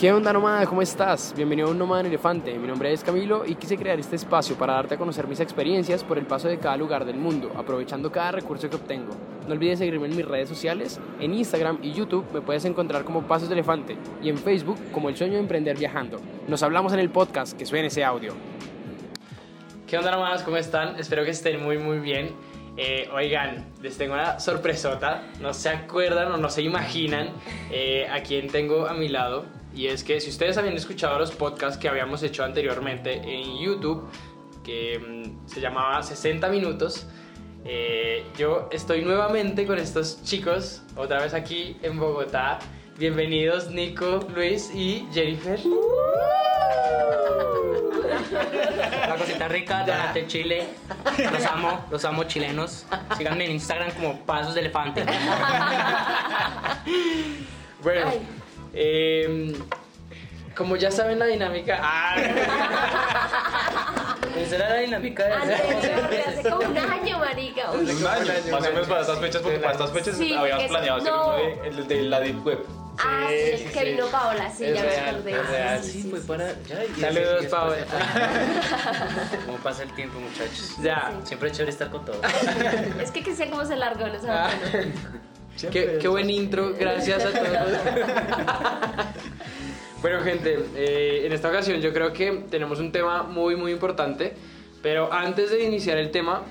¿Qué onda nómada? ¿Cómo estás? Bienvenido a un Nómada en Elefante. Mi nombre es Camilo y quise crear este espacio para darte a conocer mis experiencias por el paso de cada lugar del mundo, aprovechando cada recurso que obtengo. No olvides seguirme en mis redes sociales, en Instagram y YouTube me puedes encontrar como Pasos de Elefante y en Facebook como El Sueño de Emprender Viajando. Nos hablamos en el podcast, que suene ese audio. ¿Qué onda nómadas? ¿Cómo están? Espero que estén muy muy bien. Eh, oigan, les tengo una sorpresota. No se acuerdan o no se imaginan eh, a quién tengo a mi lado. Y es que si ustedes habían escuchado los podcasts que habíamos hecho anteriormente en YouTube, que mm, se llamaba 60 minutos, eh, yo estoy nuevamente con estos chicos, otra vez aquí en Bogotá. Bienvenidos Nico, Luis y Jennifer. La cosita rica, de Chile. Los amo, los amo chilenos. Síganme en Instagram como Pasos de Elefante. Bueno, eh, como ya saben la dinámica. ¡Ah! Esa era la dinámica de de hace como un año, marica. Uy, Un año, más o menos para estas fechas, porque para estas fechas Sí, habíamos planeado hacer no. uno de, el de la Deep Web. Ah, sí, Sí, que sí. vino Paola, sí, Es ya me real, acordé. es real. Sí, sí, fue para. Saludos, Pau. ¿Cómo pasa el tiempo, muchachos? Ya. Siempre es chévere estar con todos. Es que que sé cómo se largó, no Ah. Qué, qué buen intro, gracias a todos. bueno, gente, eh, en esta ocasión yo creo que tenemos un tema muy, muy importante. Pero antes de iniciar el tema,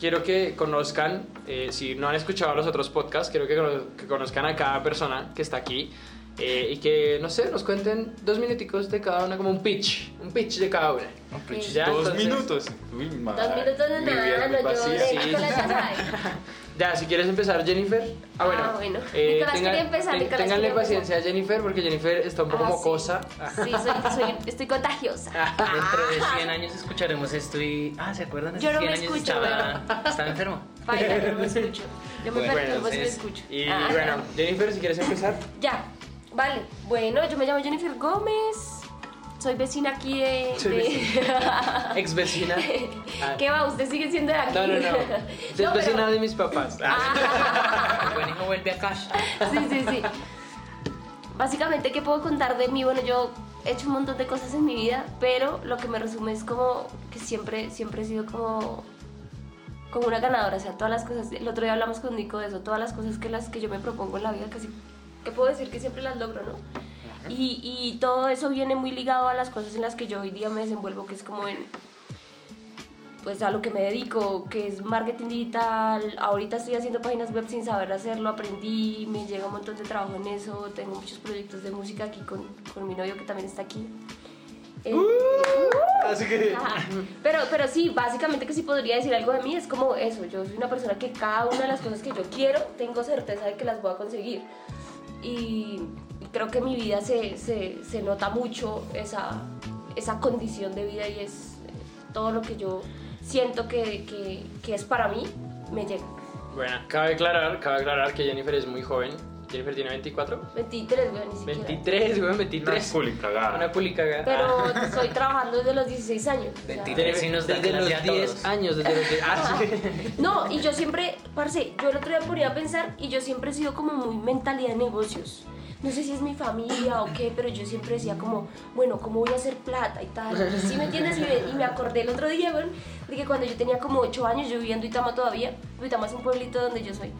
quiero que conozcan, eh, si no han escuchado los otros podcasts, quiero que, cono- que conozcan a cada persona que está aquí. eh, y que, no sé, nos cuenten dos minuticos de cada una, como un pitch, un pitch de cada una. pitch. Ya, Dos entonces- minutos. Uy, Dos madre, minutos de nada, no, yo Sí. Ya si quieres empezar, Jennifer. Ah, bueno. Ah, bueno. Nicolás quería empezar, ten- Nicolás Ténganle quería paciencia a Jennifer porque Jennifer está un poco Ah, sí. mocosa. Sí, soy, soy, estoy contagiosa. Dentro de 100 años escucharemos esto y. Ah, ¿se acuerdan de Yo no 100 me años escucho, estaba, estaba enfermo? Baila, yo no me escucho. Yo me Bueno, perturbo si me escucho. Y Ah. bueno, Jennifer, si quieres empezar. Ya, vale. Bueno, yo me llamo Jennifer Gómez. Soy vecina aquí de. Soy de- Ex vecina. Ah, ¿Qué va? ¿Usted sigue siendo de aquí? No, no, no. Usted es No, vecina pero- de mis papás. Ah, El buen hijo vuelve a casa. sí, sí, sí. Básicamente, ¿qué puedo contar de mí? Bueno, yo he hecho un montón de cosas en mi vida, pero lo que me resume es como que siempre, siempre he sido como, como una ganadora. O sea, todas las cosas, el otro día hablamos con Nico de eso, todas las cosas que, las que yo me propongo en la vida, casi, que puedo decir que siempre las logro, ¿no? Y, y todo eso viene muy ligado a las cosas en las que yo hoy día me desenvuelvo, que es como en, pues a lo que me dedico, que es marketing digital. Ahorita estoy haciendo páginas web sin saber hacerlo, aprendí, me llega un montón de trabajo en eso, tengo muchos proyectos de música aquí con, con mi novio que también está aquí. Eh, Así que. Ajá. Pero, pero sí, básicamente que si podría decir algo de mí es como eso, yo soy una persona que cada una de las cosas que yo quiero tengo certeza de que las voy a conseguir. Y creo que en mi vida se, se, se nota mucho esa, esa condición de vida y es eh, todo lo que yo siento que, que, que es para mí, me llega. Bueno, cabe aclarar, cabe aclarar que Jennifer es muy joven. Jennifer tiene 24. 23, güey, ni siquiera. 23, güey, Una 23. culi cagada. Una culicagada. Pero estoy trabajando desde los 16 años. o sea. 23. Sí, nos desde los clase a 10 todos. años, desde los 10 Ah, sí. No, y yo siempre, parce, yo el otro día ponía a pensar y yo siempre he sido como muy mentalidad de negocios. No sé si es mi familia o qué, pero yo siempre decía como, bueno, ¿cómo voy a hacer plata y tal? ¿Sí me entiendes? Y me, acordé el otro día, bueno, de que cuando yo tenía como 8 años, yo vivía en Duitama todavía, Duitama es un pueblito donde yo soy,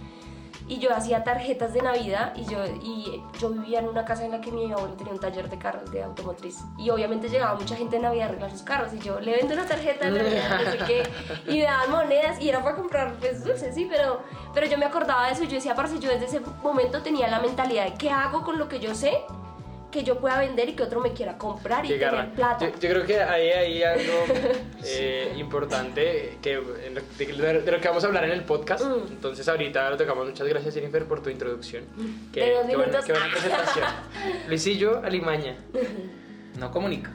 y yo hacía tarjetas de Navidad y yo, y yo vivía en una casa en la que mi abuelo tenía un taller de carros de automotriz. Y obviamente llegaba mucha gente de Navidad a arreglar sus carros y yo le vendo una tarjeta de Navidad, no sé qué, y me daban monedas y era para comprar pues dulces, sí, pero, pero yo me acordaba de eso y yo decía, parce, yo desde ese momento tenía la mentalidad de qué hago con lo que yo sé que yo pueda vender y que otro me quiera comprar y Qué tener plata. Yo, yo creo que hay, hay algo eh, importante que, de, de lo que vamos a hablar en el podcast. Mm. Entonces, ahorita lo tocamos. Muchas gracias, Jennifer, por tu introducción. Qué, De dos qué buena, minutos. qué buena presentación. Luisillo, Alimaña. No comunica.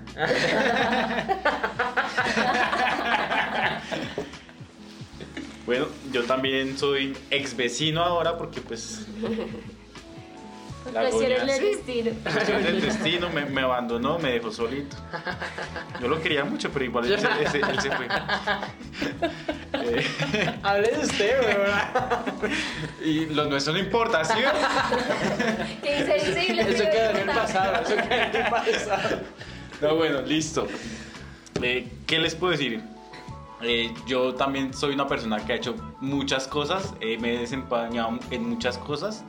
Bueno, yo también soy ex vecino ahora porque pues La agonía. del destino. Del destino, me, me abandonó, me dejó solito. Yo lo quería mucho, pero igual él se, él se fue. Eh, Hable de usted, weón. y lo nuestro no importa, ¿sí? Qué insensible. Eso quedó en el pasado, eso quedó en el pasado. No, bueno, listo. Eh, ¿Qué les puedo decir? Eh, yo también soy una persona que ha hecho muchas cosas, eh, me he desempeñado en muchas cosas,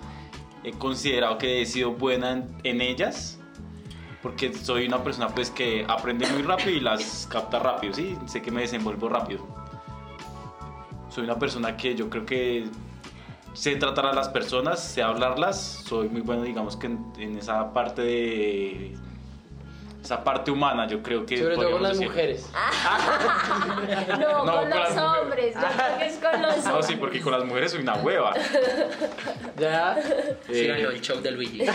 he considerado que he sido buena en, ellas, porque soy una persona pues que aprende muy rápido y las capta rápido, ¿sí? Sé que me desenvuelvo rápido. Soy una persona que yo creo que sé tratar a las personas, sé hablarlas, soy muy bueno digamos que en, en esa parte de... Esa parte humana, yo creo que... Sobre todo con podríamos las decir. mujeres. No, No, con con los hombres. Yo creo que es con los No, hombres. sí, porque con las mujeres soy una hueva. Ya. Síganlo, Eh, el show de Luigi.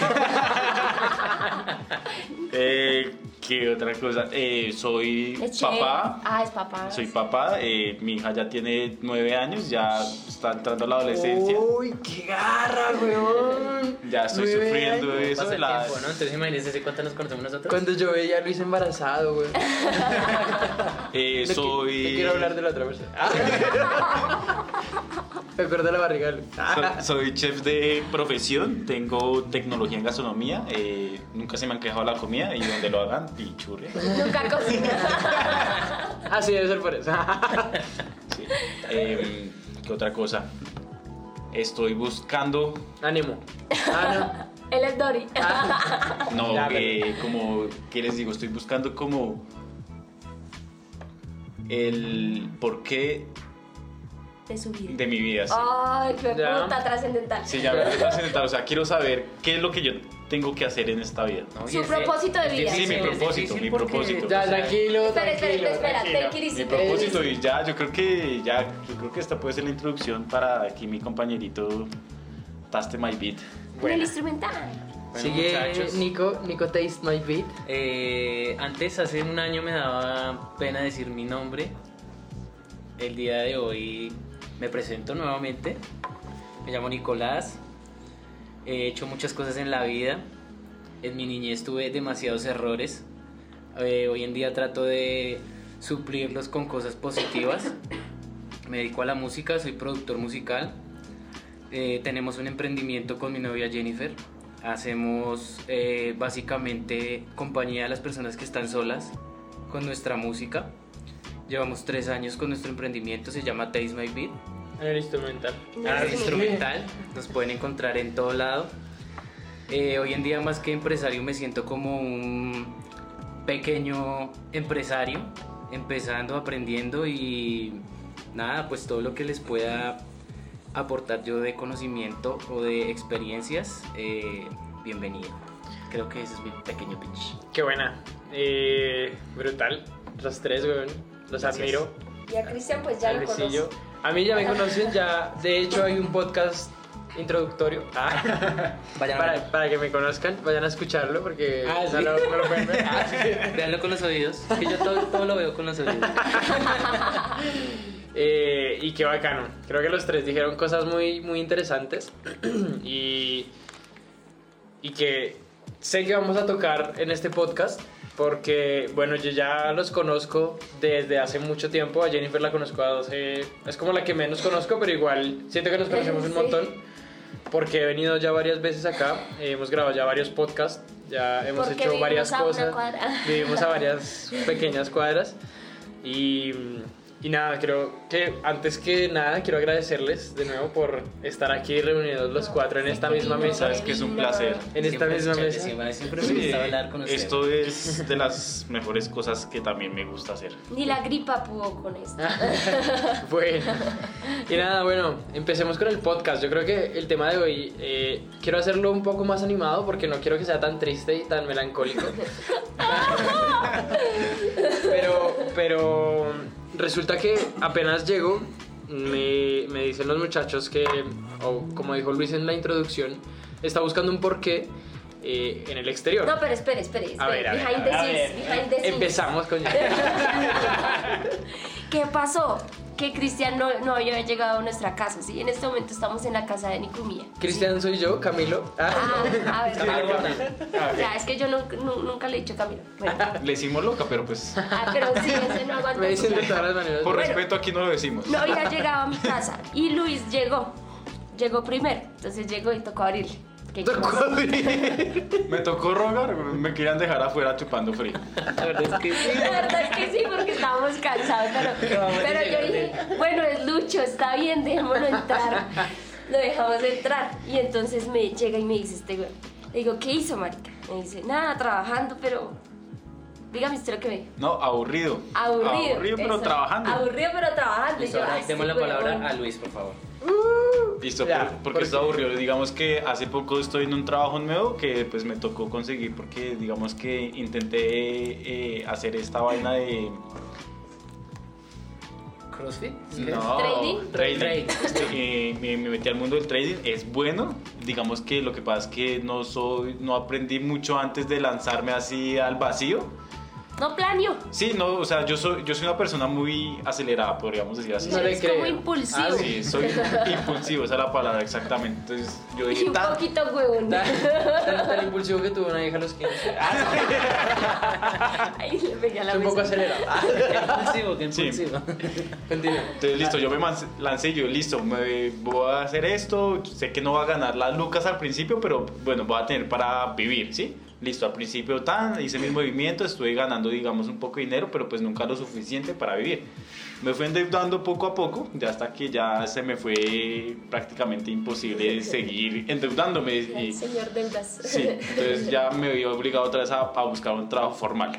eh, ¿Qué otra cosa? Eh, soy Es chévere. papá. Ah, es papá. Soy papá. eh, mi hija ya tiene nueve años, ya está entrando a la adolescencia. Uy, qué garra, weón. Ya estoy Nueve sufriendo años. eso. Pasa el la- tiempo, ¿no? Entonces imagínense hace cuánto nos conocemos nosotros. Cuando yo veía a Luis embarazado, weón. eh, No soy. No quiero hablar de la otra persona. Me perdí la barriga. Luis. Soy, soy chef de profesión, tengo tecnología en gastronomía, eh, nunca se me han quejado la comida y donde lo hagan, pichurria. Nunca cocina. Ah, sí, debe ser por eso. Sí. Eh, ¿Qué otra cosa? Estoy buscando, Ánimo. Ah, Él es Dory. no, Ya, pero- eh, como, ¿qué les digo? Estoy buscando como el porqué De su vida. de mi vida. sí. Ay, qué Ya. puta trascendental. Sí, ya me voy a trascendental, o sea, quiero saber qué es lo que yo tengo que hacer en esta vida. No, Su propósito de es vida. Sí, mi propósito, mi propósito. Ya, tranquilo, Espera, espera, tranquilo. espera, tranquilo. take it easy, Mi propósito easy. y ya, yo creo que ya, yo creo que esta puede ser la introducción para aquí mi compañerito Taste My Beat. Con el instrumental. Bueno, Sigue muchachos. Nico, Nico Taste My Beat. Eh, antes, hace un año me daba pena decir mi nombre. El día de hoy me presento nuevamente. Me llamo Nicolás. He hecho muchas cosas en la vida. En mi niñez tuve demasiados errores. Eh, hoy en día trato de suplirlos con cosas positivas. Me dedico a la música, soy productor musical. Eh, tenemos un emprendimiento con mi novia Jennifer. Hacemos eh, básicamente compañía a las personas que están solas con nuestra música. Llevamos tres años con nuestro emprendimiento, se llama Taste My Beat. En el instrumental. Ah, instrumental, nos pueden encontrar en todo lado. Eh, hoy en día más que empresario me siento como un pequeño empresario, empezando, aprendiendo y nada, pues todo lo que les pueda aportar yo de conocimiento o de experiencias, eh, bienvenido. Creo que ese es mi pequeño pitch. Qué buena. Eh, brutal. Los tres, weón. Los Gracias. admiro. Y a Cristian, pues ya lo conoces. A mí ya me conocen, ya. De hecho, hay un podcast introductorio. Ah, Vayan para, para que me conozcan, vayan a escucharlo porque Ah, no, sí. lo, no lo pueden ver. Ah, sí. Con los oídos, que yo todo, todo lo veo con los oídos. Eh, y qué bacano. Creo que los tres dijeron cosas muy, muy interesantes. y, y que sé que vamos a tocar en este podcast. Porque, bueno, yo ya los conozco desde hace mucho tiempo. A Jennifer la conozco hace. Es como la que menos conozco, pero igual siento que nos conocemos un montón. Porque he venido ya varias veces acá. hemos grabado ya varios podcasts. Ya hemos Porque hecho varias a cosas. Vivimos a varias pequeñas cuadras. Y, y nada, creo que antes que nada quiero agradecerles de nuevo por estar aquí reunidos los cuatro en esta misma mesa. Sabes que es un placer. En esta misma es mesa. Siempre me gusta hablar con ustedes. esto es de las mejores cosas que también me gusta hacer. Ni la gripa pudo con esto. Bueno, y nada, bueno, empecemos con el podcast. Yo creo que el tema de hoy eh, quiero hacerlo un poco más animado porque no quiero que sea tan triste y tan melancólico. pero, pero resulta que apenas llego, me, me dicen los muchachos que, o como dijo Luis en la introducción, está buscando un porqué eh, en el exterior. No, pero espere, espere. espere. A ver, a ver, behind the ver, a scenes, ver. behind the scenes. Empezamos con... ¿Qué pasó? que Cristian no, no había llegado a nuestra casa, ¿sí? En este momento estamos en la casa de Nicumía. Cristian soy yo, Camilo. Ah, a ver, Camilo ya, es que yo no- nu- nunca le he dicho Camilo. Bueno, Le decimos loca, pero pues ah, pero sí, ese no aguanta. Me dicen de todas las maneras. por Bueno. respeto aquí no lo decimos. No había llegado a mi casa y Luis llegó. Llegó primero, entonces llegó y tocó abrirle. Me tocó rogar, me querían dejar afuera chupando frío. La verdad es que sí. La verdad es que sí, porque estábamos cansados, pero, pero yo dije, bueno, es Lucho, está bien, dejémoslo entrar. Lo dejamos entrar. Y entonces me llega y me dice este güey. Le digo, ¿qué hizo, marica? Me dice, nada, trabajando, pero... Dígame usted lo que dijo. No, aburrido. Aburrido. Aburrido, pero eso. trabajando. Aburrido, pero trabajando. Y Listo, ahora "Ay, demos la palabra huevón". a Luis, por favor. Listo, Ya, por- porque porque- estoy aburrido. Digamos que hace poco estoy en un trabajo nuevo que pues me tocó conseguir porque digamos que intenté eh, hacer esta vaina de... ¿Crossfit? No, ¿Trading? trading. Trading. Este, eh, me, me metí al mundo del trading, es bueno. Digamos que lo que pasa es que no soy, no aprendí mucho antes de lanzarme así al vacío. No planeo. Sí, no, o sea, yo soy, yo soy una persona muy acelerada, podríamos decir así. No le es como creo. impulsivo. Ah, Sí, soy impulsivo, esa es la palabra exactamente. Entonces yo Y dije, un "Tan- poquito huevón. Tan, tan- tan impulsivo que tuvo una hija a los 15. Ay, le pegué a la Es un poco acelerado. Ah, Qué impulsivo, qué Sí. impulsivo. Continúa. Entonces, listo, yo me lancé y yo, listo, me voy a hacer esto. Sé que no va a ganar las lucas al principio, pero bueno, voy a tener para vivir, ¿sí? Listo, al principio tan, hice mis movimientos, estuve ganando, digamos, un poco de dinero, pero pues nunca lo suficiente para vivir. Me fui endeudando poco a poco, ya hasta que ya se me fue prácticamente imposible seguir endeudándome. Y, señor deudas. sí, entonces ya me vi obligado otra vez a, a buscar un trabajo formal,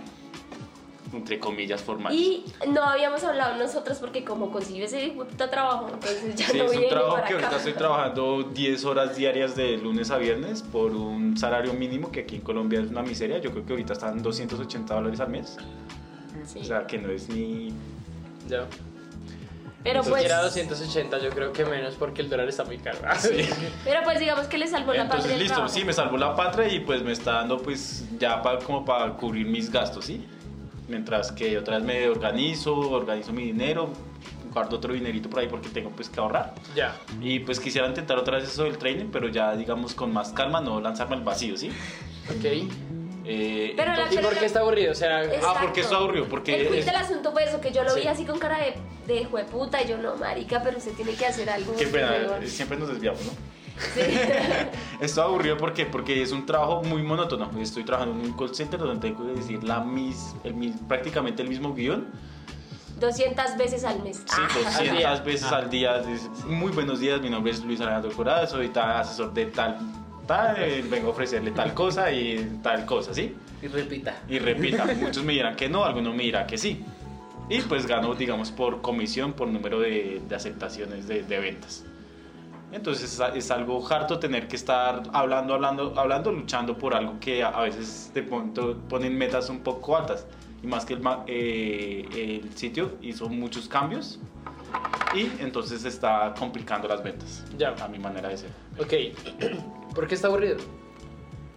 entre comillas, formal. Y no habíamos hablado nosotros porque como consiguió ese puta trabajo, entonces ya Sí, no es un trabajo para que acá. ahorita estoy trabajando 10 horas diarias de lunes a viernes por un salario mínimo que aquí en Colombia es una miseria. Yo creo que ahorita están 280 dólares al mes. Sí. O sea, que no es ni... Ya. pero Si pues, quiera 280, yo creo que menos porque el dólar está muy caro. Sí. pero pues digamos que le salvó la patria Entonces, listo, trabajo. sí, me salvó la patria y pues me está dando pues ya pa- como para cubrir mis gastos, ¿sí? Mientras que otra vez me organizo, organizo mi dinero, guardo otro dinerito por ahí porque tengo pues que ahorrar. Ya. Y pues quisiera intentar otra vez eso del training, pero ya digamos con más calma, no lanzarme al vacío, ¿sí? Ok. Eh, Pero la- ¿Y por qué está aburrido? O sea, Es- Ah, porque Exacto. esto aburrió, porque El quid es- del asunto fue eso, que yo lo Sí. vi así con cara de, de jueputa y yo no, marica, pero usted tiene que hacer algo. Qué pena, huevón". eh, siempre nos desviamos, ¿no? Sí. Estoy aburrido porque, porque es un trabajo muy monótono. Estoy trabajando en un call center donde tengo que decir la mis, el, mis- prácticamente el mismo guion. 200 veces al mes. Sí, Ah. 200 día. veces Ah. al día. Muy buenos días, mi nombre es Luis Alejandro Corada, soy tal asesor de tal, tal, eh, vengo a ofrecerle tal cosa y tal cosa, ¿sí? Y repita. Y repita, muchos me dirán que no, algunos me dirán que sí. Y pues gano, digamos, por comisión, por número de, de aceptaciones de, de ventas. Entonces es, algo harto tener que estar hablando, hablando, hablando, luchando por algo que a, a veces de pronto ponen metas un poco altas. Y más que el, eh, el sitio hizo muchos cambios y entonces está complicando las ventas. Ya. A mi manera de ser. ok. ¿Por qué está aburrido?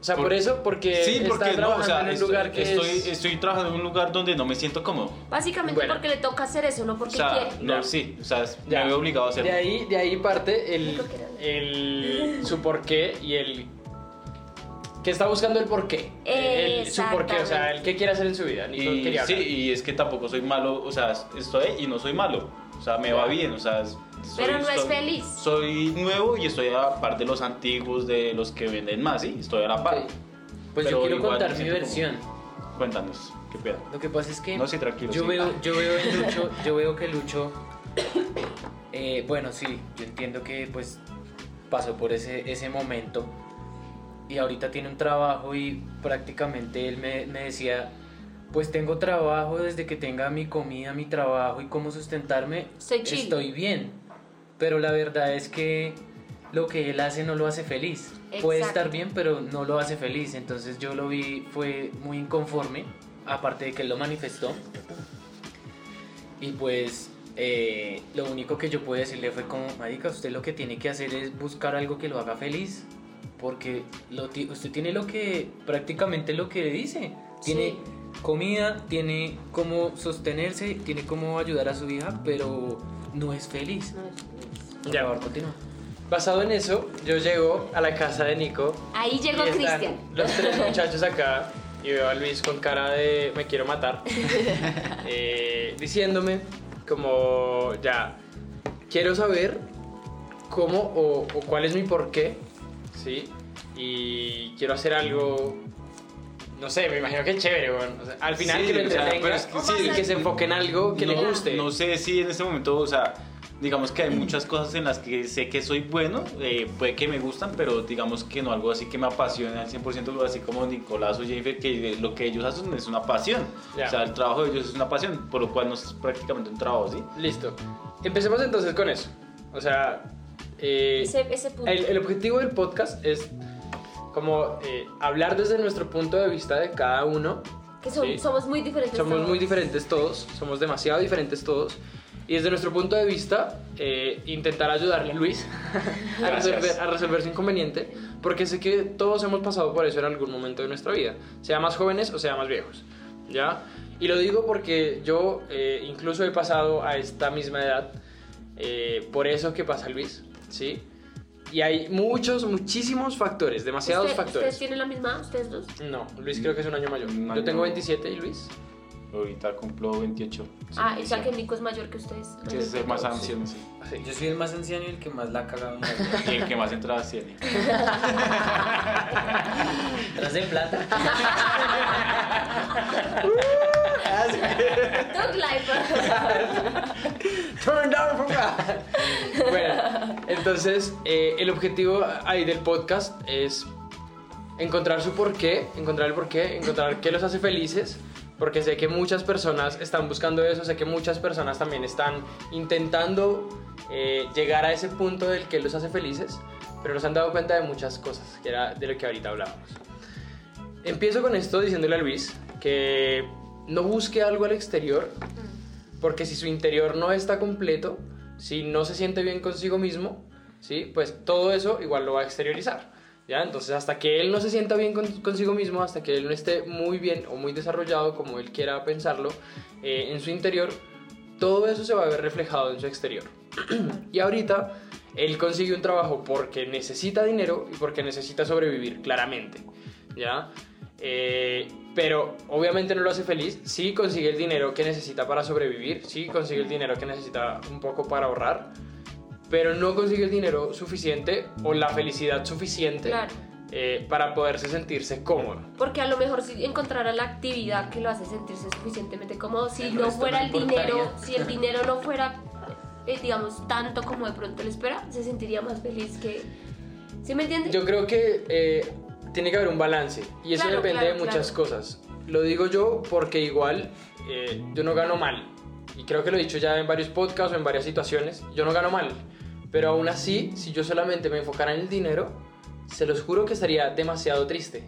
O sea, por, Por- eso, porque Sí, está porque no, o trabajando sea, en un estoy, lugar que estoy, es... estoy trabajando en un lugar donde no me siento cómodo. Básicamente Bueno. porque le toca hacer eso, no porque O sea, quiere. no, Ya. sí, o sea, Ya. me veo obligado a hacerlo. De ahí, de ahí parte el, el su porqué y el que está buscando el porqué. El, su porqué, o sea, el que quiere hacer en su vida. Y, sí, y es que tampoco soy malo, o sea, estoy y no soy malo. O sea, me va bien, o sea, soy- Pero no es feliz. Soy nuevo y estoy a la par de los antiguos, de los que venden más, ¿sí? Estoy a la par. Pues Pero yo quiero contar mi versión. Cuéntanos, qué pedo. Lo que pasa es que No, sí, tranquilo, yo sí. veo, yo veo en Lucho, yo veo que Lucho, eh, bueno, sí, yo entiendo que pues pasó por ese, ese momento y ahorita tiene un trabajo y prácticamente él me, me decía, pues tengo trabajo desde que tenga mi comida, mi trabajo y cómo sustentarme, Estoy chill. estoy bien. Pero la verdad es que lo que él hace no lo hace feliz. Puede estar bien, pero no lo hace feliz. Entonces yo lo vi, fue muy inconforme, aparte de que él lo manifestó. Y pues eh, lo único que yo pude decirle fue como, marica, usted lo que tiene que hacer es buscar algo que lo haga feliz. Porque lo usted tiene lo que, prácticamente lo que dice. Tiene Sí. comida, tiene cómo sostenerse, tiene cómo ayudar a su hija, pero no es feliz. No, es- Por Ya. favor, continúa. Basado en eso, yo llego a la casa de Nico. Ahí llegó Cristian. Los tres muchachos acá y veo a Luis con cara de me quiero matar. eh, diciéndome como ya, quiero saber cómo o, o cuál es mi porqué, ¿sí? Y quiero hacer algo, no sé, me imagino que chévere, bueno, o sea, al final Sí, que me o sea, entretenga pero es que sí, y que se enfoque en algo que no, le guste. No sé si en este momento, o sea, digamos que hay muchas cosas en las que sé que soy bueno, eh, puede que me gustan, pero digamos que no algo así que me apasione al 100%, así como Nicolás o Jennifer, que lo que ellos hacen es una pasión. Ya. O sea, el trabajo de ellos es una pasión, por lo cual no es prácticamente un trabajo, ¿sí? Listo. Empecemos entonces con eso. O sea, eh, Ese, ese punto. el, el objetivo del podcast es como eh, hablar desde nuestro punto de vista de cada uno. que son- sí. somos muy diferentes. Somos todos. muy diferentes todos, somos demasiado diferentes todos. Y desde nuestro punto de vista, eh, intentar ayudarle a Luis a resolver, a resolver su inconveniente, porque sé que todos hemos pasado por eso en algún momento de nuestra vida, sea más jóvenes o sea más viejos. ¿Ya? Y lo digo porque yo eh, incluso he pasado a esta misma edad, eh, por eso que pasa Luis, ¿sí? Y hay muchos, muchísimos factores, demasiados ¿Usted- factores. ¿Ustedes tienen la misma? ¿Ustedes dos? No, Luis creo que es un año mayor. Un Yo tengo 27 y Luis. Ahorita cumplo 28. Ah, Sí, o sea sí. que Nico es mayor que ustedes. Sí, es el más anciano, sí. Yo soy el más anciano y el que más la ha cagado en la vida. Y el que más entradas tiene. ¿Tras de plata? Life. Turn down for God. bueno, entonces eh, el objetivo ahí del podcast es encontrar su porqué, encontrar el porqué, encontrar qué los hace felices, porque sé que muchas personas están buscando eso, sé que muchas personas también están intentando eh, llegar a ese punto del que los hace felices, pero nos han dado cuenta de muchas cosas, que era de lo que ahorita hablábamos. Empiezo con esto diciéndole a Luis que no busque algo al exterior, porque si su interior no está completo, si no se siente bien consigo mismo, ¿sí? pues todo eso igual lo va a exteriorizar. ¿Ya? Entonces hasta que él no se sienta bien con- consigo mismo, hasta que él no esté muy bien o muy desarrollado como él quiera pensarlo eh, en su interior, todo eso se va a ver reflejado en su exterior. y ahorita él consigue un trabajo porque necesita dinero y porque necesita sobrevivir, claramente. ¿Ya? Eh, pero obviamente no lo hace feliz. Sí consigue el dinero que necesita para sobrevivir, sí consigue el dinero que necesita un poco para ahorrar, pero no consigue el dinero suficiente o la felicidad suficiente Claro. eh, para poderse sentirse cómodo. Porque a lo mejor si encontrara la actividad que lo hace sentirse suficientemente cómodo, si El no resto fuera no el dinero, si el dinero no fuera, eh, digamos, tanto como de pronto le espera, se sentiría más feliz que... ¿Sí me entiendes? Yo creo que eh, tiene que haber un balance y eso Claro, depende claro, de muchas claro. cosas. Lo digo yo porque igual eh, yo no gano mal y creo que lo he dicho ya en varios podcasts o en varias situaciones, yo no gano mal, pero aún así, si yo solamente me enfocara en el dinero, se los juro que estaría demasiado triste.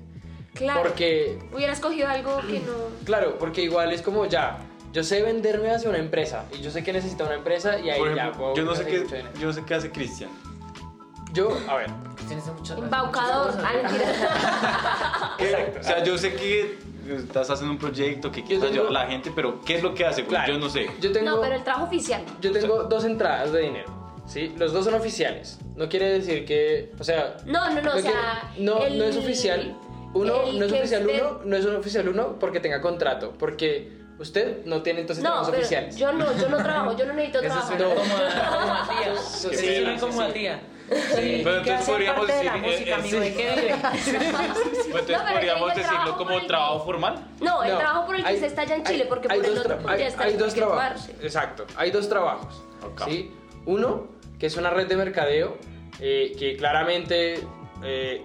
claro. Porque Hubiera escogido algo que no... Claro, porque igual es como ya, yo sé venderme hacia una empresa y yo sé que necesita una empresa y ahí Por ya ejemplo, puedo yo no sé qué, yo no sé qué hace Cristian. Yo, a ver, Tienes muchas Embaucador. Ah, exacto. O sea, yo sé que estás haciendo un proyecto que quieres ayudar a la gente, pero ¿qué es lo que hace? Pues Claro. yo no sé. Yo tengo, No, pero el trabajo oficial. yo tengo dos entradas de dinero, ¿sí? Los dos son oficiales. No quiere decir que, o sea... No, no, no, o quiere- sea... no, el- no es oficial. Uno no es oficial usted- uno, no es un oficial uno porque tenga contrato, porque usted no tiene entonces No, trabajos pero oficiales. yo no, yo no trabajo, yo no necesito Eso trabajo. suena como a, como a tía. Eso suena como sí, a sí. tía. Sí. Pero ¿Qué entonces podríamos parte de decir, eh, música, eh, amigo? sí. ¿De qué vive? Pues entonces pero podríamos el decirlo como el trabajo formal. No, el No, trabajo por el que hay- usted está allá en Chile, hay- porque hay por el otro tra- ya hay- está hay en dos trabajos. Exacto, hay dos trabajos. Ok. ¿sí? Uno, que es una red de mercadeo, eh, que claramente, eh,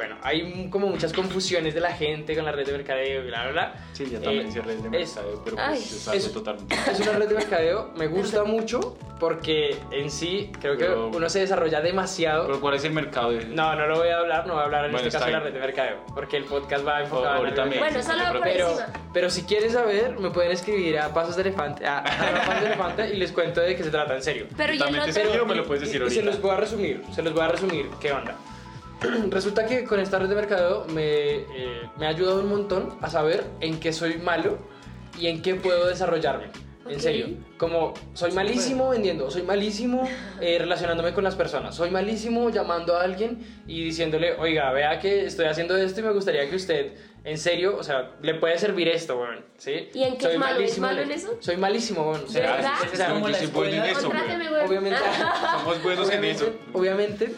bueno, hay como muchas confusiones de la gente con la red de mercadeo, bla, bla, bla. Sí, ya también Eh, hice redes de es- mercadeo, pero Ay. pues es algo Es- totalmente. Es una red de mercadeo, me gusta mucho porque en sí creo que Pero- uno se desarrolla demasiado. Pero ¿cuál es el mercado? de- No, no lo voy a hablar, no voy a hablar en Bueno, este caso de la red de mercadeo, porque el podcast va enfocado en la ahorita red de Bueno, mercadeo. solo no por Pero, encima. pero si quieren saber, me pueden escribir a Pasos de Elefante, a, a Pasos de Elefante y les cuento de qué se trata en serio. Pero y el También te me lo puedes decir y, y se ahorita. los voy a resumir, se los voy a resumir qué onda. Resulta que con esta red de mercadeo me, eh, me ha ayudado un montón a saber en qué soy malo y en qué puedo desarrollarme. En Ok. serio, como soy malísimo vendiendo, soy malísimo eh, relacionándome con las personas, soy malísimo llamando a alguien y diciéndole, oiga, vea que estoy haciendo esto y me gustaría que usted, en serio, o sea, le puede servir esto, weón, ¿sí? ¿Y en qué soy es malo? ¿Es malísimo malo en- eso? Soy malísimo, weón. O sea, ¿De verdad? como la escuela. güey. Contráteme, güey. obviamente, Somos buenos en eso. obviamente,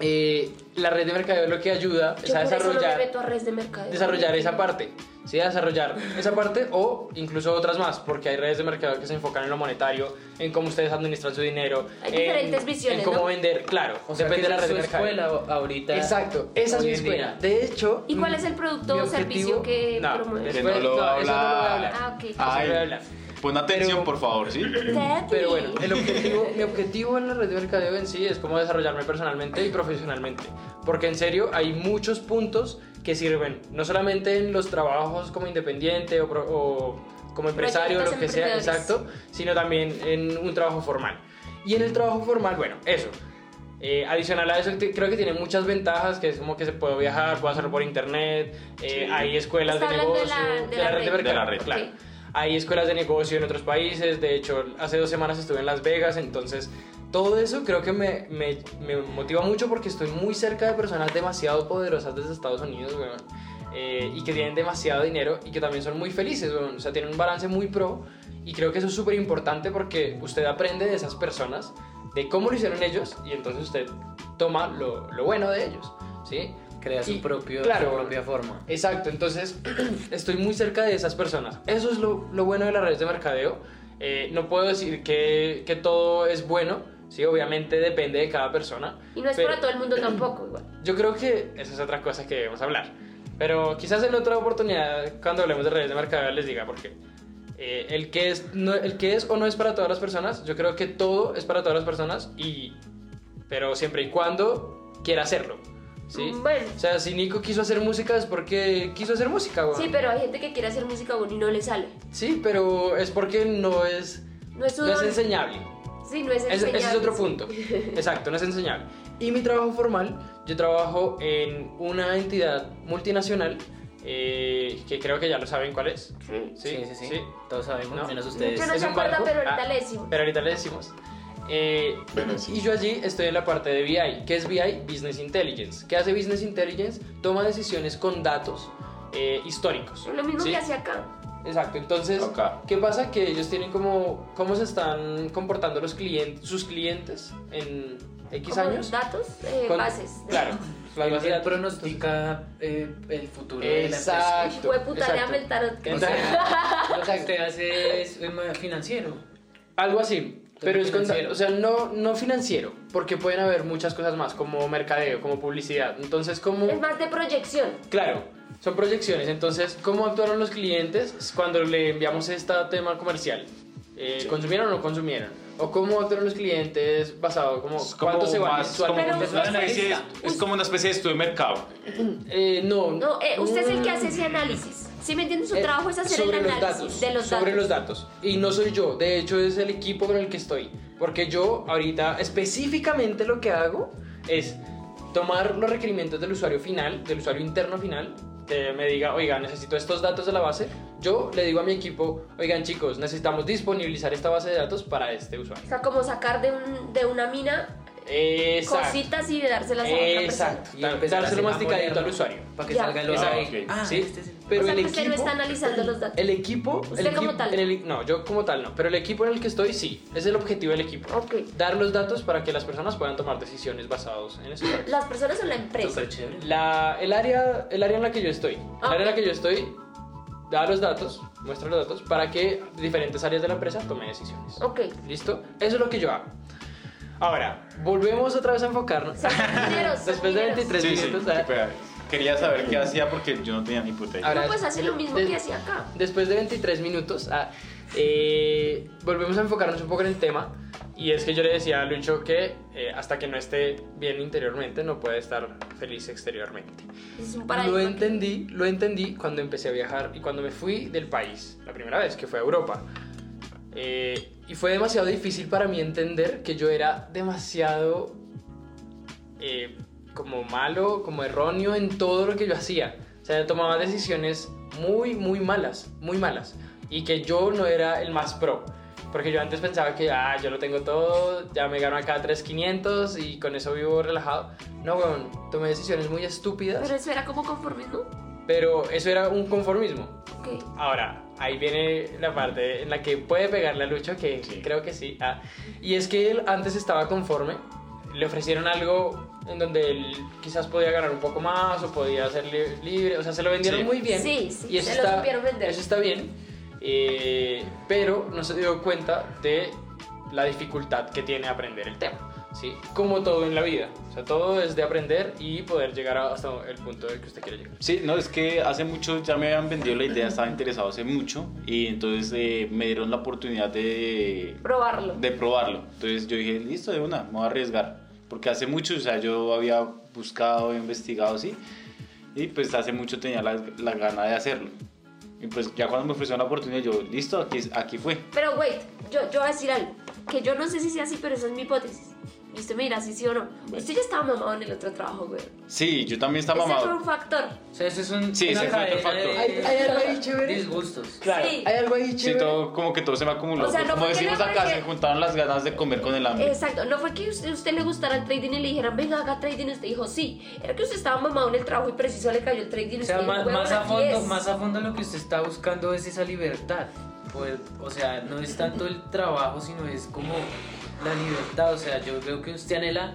eh, la red de mercadeo lo que ayuda es a desarrollar a de desarrollar esa parte, ¿sí? A desarrollar esa parte o incluso otras más, porque hay redes de mercado que se enfocan en lo monetario, en cómo ustedes administran su dinero, Hay en, diferentes visiones, en cómo ¿no? vender, claro, O sea, depende de la red de mercado. escuela ahorita. Exacto, esa es mi día. escuela. De hecho, ¿Y cuál es el producto o servicio que no, después- no no, lo voy a hablar. Ah, ok. Pon atención, Pero- por favor, ¿sí? Daddy. Pero bueno, el objetivo, mi objetivo en la red de mercadeo en sí es cómo desarrollarme personalmente y profesionalmente. Porque en serio hay muchos puntos que sirven, no solamente en los trabajos como independiente o, pro- o como empresario o lo que sea, emprendedores. exacto, sino también en un trabajo formal. Y en el trabajo formal, bueno, eso. Eh, adicional a eso, te- creo que tiene muchas ventajas, que es como que se puede viajar, puede hacerlo por internet, eh, Sí. hay escuelas Está de hablando de negocio, la- de la red de la red. claro. Ok. Hay escuelas de negocio en otros países, de hecho, hace dos semanas estuve en Las Vegas, entonces todo eso creo que me, me, me motiva mucho porque estoy muy cerca de personas demasiado poderosas desde Estados Unidos, weón, eh, y que tienen demasiado dinero y que también son muy felices, weón, o sea, tienen un balance muy pro y creo que eso es súper importante porque usted aprende de esas personas, de cómo lo hicieron ellos y entonces usted toma lo, lo bueno de ellos, ¿sí? Crea su, Y, propio, claro, su propia forma. Exacto, entonces estoy muy cerca de esas personas. Eso es lo, lo bueno de las redes de mercadeo. Eh, no puedo decir que, que todo es bueno, sí, obviamente depende de cada persona. Y no es pero para todo el mundo tampoco, igual. Yo creo que esa es otra cosa que debemos hablar. Pero quizás en otra oportunidad, cuando hablemos de redes de mercadeo, les diga por qué. Eh, el, que es, no- el que es o no es para todas las personas, yo creo que todo es para todas las personas, y, pero siempre y cuando quiera hacerlo. ¿Sí? Bueno. O sea, si Nico quiso hacer música es porque quiso hacer música, weón. Sí, pero hay gente que quiere hacer música y no le sale. Sí, pero es porque no es, No es no es enseñable. Sí, no es Ese, ese es enseñable, otro sí. punto. Exacto, no es enseñable. Y mi trabajo formal, yo trabajo en una entidad multinacional eh, que creo que ya lo saben cuál es. Sí. Sí, sí, sí. Todos sabemos, ¿No? menos ustedes. Yo no Es se acuerda, pero ahorita Ah, le decimos. Pero ahorita le decimos. Eh, y yo allí estoy en la parte de BI. ¿Qué es BI? Business Intelligence. ¿Qué hace Business Intelligence? Toma decisiones con datos eh, históricos. Lo mismo ¿sí? que hace acá. Exacto, entonces, Acá. ¿qué pasa? Que ellos tienen como, cómo se están comportando los clientes, sus clientes en X Como años. Datos, eh, Con- bases. Claro, que datos. pronostica eh, el futuro de la empresa. Exacto. Fue puta, exacto. el tarot. O sea, lo que usted hace es eh, financiero. Algo así, pero es con, financiero. o sea, no, no financiero, porque pueden haber muchas cosas más, como mercadeo, como publicidad. Entonces, como... Es más de proyección. Claro, son proyecciones. Entonces, ¿cómo actuaron los clientes cuando le enviamos este tema comercial? Eh, ¿Consumieron o no consumieron? ¿O cómo actuaron los clientes basado como Es como cuánto se va especie, es como una especie de estudio de mercado. Eh, no. No, eh, usted es el que Mm, hace ese análisis. ¿Sí me entiende? Su eh, trabajo es hacer el análisis datos, de los datos. Sobre los datos. Y no soy yo, de hecho es el equipo con el que estoy. Porque yo ahorita específicamente lo que hago es tomar los requerimientos del usuario final, del usuario interno final, que me diga, oiga, necesito estos datos de la base. Yo le digo a mi equipo, oigan chicos, necesitamos disponibilizar esta base de datos para este usuario. O sea, como sacar de, un, de una mina Exacto. cositas y dárselas a otra persona. Exacto. Y empezar a Dárselo masticadito al usuario. Para que Ya. salga el Exacto. ok. Ah, sí, este es el- pero o sea, el que usted no equipo... está analizando los datos. El equipo. Usted el como equipo- tal. en el- no, yo como tal no. Pero el equipo en el que estoy sí. Es el objetivo del equipo. Ok. Dar los datos para que las personas puedan tomar decisiones basados en eso. Las personas son la empresa. Súper chévere. La, el, área, el área en la que yo estoy. El área en la que yo estoy da los datos, muestra los datos para que diferentes áreas de la empresa tomen decisiones. Ok. ¿Listo? Eso es lo que yo hago. Ahora, volvemos otra vez a enfocarnos. Después de mineros. 23 Sí, sí. minutos. espera, Quería saber qué hacía porque yo no tenía ni puta idea. Ahora, No, pues hace lo mismo que hacía acá. Después de 23 minutos, ah, eh, volvemos a enfocarnos un poco en el tema. Y es que yo le decía a Lucho que eh, hasta que no esté bien interiormente, no puede estar feliz exteriormente. Es un Lo entendí, lo entendí cuando empecé a viajar y cuando me fui del país, la primera vez que fue a Europa. Eh, y fue demasiado difícil para mí entender que yo era demasiado eh, como malo, como erróneo en todo lo que yo hacía. O sea, tomaba decisiones muy, muy malas, muy malas. y que yo no era el más pro. Porque yo antes pensaba que, ah, yo lo tengo todo, ya me gano acá 3.500 y con eso vivo relajado. No, weón, tomé decisiones muy estúpidas, Pero eso era como conformismo. Pero eso era un conformismo. Ok. Ahora, ahí viene la parte en la que puede pegarle a Lucho, que Sí. creo que sí. Ah, y es que él antes estaba conforme, le ofrecieron algo en donde él quizás podía ganar un poco más o podía ser li- libre, o sea, se lo vendieron Sí. muy bien. Sí, sí, y eso se lo está, supieron vender. Eso está bien, eh, pero no se dio cuenta de la dificultad que tiene aprender el tema. ¿Sí? Como todo en la vida. O sea, todo es de aprender y poder llegar hasta el punto del que usted quiere llegar. Sí, no, es que hace mucho ya me habían vendido la idea, estaba interesado hace mucho y entonces eh, me dieron la oportunidad de, Probarlo. de probarlo. Entonces yo dije, listo, de una, me voy a arriesgar. Porque hace mucho, o sea, yo había buscado, investigado así y pues hace mucho tenía la, la gana de hacerlo. Y pues ya cuando me ofrecieron la oportunidad, yo, listo, aquí, aquí fue. Pero wait, yo, yo voy a decir algo. Que yo no sé si sea así, pero esa es mi hipótesis. Y usted me dirá si sí o no. Usted ya estaba mamado en el otro trabajo, güey. Sí, yo también estaba Ese fue mamado. un factor. O sea, eso es un, Sí, ese fue otro factor. Hay- hay algo ahí chévere. disgustos. Claro, Sí. hay algo ahí Sí, chévere. todo, como que todo se me acumuló. O sea, no como fue que decimos acá, pareció- se juntaron las ganas de comer con el hambre. Exacto, no fue que usted, usted le gustara el trading y le dijeran, venga, haga trading, y usted dijo sí. Era que usted estaba mamado en el trabajo y preciso le cayó el trading. y O sea, usted dijo, más, "Huevón, más a fondo, es". más a fondo lo que usted está buscando es esa libertad. Pues, o sea, no es tanto el trabajo, sino es como la libertad. O sea, yo veo que usted anhela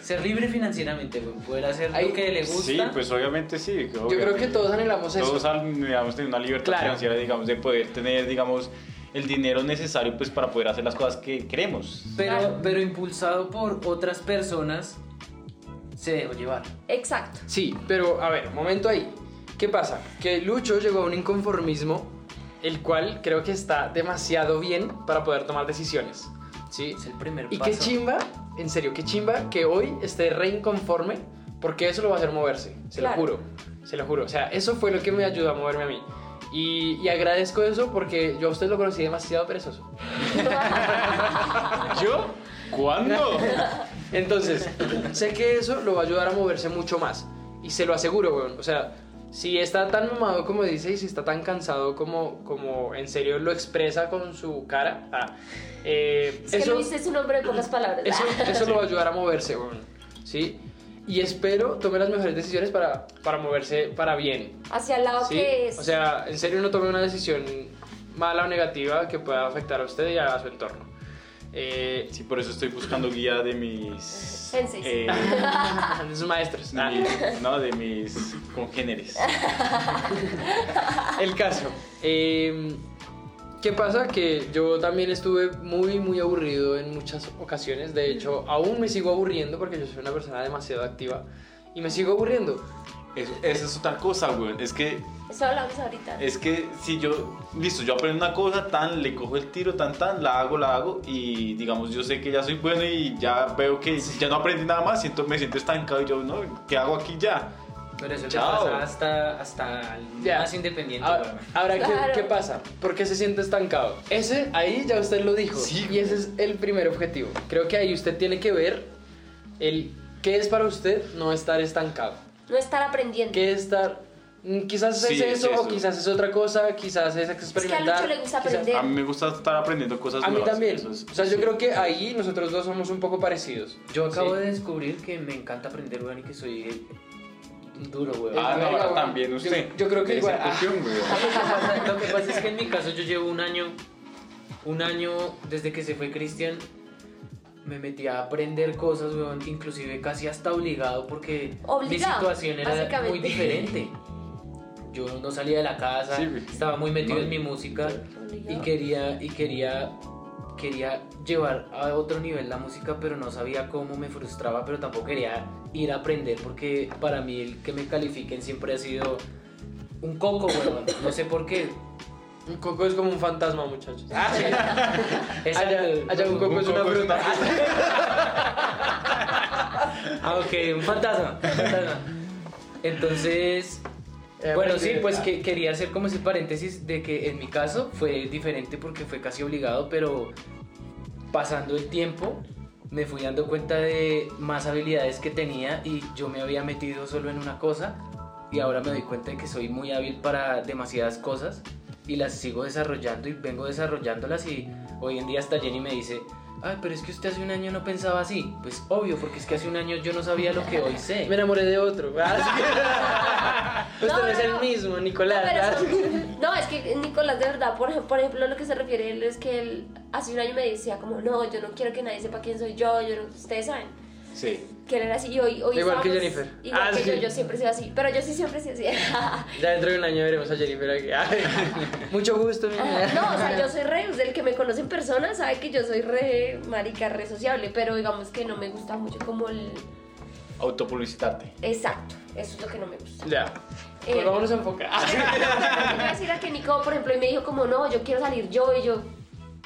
ser libre financieramente, güey, poder hacer Ahí- lo que le gusta. Sí, pues obviamente sí. Yo creo que todos anhelamos eso. Todos anhelamos tener una libertad Claro. financiera, digamos, de poder tener, digamos, el dinero necesario pues para poder hacer las cosas que queremos. pero, Claro. pero impulsado por otras personas, se dejó llevar. Exacto. Sí, pero a ver, momento ahí. ¿Qué pasa? Que Lucho llegó a un inconformismo, el cual creo que está demasiado bien para poder tomar decisiones. ¿Sí? Es el primer Y paso. qué chimba, en serio, qué chimba que hoy esté re inconforme, porque eso lo va a hacer moverse, se Claro. lo juro, se lo juro. O sea, eso fue lo que me ayudó a moverme a mí. Y, y agradezco eso porque yo a usted lo conocí demasiado perezoso. ¿Yo? ¿Cuándo? Entonces, sé que eso lo va a ayudar a moverse mucho más. Y se lo aseguro, weón. O sea, si está tan mamado como dice y si está tan cansado como, como en serio lo expresa con su cara, ah, eh, Es que eso, Luis es un hombre de pocas palabras. eso, eso lo va a ayudar a moverse, weón. ¿Sí? Y espero tome las mejores decisiones para, para moverse para bien. Hacia el lado ¿sí? que es. O sea, en serio no tome una decisión mala o negativa que pueda afectar a usted y a su entorno. Eh, Sí, por eso estoy buscando guía de mis... Eh, de sus maestros. de Ah. mis- no, de mis congéneres. El caso. eh, ¿Qué pasa? Que yo también estuve muy, muy aburrido en muchas ocasiones. De hecho, aún me sigo aburriendo porque yo soy una persona demasiado activa. Y me sigo aburriendo. Es- esa es otra cosa, güey. Es que Eso hablamos ahorita. Es que si yo, listo, yo aprendo una cosa, tan, le cojo el tiro, tan, tan, la hago, la hago y digamos, yo sé que ya soy bueno y ya veo que ya no aprendí nada más, siento, me siento estancado y yo, no, ¿qué hago aquí ya? Pero eso Chao. te pasa hasta, hasta el Ya. más independiente. Ahora, güey. ahora, ¿qué, qué pasa? ¿Por qué se siente estancado? Ese, ahí ya usted lo dijo. Sí. Y ese es el primer objetivo. Creo que ahí usted tiene que ver el qué es para usted no estar estancado. No estar aprendiendo. ¿Qué es estar... mm, Quizás Sí, es es eso, o eso. quizás es otra cosa, quizás es es que a experimentar. Lucho le gusta quizás-. A mí me gusta estar aprendiendo cosas A mí nuevas. también. eso es- o sea, yo sí. creo que ahí nosotros dos somos un poco parecidos. Yo acabo Sí. de descubrir que me encanta aprender, weón, y que soy duro, weón. Ah, Es no, ahora también Yo- usted. yo creo que igual, ah. cuestión, güey. Lo que, pasa, lo que pasa es que en mi caso yo llevo un año, un año desde que se fue Cristian, me metí a aprender cosas, weón, inclusive casi hasta obligado porque Obligado, mi situación era muy diferente. Yo no salía de la casa, Sí, estaba muy metido No. en mi música y quería, y quería, quería llevar a otro nivel la música, pero no sabía cómo, me frustraba, pero tampoco quería ir a aprender porque para mí el que me califiquen siempre ha sido un coco, weón. No sé por qué. Un coco es como un fantasma, muchachos. Ah, sí. Allá, allá un coco es una coco fruta. Ah, ok, un fantasma. un fantasma. Entonces, Eh, bueno, porque- sí, pues que quería hacer como ese paréntesis de que en mi caso fue diferente porque fue casi obligado, pero pasando el tiempo me fui dando cuenta de más habilidades que tenía y yo me había metido solo en una cosa y ahora me doy cuenta de que soy muy hábil para demasiadas cosas y las sigo desarrollando y vengo desarrollándolas y hoy en día hasta Jenny me dice, ay, pero es que usted hace un año no pensaba así. Pues obvio, porque es que hace un año yo no sabía lo que hoy sé. Me enamoré de otro. Ah. Usted No, no es no, el no. mismo, No, Nicolás. pero Ah, no, es que Nicolás, de verdad, por, por ejemplo, a lo que se refiere él es que él hace un año me decía como, no, yo no quiero que nadie sepa quién soy yo, yo no- ustedes saben, Sí. que él era así, y hoy, hoy Igual que estábamos- Jennifer. Igual Ah, que sí. yo, yo siempre soy así, pero yo sí siempre soy así. Ya dentro de un año veremos a Jennifer aquí. Ay, mucho gusto, mi niña. no, o sea, yo soy re, el que me conoce en persona sabe que yo soy re marica, re sociable, pero digamos que no me gusta mucho como el... Autopublicitarte. Exacto, eso es lo que no me gusta. Ya. Eh, Pues vámonos a enfocar. Iba a decir a que Nico, por ejemplo, y me dijo como, no, yo quiero salir yo, y yo,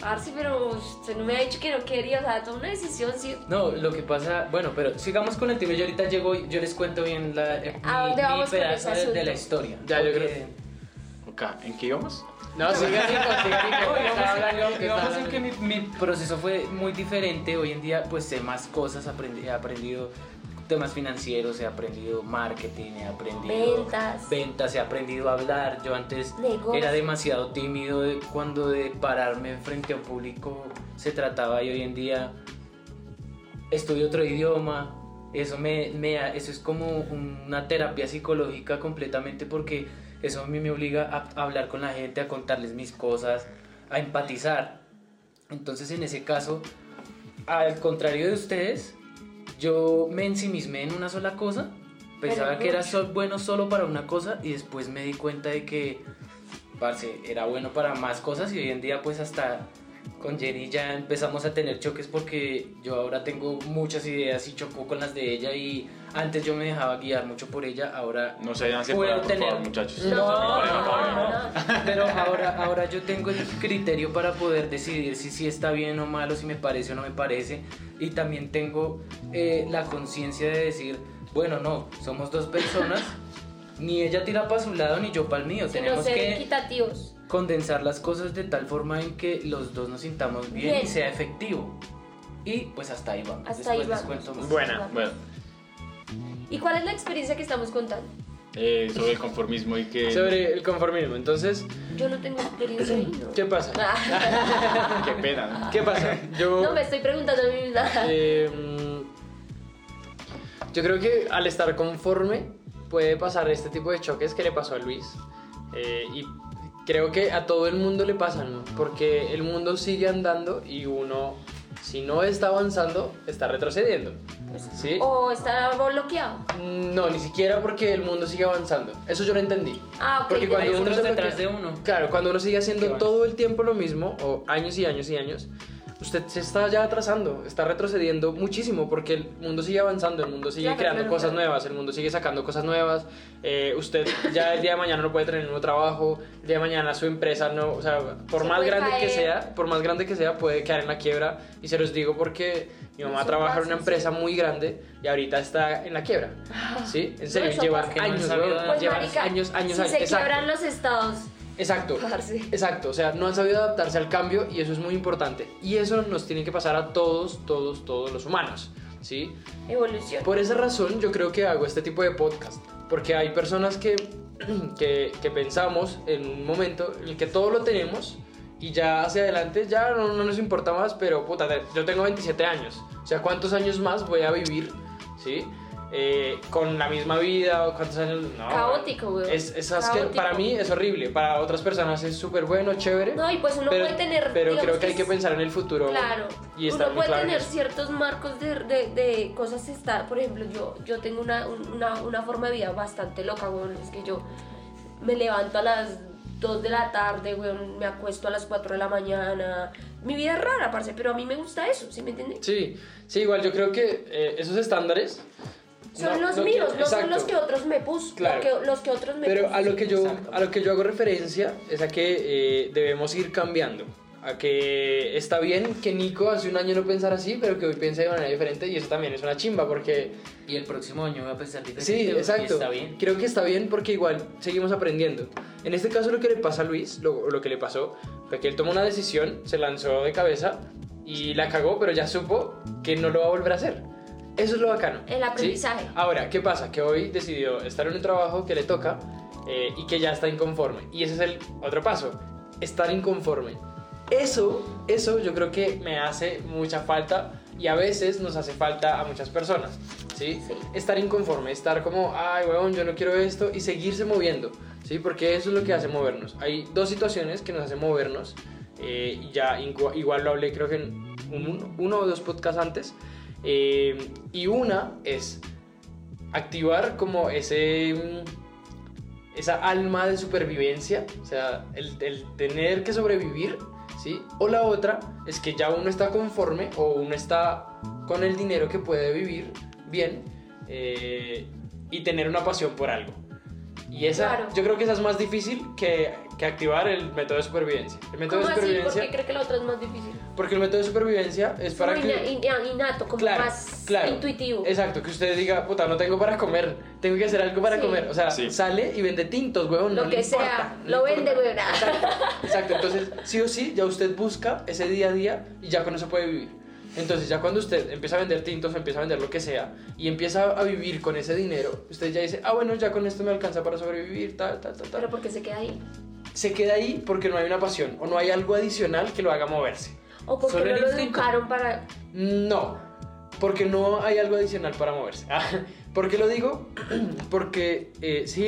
parce, pero usted no me ha dicho que no quería, o sea, toma una decisión, sí. No, lo que pasa, bueno, pero sigamos con el tema. Yo ahorita llego y yo les cuento bien la, eh, ¿A mi, dónde mi vamos con pedazo ese de, de la asunto? historia. Ya, yo Porque- Ok, ¿en qué íbamos? No, siga Nico, siga Nico. No, que digamos, en que mi, mi proceso fue muy diferente. Hoy en día, pues sé más cosas, aprendi- he aprendido temas financieros, he aprendido marketing, he aprendido Ventas. ventas, he aprendido a hablar. Yo antes era demasiado tímido de- cuando de pararme frente a un público se trataba y hoy en día estudio otro idioma. Eso, me, me- eso es como una terapia psicológica completamente porque eso a mí me obliga a hablar con la gente, a contarles mis cosas, a empatizar. Entonces en ese caso, al contrario de ustedes, yo me ensimismé en una sola cosa, pensaba que era bueno solo para una cosa y después me di cuenta de que, parce, era bueno para más cosas y hoy en día pues hasta con Jenny ya empezamos a tener choques porque yo ahora tengo muchas ideas y chocó con las de ella y antes yo me dejaba guiar mucho por ella, ahora No se separar, por tener- favor, muchachos. No, no, no, no. pero ahora, ahora yo tengo el criterio para poder decidir si, si está bien o malo, si me parece o no me parece. Y también tengo eh, la conciencia de decir, bueno, no, somos dos personas, ni ella tira para su lado ni yo para el mío. Sino Tenemos ser que equitativos. condensar las cosas de tal forma en que los dos nos sintamos bien, Bien. y sea efectivo. Y pues hasta ahí vamos. Hasta ahí Después les vamos. cuento más. Buena. Bueno, ¿Y cuál es la experiencia que estamos contando? eh, sobre el conformismo y que... Sobre el conformismo. Entonces, Yo no tengo experiencia ahí, ¿no? ¿qué pasa? Ah, Qué pena. ¿no? ¿Qué pasa? Yo. no, me estoy preguntando a mí misma. Eh, yo creo que al estar conforme puede pasar este tipo de choques que le pasó a Luis. Eh, y creo que a todo el mundo le pasan, porque el mundo sigue andando y uno, si no está avanzando, está retrocediendo. ¿Sí? O está bloqueado. No, ni siquiera porque el mundo sigue avanzando. Eso yo lo entendí. Ah, ok. Porque cuando Hay uno otros se detrás bloquea- de uno. Claro, cuando uno sigue haciendo todo el tiempo lo mismo, o años y años y años, usted se está ya atrasando, está retrocediendo muchísimo porque el mundo sigue avanzando, el mundo sigue Claro, creando claro, cosas claro. nuevas, el mundo sigue sacando cosas nuevas. eh, usted ya el día de mañana no puede tener un nuevo trabajo, el día de mañana su empresa no, o sea, por Se más grande que caer. sea, por más grande que sea, puede quedar en la quiebra. Y se los digo porque mi mamá trabaja en una sí. empresa muy grande y ahorita está en la quiebra. ¿Sí? En serio, lleva. Que no han años, weón, Pues, lleva años, años, si años. se exacto. quiebran los estados. Exacto. Parce. Exacto, o sea, no han sabido adaptarse al cambio y eso es muy importante. Y eso nos tiene que pasar a todos, todos, todos los humanos, ¿sí? Evolución. Por esa razón yo creo que hago este tipo de podcast, porque hay personas que, que, que pensamos en un momento en el que todo lo tenemos y ya hacia adelante ya no, no nos importa más, pero puta, yo tengo 27 años, o sea, ¿cuántos años más voy a vivir, ¿sí? Eh, con la misma vida o cuántos años... No, Caótico, weón. Es, es Caótico. para mí es horrible, para otras personas es súper bueno, chévere. No, y pues uno pero, puede tener. pero creo que hay que pensar en el futuro. Claro. Y estar uno puede claro tener ciertos marcos de, de, de cosas estar. Por ejemplo, yo, yo tengo una, un- una, una forma de vida bastante loca, weón. Es que yo me levanto a las 2 de la tarde, weón. Me acuesto a las 4 de la mañana. Mi vida es rara, parce, pero a mí me gusta eso, ¿sí me entiendes? Sí, sí, igual yo creo que eh, esos estándares... Son no- los no míos, quiero- no son los que otros me puso. Claro. que- los que otros me Pero a lo que yo a lo que yo hago referencia es a que eh, debemos ir cambiando. A que está bien que Nico hace un año no pensara así, pero que hoy piense de manera diferente y eso también es una chimba porque Y el próximo año voy a pensar diferente. Sí, exacto. está bien. Creo que está bien porque igual seguimos aprendiendo. En este caso lo que le pasa a Luis, lo, lo que le pasó, fue que él tomó una decisión, se lanzó de cabeza y la cagó, pero ya supo que no lo va a volver a hacer. Eso es lo bacano. El ¿sí? aprendizaje. Ahora, ¿qué pasa? Que hoy decidió estar en un trabajo que le toca eh, y que ya está inconforme. Y ese es el otro paso, estar inconforme. Eso, eso yo creo que me hace mucha falta y a veces nos hace falta a muchas personas, ¿sí? Sí. Estar inconforme, estar como, ay, weón, yo no quiero esto y seguirse moviendo, ¿sí? Porque eso es lo que hace movernos. Hay dos situaciones que nos hacen movernos eh, ya igual lo hablé creo que en un- uno o dos podcasts antes. Eh, y una es activar como ese mm, esa alma de supervivencia, o sea, el, tener que sobrevivir, ¿sí? O la otra es que ya uno está conforme o uno está con el dinero que puede vivir bien eh, y tener una pasión por algo. Y esa, Claro. yo creo que esa es más difícil que, que activar el método de supervivencia. El método ¿Cómo de así? ¿Por supervivencia, qué cree que la otra es más difícil? porque el método de supervivencia es para como que... innato, como Claro, más claro. intuitivo. Exacto, que usted diga, puta, no tengo para comer, tengo que hacer algo para Sí. comer. O sea, Sí. sale y vende tintos, weón. Lo no que le sea, no lo vende, weón. Exacto, exacto, entonces sí o sí, ya usted busca ese día a día y ya con eso puede vivir. Entonces ya cuando usted empieza a vender tintos, empieza a vender lo que sea y empieza a vivir con ese dinero, usted ya dice, ah, bueno, ya con esto me alcanza para sobrevivir, tal, tal, tal. Pero porque se queda ahí. Se queda ahí porque no hay una pasión o no hay algo adicional que lo haga moverse. O porque Solo no lo educaron para. No, porque no hay algo adicional para moverse. Ah, ¿Por qué lo digo? Porque eh, sí,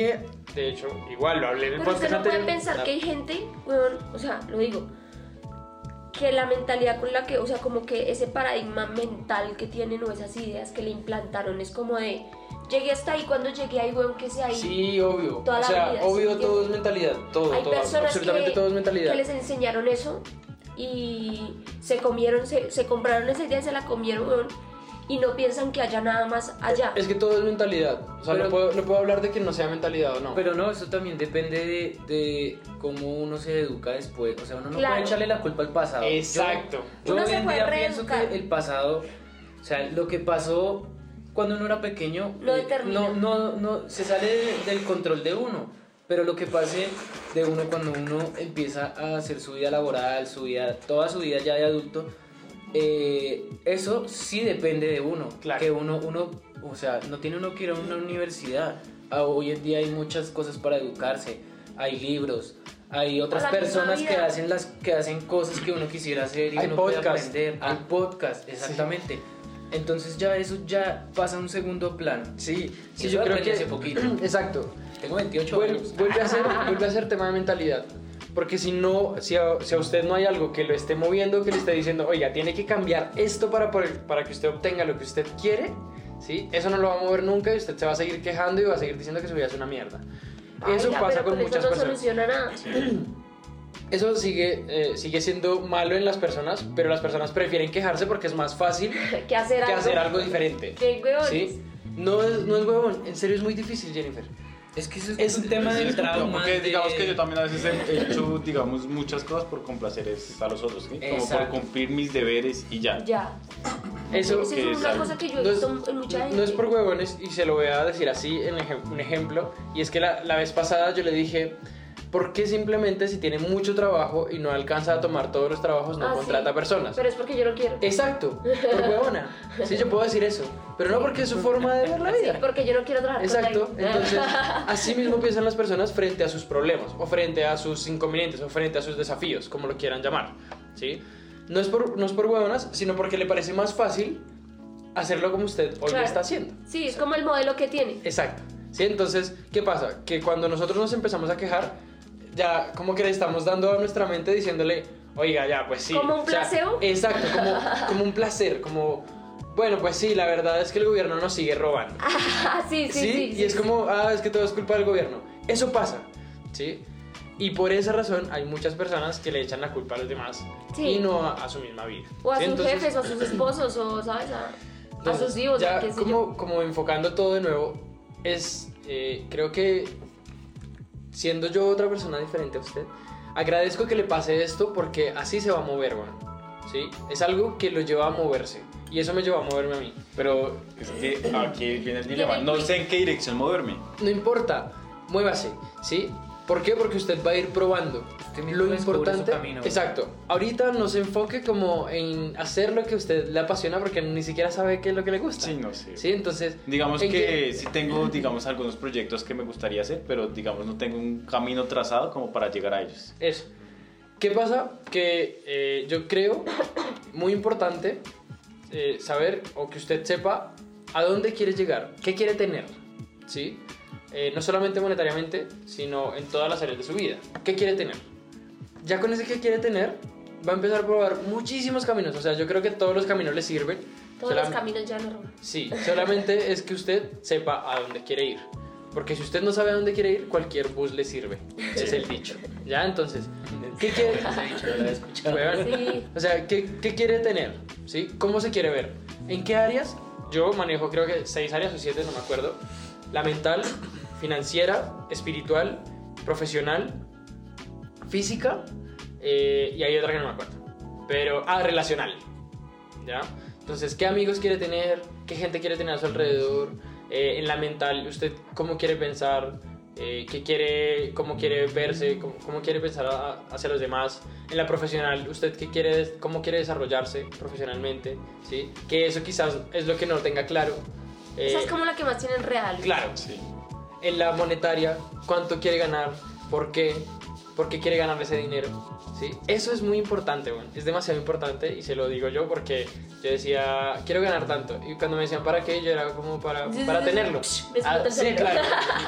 de hecho, igual lo hablé en el Pero usted podcast no puede anterior. pensar que hay gente, weón, o sea, lo digo, que la mentalidad con la que, o sea, como que ese paradigma mental que tienen o esas ideas que le implantaron es como de, llegué hasta ahí, cuando llegué ahí, weón, que sea ahí. Sí, obvio. Toda o la sea, vida, ¿sí obvio todo es mentalidad. Todo, Hay todo. personas Absolutamente que, todo es mentalidad. que les enseñaron eso y se comieron, se, se compraron esa idea, se la comieron, weón, y no piensan que haya nada más allá. Es que todo es mentalidad. O sea, Pero- no, puedo, no puedo hablar de que no sea mentalidad o no. Pero no, eso también depende de, de cómo uno se educa después. O sea, uno no Claro. puede echarle la culpa al pasado. Yo- Exacto. Yo, Uno hoy se en puede día pienso reeducar. que el pasado, o sea, lo que pasó cuando uno era pequeño, No eh, determina. no, no, no, se sale de- del control de uno. Pero lo que pase de uno cuando uno empieza a hacer su vida laboral, su vida, toda su vida ya de adulto, eh, eso sí depende de uno. Claro. Que uno, uno, o sea, no tiene uno que ir a una universidad. Ah, Hoy en día hay muchas cosas para educarse. Hay libros, hay otras personas que hacen las que hacen cosas que uno quisiera hacer y Hay uno puede podcast. aprender. Ah. Hay podcast, exactamente. Entonces ya eso ya pasa a un segundo plano. Sí, sí, yo creo que. hace poquito. Exacto. Tengo 28 Vuelve, años. vuelve a ser, vuelve a ser tema de mentalidad. Porque si no, si a, si a usted no hay algo que lo esté moviendo, que le esté diciendo, oiga, tiene que cambiar esto para, para que usted obtenga lo que usted quiere, ¿sí? Eso no lo va a mover nunca y usted se va a seguir quejando y va a seguir diciendo que su vida es una mierda. Eso Ay, ya, pasa pero con con muchas eso no personas. soluciona nada. Eso sigue, eh, sigue siendo malo en las personas, pero las personas prefieren quejarse porque es más fácil que hacer que algo. hacer algo diferente. Qué. ¿Sí? No es, no es huevón, en serio es muy difícil, Jennifer. Es que eso es, Es- un tema del trauma. Porque digamos que yo también a veces he hecho, digamos, muchas cosas por complacer a los otros, ¿sí? Como por cumplir mis deberes y ya. Ya. Eso es una cosa que yo he no es, visto en mucha gente. no es por huevones y se lo voy a decir así en un ejemplo y es que la, la vez pasada yo le dije ¿por qué simplemente si tiene mucho trabajo y no alcanza a tomar todos los trabajos no Ah, sí. contrata personas? Pero es porque yo no quiero. Exacto, por huevona. Sí, yo puedo decir eso, pero no porque es su forma de ver la Sí, vida. porque yo no quiero trabajar Exacto, entonces así mismo piensan las personas frente a sus problemas o frente a sus inconvenientes o frente a sus desafíos, como lo quieran llamar, ¿sí? No es por, no es por huevonas, sino porque le parece más fácil hacerlo como usted hoy lo Claro. está haciendo. Sí, es como el modelo que tiene. Exacto, ¿sí? Entonces, ¿qué pasa? Que cuando nosotros nos empezamos a quejar, ya como que le estamos dando a nuestra mente diciéndole, oiga, ya, pues sí. ¿Como un o sea, placebo? exacto, como, como un placer, como, bueno, pues sí, la verdad es que el gobierno nos sigue robando. Ah, sí, sí, ¿sí? sí. y es sí. como, ah, es que todo es culpa del gobierno. Eso pasa, ¿sí? Y por esa razón hay muchas personas que le echan la culpa a los demás Sí. y no a, a su misma vida. O a sus Entonces, jefes, o a sus esposos, o, ¿sabes? A, a entonces, sus hijos, ya a qué sé yo. como, como enfocando todo de nuevo, es, eh, creo que siendo yo otra persona diferente a usted, agradezco que le pase esto porque así se va a mover, bueno, ¿sí? Es algo que lo lleva a moverse y eso me lleva a moverme a mí. Pero es que aquí viene el dilema. No sé en qué dirección moverme. No importa, muévase, ¿sí? ¿Por qué? Porque usted va a ir probando. Usted mismo Lo su importante, camino. exacto. Ahorita no se enfoque como en hacer lo que a usted le apasiona porque ni siquiera sabe qué es lo que le gusta. Sí, no sé. Sí, entonces. Digamos ¿en que qué- sí tengo, digamos, algunos proyectos que me gustaría hacer, pero digamos no tengo un camino trazado como para llegar a ellos. Eso. ¿Qué pasa? Que eh, yo creo muy importante eh, saber o que usted sepa a dónde quiere llegar, qué quiere tener, ¿sí? Eh, no solamente monetariamente, sino en todas las áreas de su vida. ¿Qué quiere tener? Ya con ese que quiere tener, va a empezar a probar muchísimos caminos. O sea, yo creo que todos los caminos le sirven. Todos los caminos ya no roban. Sí, solamente es que usted sepa a dónde quiere ir. Porque si usted no sabe a dónde quiere ir, cualquier bus le sirve. Es el dicho. ¿Ya? Entonces, ¿qué quiere? Sí. O sea, ¿qué, qué quiere tener? ¿Sí? ¿Cómo se quiere ver? ¿En qué áreas? Yo manejo creo que seis áreas o siete, no me acuerdo. La mental, financiera, espiritual, profesional, física eh, y hay otra que no me acuerdo. Pero, ah, relacional. ¿Ya? Entonces, ¿qué amigos quiere tener? ¿Qué gente quiere tener a su alrededor? Eh, en la mental, ¿usted cómo quiere pensar? Eh, ¿Qué quiere, cómo quiere verse? ¿Cómo, cómo quiere pensar a- hacia los demás? En la profesional, ¿usted qué quiere, cómo quiere desarrollarse profesionalmente? ¿Sí? Que eso quizás es lo que no tenga claro. Esa Eh, es como la que más tienen real. Claro, Sí. En la monetaria, cuánto quiere ganar, por qué, por qué quiere ganar ese dinero. ¿sí? Eso es muy importante, bueno, es demasiado importante y se lo digo yo porque yo decía, quiero ganar tanto. Y cuando me decían para qué, yo era como para, para tenerlo. Ah, sí, claro,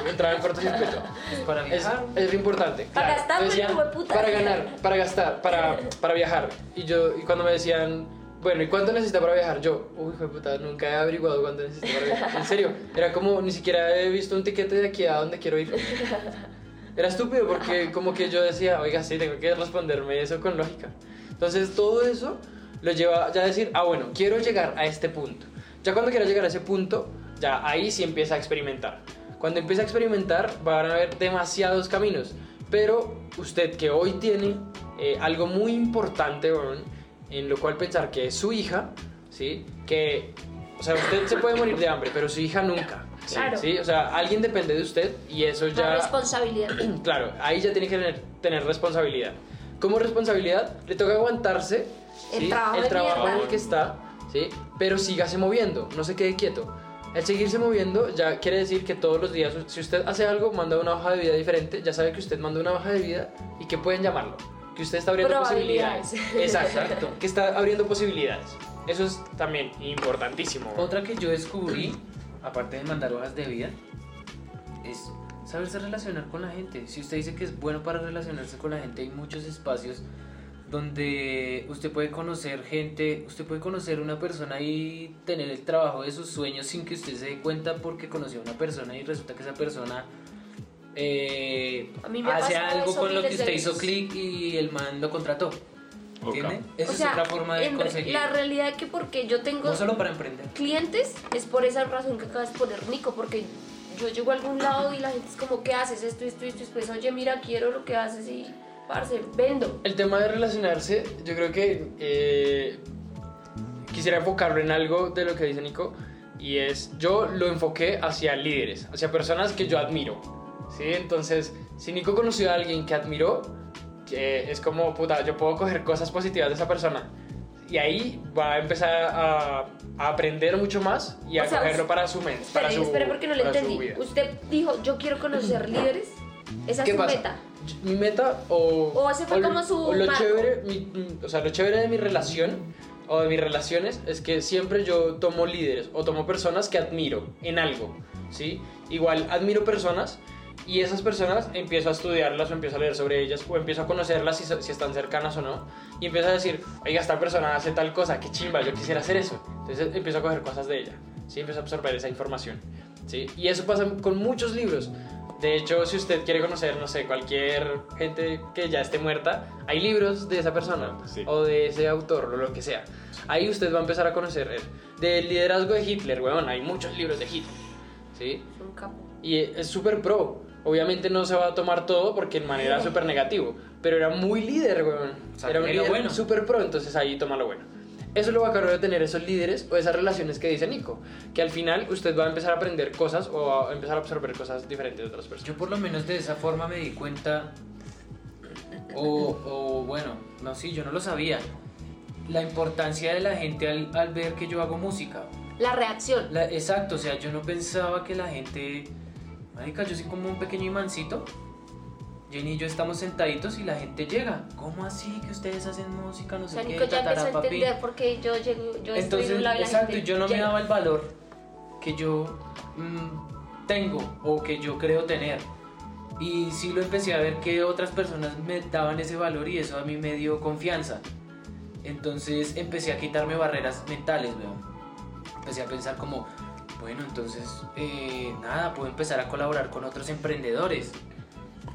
entraba en cortocircuito. Para Es, viajar. es lo importante. Para claro. gastar, decían. Para ganar, para gastar, para, para viajar. Y yo, y cuando me decían, bueno, ¿y cuánto necesita para viajar? Yo, uy, hijo de puta, nunca he averiguado cuánto necesito para viajar. En serio, era como, ni siquiera he visto un tiquete de aquí a donde quiero ir. Era estúpido porque como que yo decía, oiga, sí, tengo que responderme eso con lógica. Entonces todo eso lo lleva ya a decir, ah, bueno, quiero llegar a este punto. Ya cuando quiera llegar a ese punto, ya ahí sí empieza a experimentar. Cuando empieza a experimentar van a haber demasiados caminos. Pero usted que hoy tiene eh, algo muy importante, weón, en lo cual pensar que su hija, ¿sí? Que, o sea, usted se puede morir de hambre, pero su hija nunca. Claro. ¿sí? O sea, alguien depende de usted y eso La ya... responsabilidad. Claro, ahí ya tiene que tener, tener responsabilidad. Como responsabilidad, le toca aguantarse El ¿sí? trabajo el trabajo en el que está, ¿sí? pero sígase moviendo, no se quede quieto. El seguirse moviendo ya quiere decir que todos los días, si usted hace algo, manda una hoja de vida diferente, ya sabe que usted manda una hoja de vida y que pueden llamarlo, que usted está abriendo posibilidades. Exacto, que está abriendo posibilidades. Eso es también importantísimo. Otra que yo descubrí, aparte de mandar hojas de vida, es saberse relacionar con la gente. Si usted dice que es bueno para relacionarse con la gente, hay muchos espacios donde usted puede conocer gente, usted puede conocer una persona y tener el trabajo de sus sueños sin que usted se dé cuenta porque conoció a una persona y resulta que esa persona eh, A mí me ha hace algo con lo que usted hizo clic y el man lo contrató. ¿Entiende? Esa o es otra forma de conseguir. la realidad es que porque yo tengo No solo para emprender. clientes es por esa razón que acabas de poner Nico, porque yo llego a algún lado y la gente es como, ¿qué haces? Esto, esto, esto, después, oye, mira, quiero lo que haces y, parce, vendo. El tema de relacionarse, yo creo que eh, quisiera enfocarlo en algo de lo que dice Nico, y es, yo lo enfoqué hacia líderes, hacia personas que yo admiro, ¿sí? Entonces, si Nico conoció a alguien que admiró, que es como, puta, yo puedo coger cosas positivas de esa persona, y ahí va a empezar a, a aprender mucho más y a O sea, cogerlo para su mente, para Espera, su, espera, porque no le para su entendí. Usted dijo, yo quiero conocer líderes. Esa es ¿Qué su pasa? meta. Mi meta o... O ese fue lo- como su o lo chévere, mi- o sea, lo chévere de mi relación o de mis relaciones es que siempre yo tomo líderes o tomo personas que admiro en algo, ¿sí? Igual admiro personas y esas personas empiezo a estudiarlas o empiezo a leer sobre ellas o empiezo a conocerlas si, si están cercanas o no y empiezo a decir, oiga, esta persona hace tal cosa, qué chimba, yo quisiera hacer eso. Entonces empiezo a coger cosas de ella, ¿sí? Empiezo a absorber esa información, ¿sí? Y eso pasa con muchos libros. De hecho, si usted quiere conocer, no sé, cualquier gente que ya esté muerta, hay libros de esa persona Sí. o de ese autor o lo que sea. Ahí usted va a empezar a conocer él. Del liderazgo de Hitler, weón, hay muchos libros de Hitler, ¿sí? Es un capo. Y es súper pro. Obviamente no se va a tomar todo porque en manera súper negativo, pero era muy líder, weón. O sea, era un líder bueno. súper pro, entonces ahí toma lo bueno. eso es lo bacano de tener esos líderes o esas relaciones que dice Nico, que al final usted va a empezar a aprender cosas o a empezar a absorber cosas diferentes de otras personas. Yo por lo menos de esa forma me di cuenta, o, o bueno, no, sí, yo no lo sabía, la importancia de la gente al, al ver que yo hago música. La reacción. La- exacto, o sea, yo no pensaba que la gente, marica, yo soy como un pequeño imancito. Jenny y yo estamos sentaditos y la gente llega. ¿Cómo así que ustedes hacen música? No sé sea, qué, ya empezó a tatarapapi"? entender por qué yo llego, yo estoy Entonces, en un lado y la exacto, gente yo no me daba el valor que yo mm, tengo o que yo creo tener. Y sí lo empecé a ver que otras personas me daban ese valor y eso a mí me dio confianza. Entonces empecé a quitarme barreras mentales, weón. Empecé a pensar como, bueno, entonces, eh, nada, puedo empezar a colaborar con otros emprendedores.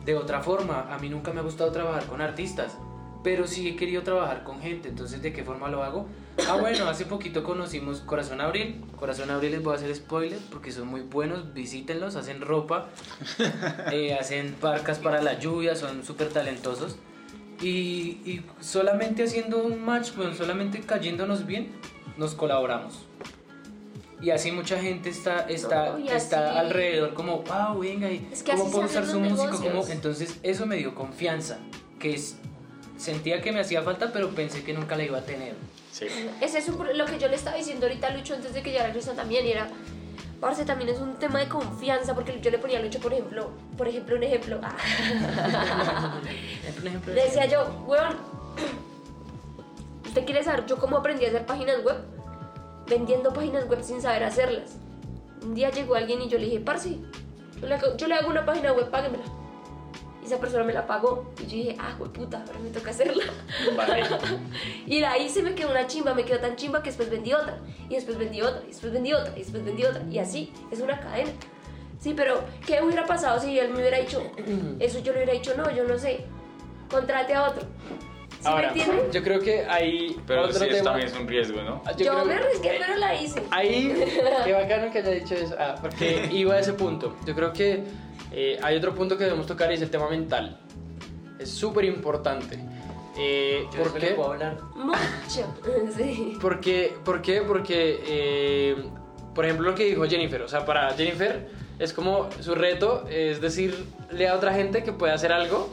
De otra forma, a mí nunca me ha gustado trabajar con artistas, pero sí he querido trabajar con gente, entonces ¿de qué forma lo hago? Ah, bueno, hace poquito conocimos Corazón Abril. Corazón Abril les voy a hacer spoiler porque son muy buenos, visítenlos, hacen ropa, eh, hacen parcas para la lluvia, son súper talentosos. Y, y solamente haciendo un match, bueno, solamente cayéndonos bien, nos colaboramos. Y así mucha gente está, está, No, está así- alrededor como, wow, venga, y Es que cómo puedo usar su música, entonces eso me dio confianza, que es, sentía que me hacía falta, pero pensé que nunca la iba a tener. Sí. Es eso lo que yo le estaba diciendo ahorita a Lucho antes de que llegara Cristian también, y era, parce, también es un tema de confianza, porque yo le ponía a Lucho, por ejemplo, por ejemplo, un ejemplo, ah, Un ejemplo le decía yo, weón, ¿usted quiere saber yo cómo aprendí a hacer páginas web? Vendiendo páginas web sin saber hacerlas. Un día llegó alguien y yo le dije, parce, yo le hago, yo le hago una página web, páguemela. Y esa persona me la pagó. Y yo dije, ah, puta, ahora me toca hacerla. Vale. Y de ahí se me quedó una chimba, me quedó tan chimba que después vendí otra, y después vendí otra, y después vendí otra, y después vendí otra, y así, es una cadena. Sí, pero ¿qué hubiera pasado si él me hubiera dicho eso? Yo le hubiera dicho, no, yo no sé, contrate a otro. ¿Sí Ahora, me entienden? yo creo que ahí Pero otro sí, eso tema. también es un riesgo, ¿no? Yo Yo, creo me que- arriesgué, pero la hice. Ahí, qué bacano que haya dicho eso, ah, porque iba a ese punto. Yo creo que eh, hay otro punto que debemos tocar y es el tema mental. Es súper importante. Eh, Yo ¿Por qué? puedo hablar. Mucho. Sí. ¿Por qué? ¿Por qué? Porque, eh, por ejemplo, lo que dijo Jennifer, o sea, para Jennifer es como su reto es decirle a otra gente que puede hacer algo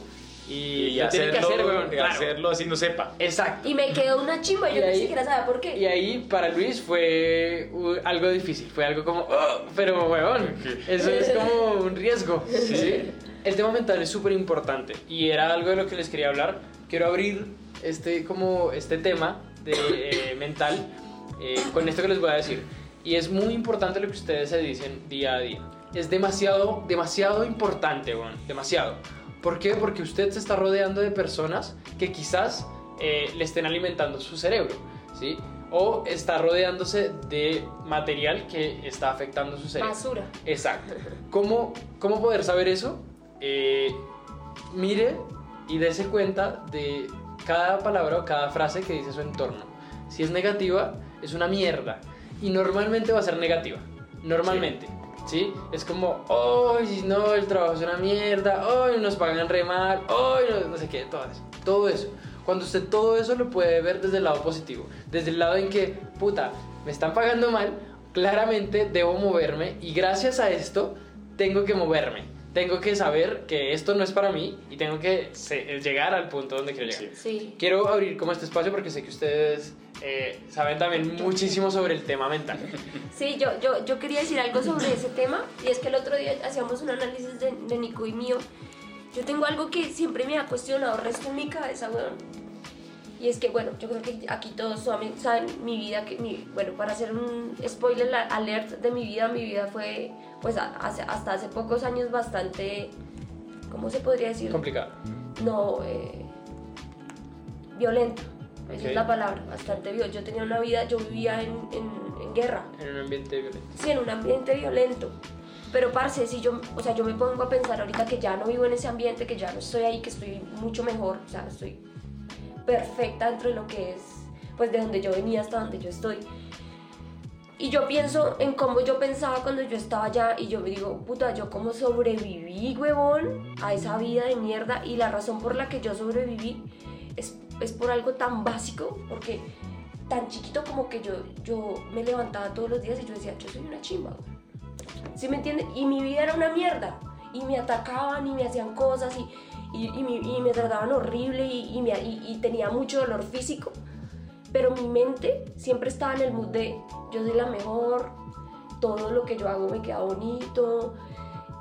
y, Y lo tiene que hacerlo, hacer, weón, claro. hacerlo así no sepa. Exacto. Y me quedó una chimba, Y yo ahí- ni siquiera sabía por qué. Y ahí para Luis fue algo difícil, fue algo como, "Oh", pero weón, eso es como un riesgo. ¿sí? El tema mental es súper importante y era algo de lo que les quería hablar. Quiero abrir este, como este tema de, eh, mental eh, con esto que les voy a decir. Y es muy importante lo que ustedes se dicen día a día. Es demasiado, demasiado importante, weón, demasiado. ¿Por qué? Porque usted se está rodeando de personas que quizás eh, le estén alimentando su cerebro, ¿sí? O está rodeándose de material que está afectando su cerebro. Basura. Exacto. ¿Cómo, cómo poder saber eso? Eh, mire y dése cuenta de cada palabra o cada frase que dice su entorno. Si es negativa, es una mierda. Y normalmente va a ser negativa. Normalmente. ¿Sí? Es como, hoy no, el trabajo es una mierda, hoy nos pagan re mal, hoy no, no sé qué, todo eso. Todo eso. Cuando usted todo eso lo puede ver desde el lado positivo, desde el lado en que, puta, me están pagando mal, claramente debo moverme y gracias a esto tengo que moverme. Tengo que saber que esto no es para mí y tengo que se- llegar al punto donde quiero llegar. Sí. Quiero abrir como este espacio porque sé que ustedes eh, saben también muchísimo sobre el tema mental. Sí, yo, yo, yo quería decir algo sobre ese tema y es que el otro día hacíamos un análisis de, de Nico y mío. Yo tengo algo que siempre me ha cuestionado resto en mi cabeza, weón. Y es que, bueno, yo creo que aquí todos saben, mi vida, que mi, bueno, para hacer un spoiler alert de mi vida, mi vida fue, pues, hace- hasta hace pocos años bastante, ¿cómo se podría decir? Complicado. no eh, violenta esa es la palabra bastante violenta yo tenía una vida yo vivía en, en- en guerra En un ambiente violento. sí en un ambiente violento pero parce si yo o sea yo me pongo a pensar ahorita que ya no vivo en ese ambiente que ya no estoy ahí que estoy mucho mejor o sea estoy perfecta dentro de lo que es pues de donde yo venía hasta donde yo estoy y yo pienso en cómo yo pensaba cuando yo estaba allá y yo me digo, puta, yo cómo sobreviví, huevón, a esa vida de mierda y la razón por la que yo sobreviví es, es por algo tan básico, porque tan chiquito como que yo, yo me levantaba todos los días y yo decía, yo soy una chimba. güey". ¿Sí me entiende? Y mi vida era una mierda. Y me atacaban y me hacían cosas y, y, y, y me trataban horrible y, me- y- tenía mucho dolor físico. Pero mi mente siempre estaba en el mood de yo soy la mejor, todo lo que yo hago me queda bonito,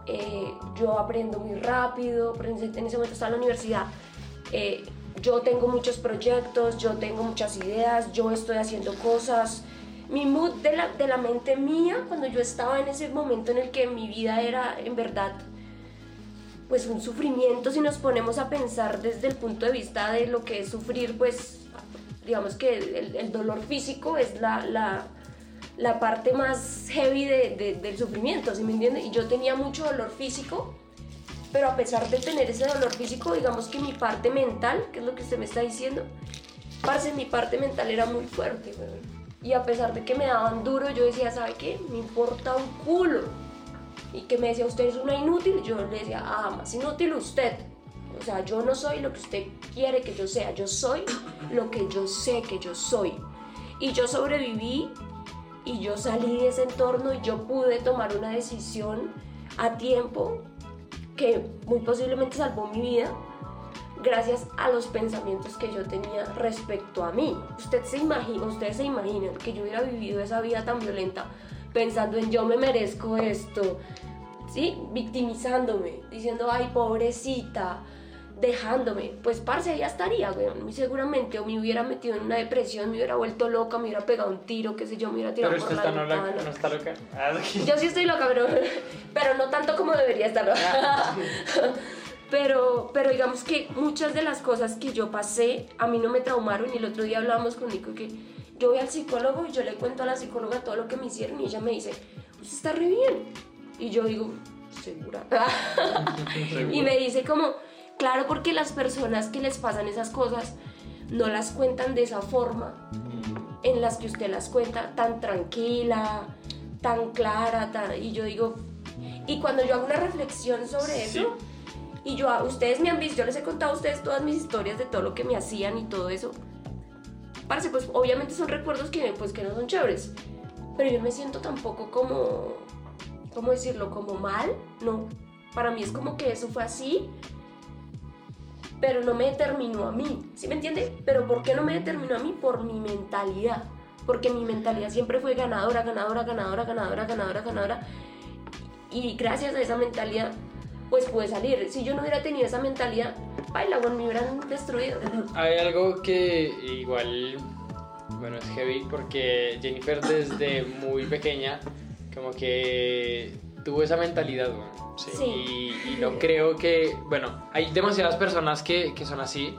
eh, yo aprendo muy rápido, en ese momento estaba en la universidad, eh, yo tengo muchos proyectos, yo tengo muchas ideas, yo estoy haciendo cosas. Mi mood de la, de la mente mía, cuando yo estaba en ese momento en el que mi vida era en verdad pues un sufrimiento si nos ponemos a pensar desde el punto de vista de lo que es sufrir, pues digamos que el, dolor físico es la, la, la parte más heavy de- de- del sufrimiento, ¿sí me entiende? Y yo tenía mucho dolor físico, pero a pesar de tener ese dolor físico, digamos que mi parte mental, que es lo que usted me está diciendo, parce, mi parte mental era muy fuerte. Y a pesar de que me daban duro, yo decía, ¿sabe qué? Me importa un culo. Y que me decía, usted es una inútil. Yo le decía, ah, más inútil usted. O sea, yo no soy lo que usted quiere que yo sea. Yo soy lo que yo sé que yo soy. Y yo sobreviví y yo salí de ese entorno y yo pude tomar una decisión a tiempo que muy posiblemente salvó mi vida gracias a los pensamientos que yo tenía respecto a mí. Usted se imagina, ustedes se imaginan que yo hubiera vivido esa vida tan violenta pensando en yo me merezco esto, ¿sí? Victimizándome, diciendo, ay, pobrecita, dejándome. Pues, parce, ya estaría, güey, muy seguramente. O me hubiera metido en una depresión, me hubiera vuelto loca, me hubiera pegado un tiro, qué sé yo, me hubiera tirado Pero por usted la está, no, no está loca. Ah. Yo sí estoy loca, pero, pero no tanto como debería estar loca. Pero, pero digamos que muchas de las cosas que yo pasé a mí no me traumaron y el otro día hablábamos con Nico que yo voy al psicólogo y yo le cuento a la psicóloga todo lo que me hicieron y ella me dice, usted está re bien. Y yo digo, segura. y me dice como, claro, porque las personas que les pasan esas cosas no las cuentan de esa forma en las que usted las cuenta tan tranquila, tan clara, tan- y yo digo, y cuando yo hago una reflexión sobre Sí. eso, y yo, a- ustedes me han visto, yo les he contado a ustedes todas mis historias de todo lo que me hacían y todo eso, parce, pues obviamente son recuerdos que, pues, que no son chéveres, pero yo me siento tampoco como, ¿cómo decirlo? Como mal, no, para mí es como que eso fue así, pero no me determinó a mí, ¿sí me entiende? Pero ¿por qué no me determinó a mí? Por mi mentalidad, porque mi mentalidad siempre fue ganadora, ganadora, ganadora, ganadora, ganadora, ganadora, y gracias a esa mentalidad, pues pude salir. Si yo no hubiera tenido esa mentalidad, baila, me hubieran destruido. Hay algo que igual, bueno, es heavy porque Jennifer desde muy pequeña como que tuvo esa mentalidad, bueno, sí. Sí. Y, y no creo que, bueno, hay demasiadas personas que, que son así,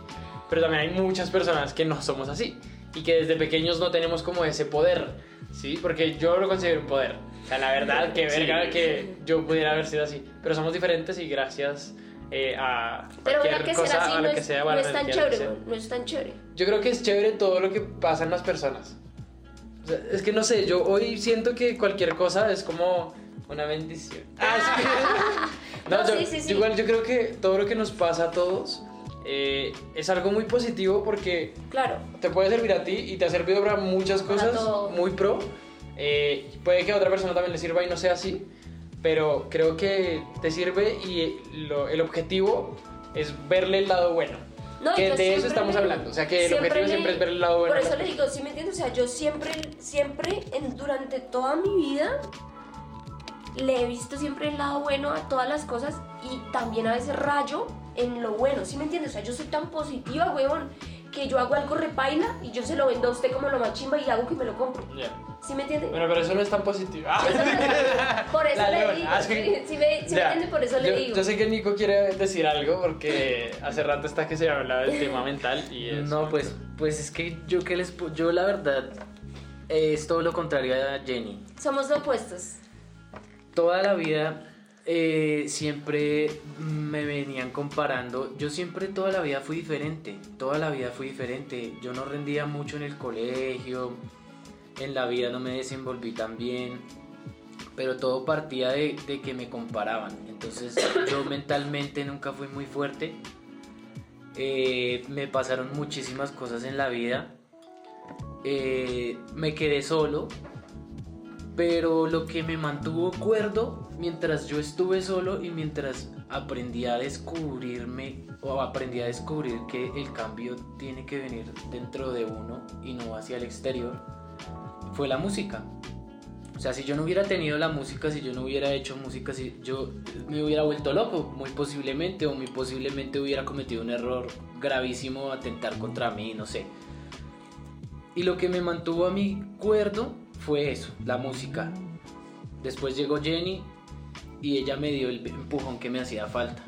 pero también hay muchas personas que no somos así y que desde pequeños no tenemos como ese poder, ¿sí? Porque yo lo considero un poder. O sea, la verdad, que Sí. verga que yo pudiera haber sido así, pero somos diferentes y gracias eh, a Pero cualquier que cosa, así a no lo es, que sea, no es tan chévere, sea. no es tan chévere. Yo creo que es chévere todo lo que pasa en las personas. O sea, es que no sé, yo hoy siento que cualquier cosa es como una bendición. Ah, es que- no, No, yo, sí, sí, sí. igual yo creo que todo lo que nos pasa a todos eh, es algo muy positivo porque Claro, te puede servir a ti y te ha servido para muchas Para cosas todo. muy pro. Eh, puede que a otra persona también le sirva y no sea así, pero creo que te sirve y lo- el objetivo es verle el lado bueno. No, que de eso estamos le- hablando. O sea, que el objetivo le- siempre es ver el lado bueno. Por eso le digo, ¿sí me entiendes? O sea, yo siempre, siempre, en, durante toda mi vida, le he visto siempre el lado bueno a todas las cosas y también a veces rayo en lo bueno, ¿sí me entiendes? O sea, yo soy tan positiva, huevón, que yo hago algo repaila y yo se lo vendo a usted como lo más chimba y hago que me lo compre. Ya. ¿Sí me entiende? Bueno, pero eso no es tan positivo. Ah. Por eso La le leona. digo, Ah, sí. ¿sí, sí me, sí me Ya. entiende? Por eso yo, le digo. yo sé que Nico quiere decir algo porque hace rato está que se habla del tema mental y es... No, pues, pues es que yo que les pu- yo la verdad eh, es todo lo contrario a Jenny. Somos opuestos. Toda la vida eh, siempre me venían comparando. Yo siempre toda la vida fui diferente. Toda la vida fui diferente. Yo no rendía mucho en el colegio. En la vida no me desenvolví tan bien. Pero todo partía de, de que me comparaban. Entonces yo mentalmente nunca fui muy fuerte. Eh, me pasaron muchísimas cosas en la vida. eh, me quedé solo, pero lo que me mantuvo cuerdo mientras yo estuve solo y mientras aprendí a descubrirme o aprendí a descubrir que el cambio tiene que venir dentro de uno y no hacia el exterior, fue la música. O sea, si yo no hubiera tenido la música, si yo no hubiera hecho música, si yo me hubiera vuelto loco, muy posiblemente, o muy posiblemente hubiera cometido un error gravísimo, atentar contra mí, no sé. Y lo que me mantuvo a mi cuerdo fue eso, la música. Después llegó Jenny y ella me dio el empujón que me hacía falta.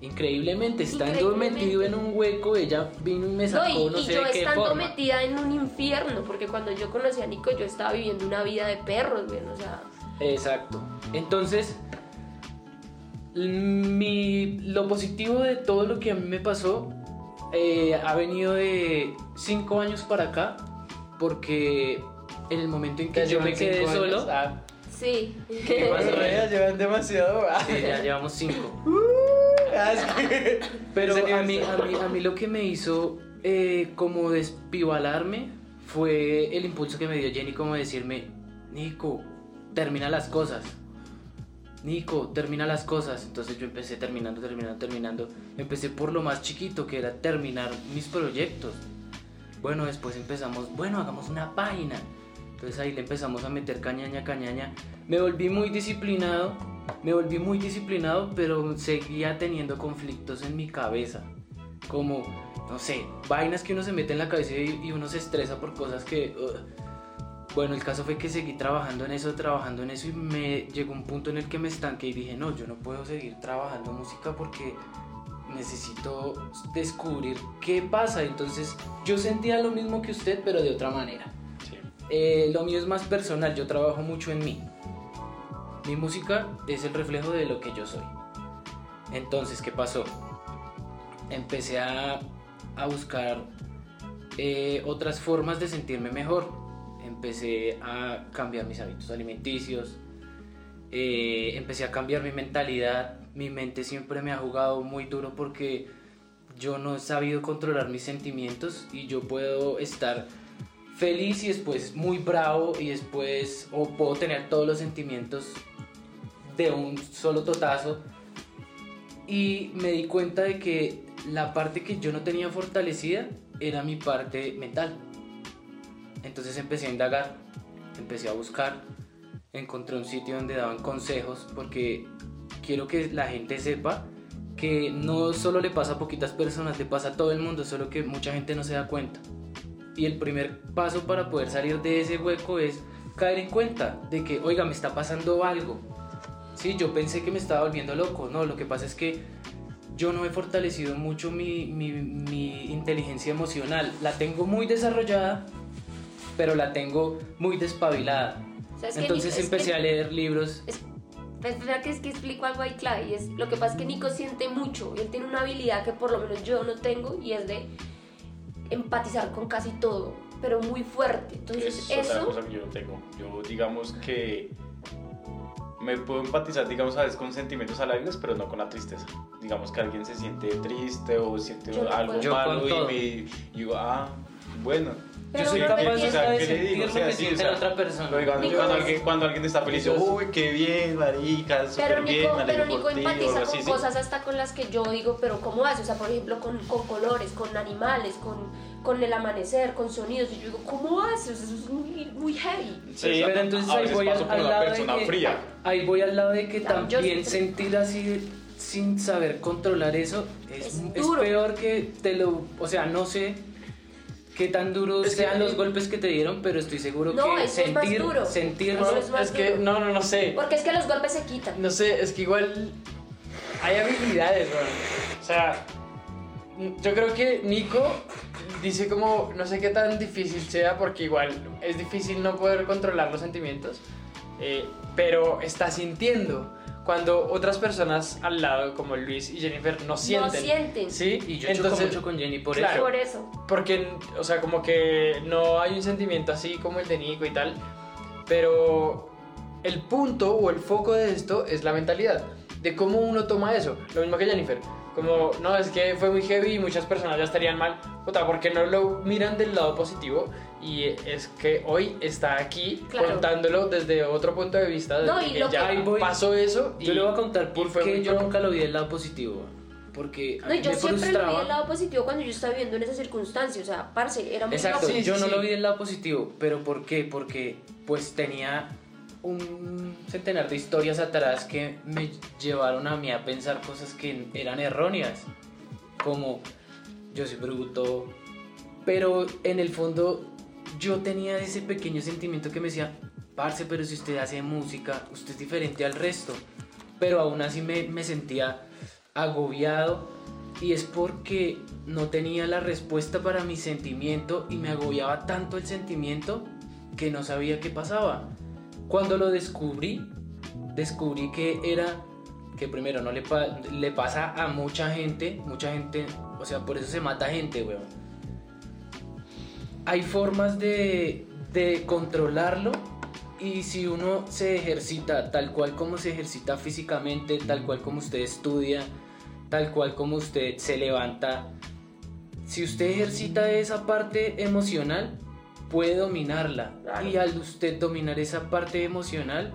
Increíblemente, estando Increíblemente. metido en un hueco, ella vino y me No, sacó, y, no, y sé yo de qué estando forma. metida en un infierno, porque cuando yo conocí a Nico yo estaba viviendo una vida de perros, güey, o sea, Exacto. Entonces, mi, lo positivo de todo lo que a mí me pasó eh, ha venido de cinco años para acá, porque en el momento en que yo me quedé solo, Ah, sí. ¿Qué pasó? Ellas llevan demasiado. ah. sí, ya llevamos cinco. Ah, es que- Pero ese a mí, a, mí, a mí lo que me hizo eh, como despivalarme fue el impulso que me dio Jenny como decirme, Nico, termina las cosas. Nico, termina las cosas. Entonces yo empecé terminando, terminando, terminando. Empecé por lo más chiquito, que era terminar mis proyectos. Bueno, después empezamos, bueno, hagamos una página. Entonces ahí le empezamos a meter cañaña, cañaña. Me volví muy disciplinado, me volví muy disciplinado, pero seguía teniendo conflictos en mi cabeza. Como, no sé, vainas que uno se mete en la cabeza y, y uno se estresa por cosas que... ugh. Bueno, el caso fue que seguí trabajando en eso, trabajando en eso y me llegó un punto en el que me estanqué y dije, no, yo no puedo seguir trabajando música porque necesito descubrir qué pasa. Entonces yo sentía lo mismo que usted, pero de otra manera. Eh, lo mío es más personal, yo trabajo mucho en mí. Mi música es el reflejo de lo que yo soy. Entonces, ¿qué pasó? Empecé a, a buscar eh, otras formas de sentirme mejor. Empecé a cambiar mis hábitos alimenticios. eh, empecé a cambiar mi mentalidad. Mi mente siempre me ha jugado muy duro porque yo no he sabido controlar mis sentimientos y yo puedo estar feliz y después muy bravo y después o puedo tener todos los sentimientos de un solo totazo y me di cuenta de que la parte que yo no tenía fortalecida era mi parte mental entonces empecé a indagar empecé a buscar encontré un sitio donde daban consejos porque quiero que la gente sepa que no solo le pasa a poquitas personas, le pasa a todo el mundo, solo que mucha gente no se da cuenta. Y el primer paso para poder salir de ese hueco es caer en cuenta de que, oiga, me está pasando algo. Sí, yo pensé que me estaba volviendo loco. No, lo que pasa es que yo no he fortalecido mucho mi, mi- mi inteligencia emocional. La tengo muy desarrollada, pero la tengo muy despabilada. ¿Sabes qué, Entonces empecé que- a leer libros. Es, espera que es que explico algo ahí clave y es lo que pasa es que Nico siente mucho él tiene una habilidad que por lo menos yo no tengo y es de empatizar con casi todo pero muy fuerte entonces es otra eso cosa que yo no tengo. Yo digamos que me puedo empatizar, digamos, a veces con sentimientos alegres, pero no con la tristeza. Digamos que alguien se siente triste o siente Yo algo malo y me y digo, ah, bueno. Pero yo soy capaz de ¿qué le sentir lo O sea, que sí, siente o sea, la otra persona. Nico, cuando, alguien, cuando alguien está feliz, uy, qué bien, marica, súper pero bien, pero Nico por ti", o empatiza así, con sí. cosas hasta con las que yo digo, pero ¿cómo hace? O sea, por ejemplo, con, con colores, con animales, con, con el amanecer, con sonidos. Y yo digo, ¿cómo hace? O sea, eso es muy, muy heavy. Sí, pero entonces ahí voy al, al lado de que, fría. ahí voy al lado de que Ah, también sí. sentir así sin saber controlar eso es, Es es peor que te lo, o sea, no sé qué tan duros Es que- sean los golpes que te dieron, pero estoy seguro No, que eso es más sentir, duro. sentirlo Eso es más Es que, duro. no, no, no sé. Porque es que los golpes se quitan. No sé, es que igual hay habilidades, weón. O sea, yo creo que Nico dice como, no sé qué tan difícil sea, porque igual es difícil no poder controlar los sentimientos, eh, pero está sintiendo cuando otras personas al lado, como Luis y Jennifer, no sienten. sienten. ¿Sí? y yo choco mucho con Jenny por claro. eso. Por eso. Porque, o sea, como que no hay un sentimiento así como el de Nico y tal. Pero el punto o el foco de esto es la mentalidad. De cómo uno toma eso. Lo mismo que Jennifer. como, no, es que fue muy heavy y muchas personas ya estarían mal. Puta, porque no lo miran del lado positivo? Y es que hoy está aquí Claro. contándolo desde otro punto de vista. No, y lo ya que- pasó eso. Yo y- le voy a contar por qué yo nunca lo vi del lado positivo. Porque a No, mí yo me siempre lo vi del lado positivo cuando yo estaba viviendo en esa circunstancia. O sea, parce, era muy Exacto. Sí, yo sí, no lo vi del lado positivo, pero ¿por qué? Porque pues tenía un centenar de historias atrás que me llevaron a mí a pensar cosas que eran erróneas, como yo soy bruto, pero en el fondo yo tenía ese pequeño sentimiento que me decía, parce, pero si usted hace música, usted es diferente al resto, pero aún así me, sentía agobiado y es porque no tenía la respuesta para mi sentimiento y me agobiaba tanto el sentimiento que no sabía qué pasaba. Cuando lo descubrí, descubrí que era que primero no le, pa- le pasa a mucha gente, mucha gente, o sea, por eso se mata gente, weón. Hay formas de, de controlarlo y si uno se ejercita tal cual como se ejercita físicamente, tal cual como usted estudia, tal cual como usted se levanta, si usted ejercita esa parte emocional, puede dominarla. Y al usted dominar esa parte emocional,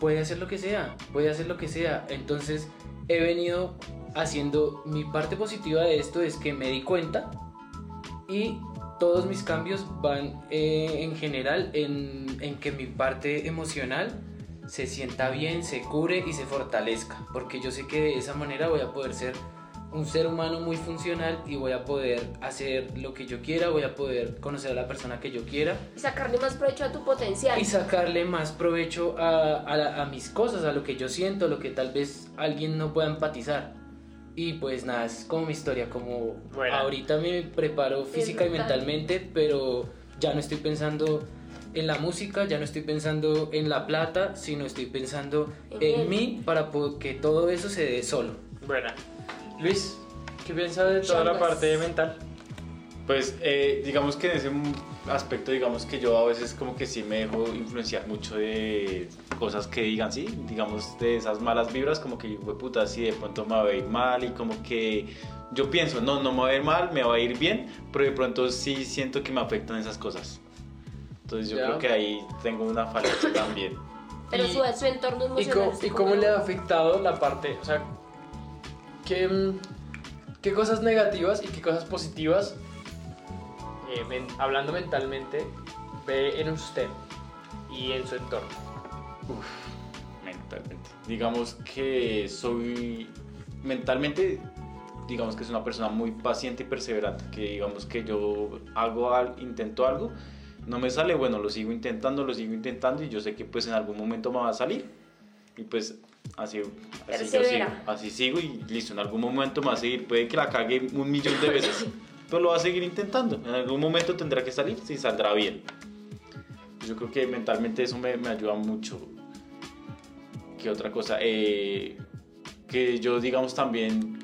puede hacer lo que sea, puede hacer lo que sea. Entonces he venido haciendo mi parte positiva de esto es que me di cuenta y todos mis cambios van eh, en general en, en que mi parte emocional se sienta bien, se cure y se fortalezca. Porque yo sé que de esa manera voy a poder ser un ser humano muy funcional y voy a poder hacer lo que yo quiera, voy a poder conocer a la persona que yo quiera Y sacarle más provecho a tu potencial. y sacarle más provecho a, a mis cosas, a lo que yo siento, a lo que tal vez alguien no pueda empatizar. Y pues nada, es como mi historia, como Bueno. ahorita me preparo física y mentalmente, pero ya no estoy pensando en la música, ya no estoy pensando en la plata, sino estoy pensando En en mí para que todo eso se dé solo. Bueno, Luis, ¿qué piensas de toda la parte mental? Pues eh, digamos que en ese aspecto, digamos que yo a veces como que sí me dejo influenciar mucho de cosas que digan, sí, digamos de esas malas vibras, como que, güey, puta, sí, de pronto me va a ir mal y como que yo pienso, no, no me va a ir mal, me va a ir bien, pero de pronto sí siento que me afectan esas cosas. Entonces yo Ya. creo que ahí tengo una falencia también. Pero Y- su, su entorno ¿Y emocional. cómo, es y cómo le ha afectado la parte, o sea, qué, qué cosas negativas y qué cosas positivas, eh, men- hablando mentalmente, ve en usted y en su entorno? mentalmente. Digamos que soy mentalmente, digamos que es una persona muy paciente y perseverante, que digamos que yo hago al, intento algo, no me sale, bueno, lo sigo intentando, lo sigo intentando y yo sé que pues en algún momento me va a salir y pues así, así yo sigo, así sigo y listo, en algún momento me va a seguir, puede que la cague un millón de veces, pero lo va a seguir intentando, en algún momento tendrá que salir y saldrá bien. Yo creo que mentalmente eso me, me ayuda mucho. ¿Qué otra cosa? Eh, que yo, digamos, también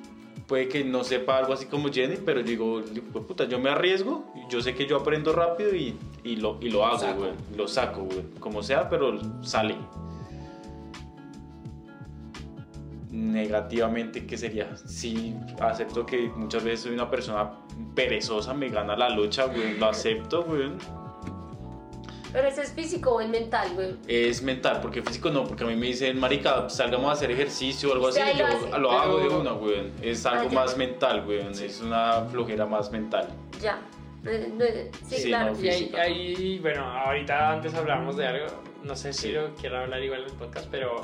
puede que no sepa algo así como Jenny, pero yo digo, "Pues, puta, yo me arriesgo, yo sé que yo aprendo rápido y, y lo, y lo hago, Saco. güey. Lo saco, güey. Como sea, pero sale. Negativamente, ¿qué sería? Sí, acepto que muchas veces soy una persona perezosa, me gana la lucha, güey. Lo acepto, güey. Pero ese es físico o es mental, güey. es mental, porque físico no, porque a mí me dicen, marica, salgamos a hacer ejercicio o algo así, Sí, y yo lo hago de una, weón. Es algo Ah, ya. más mental, weón. Es una flojera más mental. Ya. Sí, Sí, claro. no, Y ahí, ahí, bueno, ahorita antes hablábamos de algo, no sé si Sí. lo quiero hablar igual en el podcast, pero,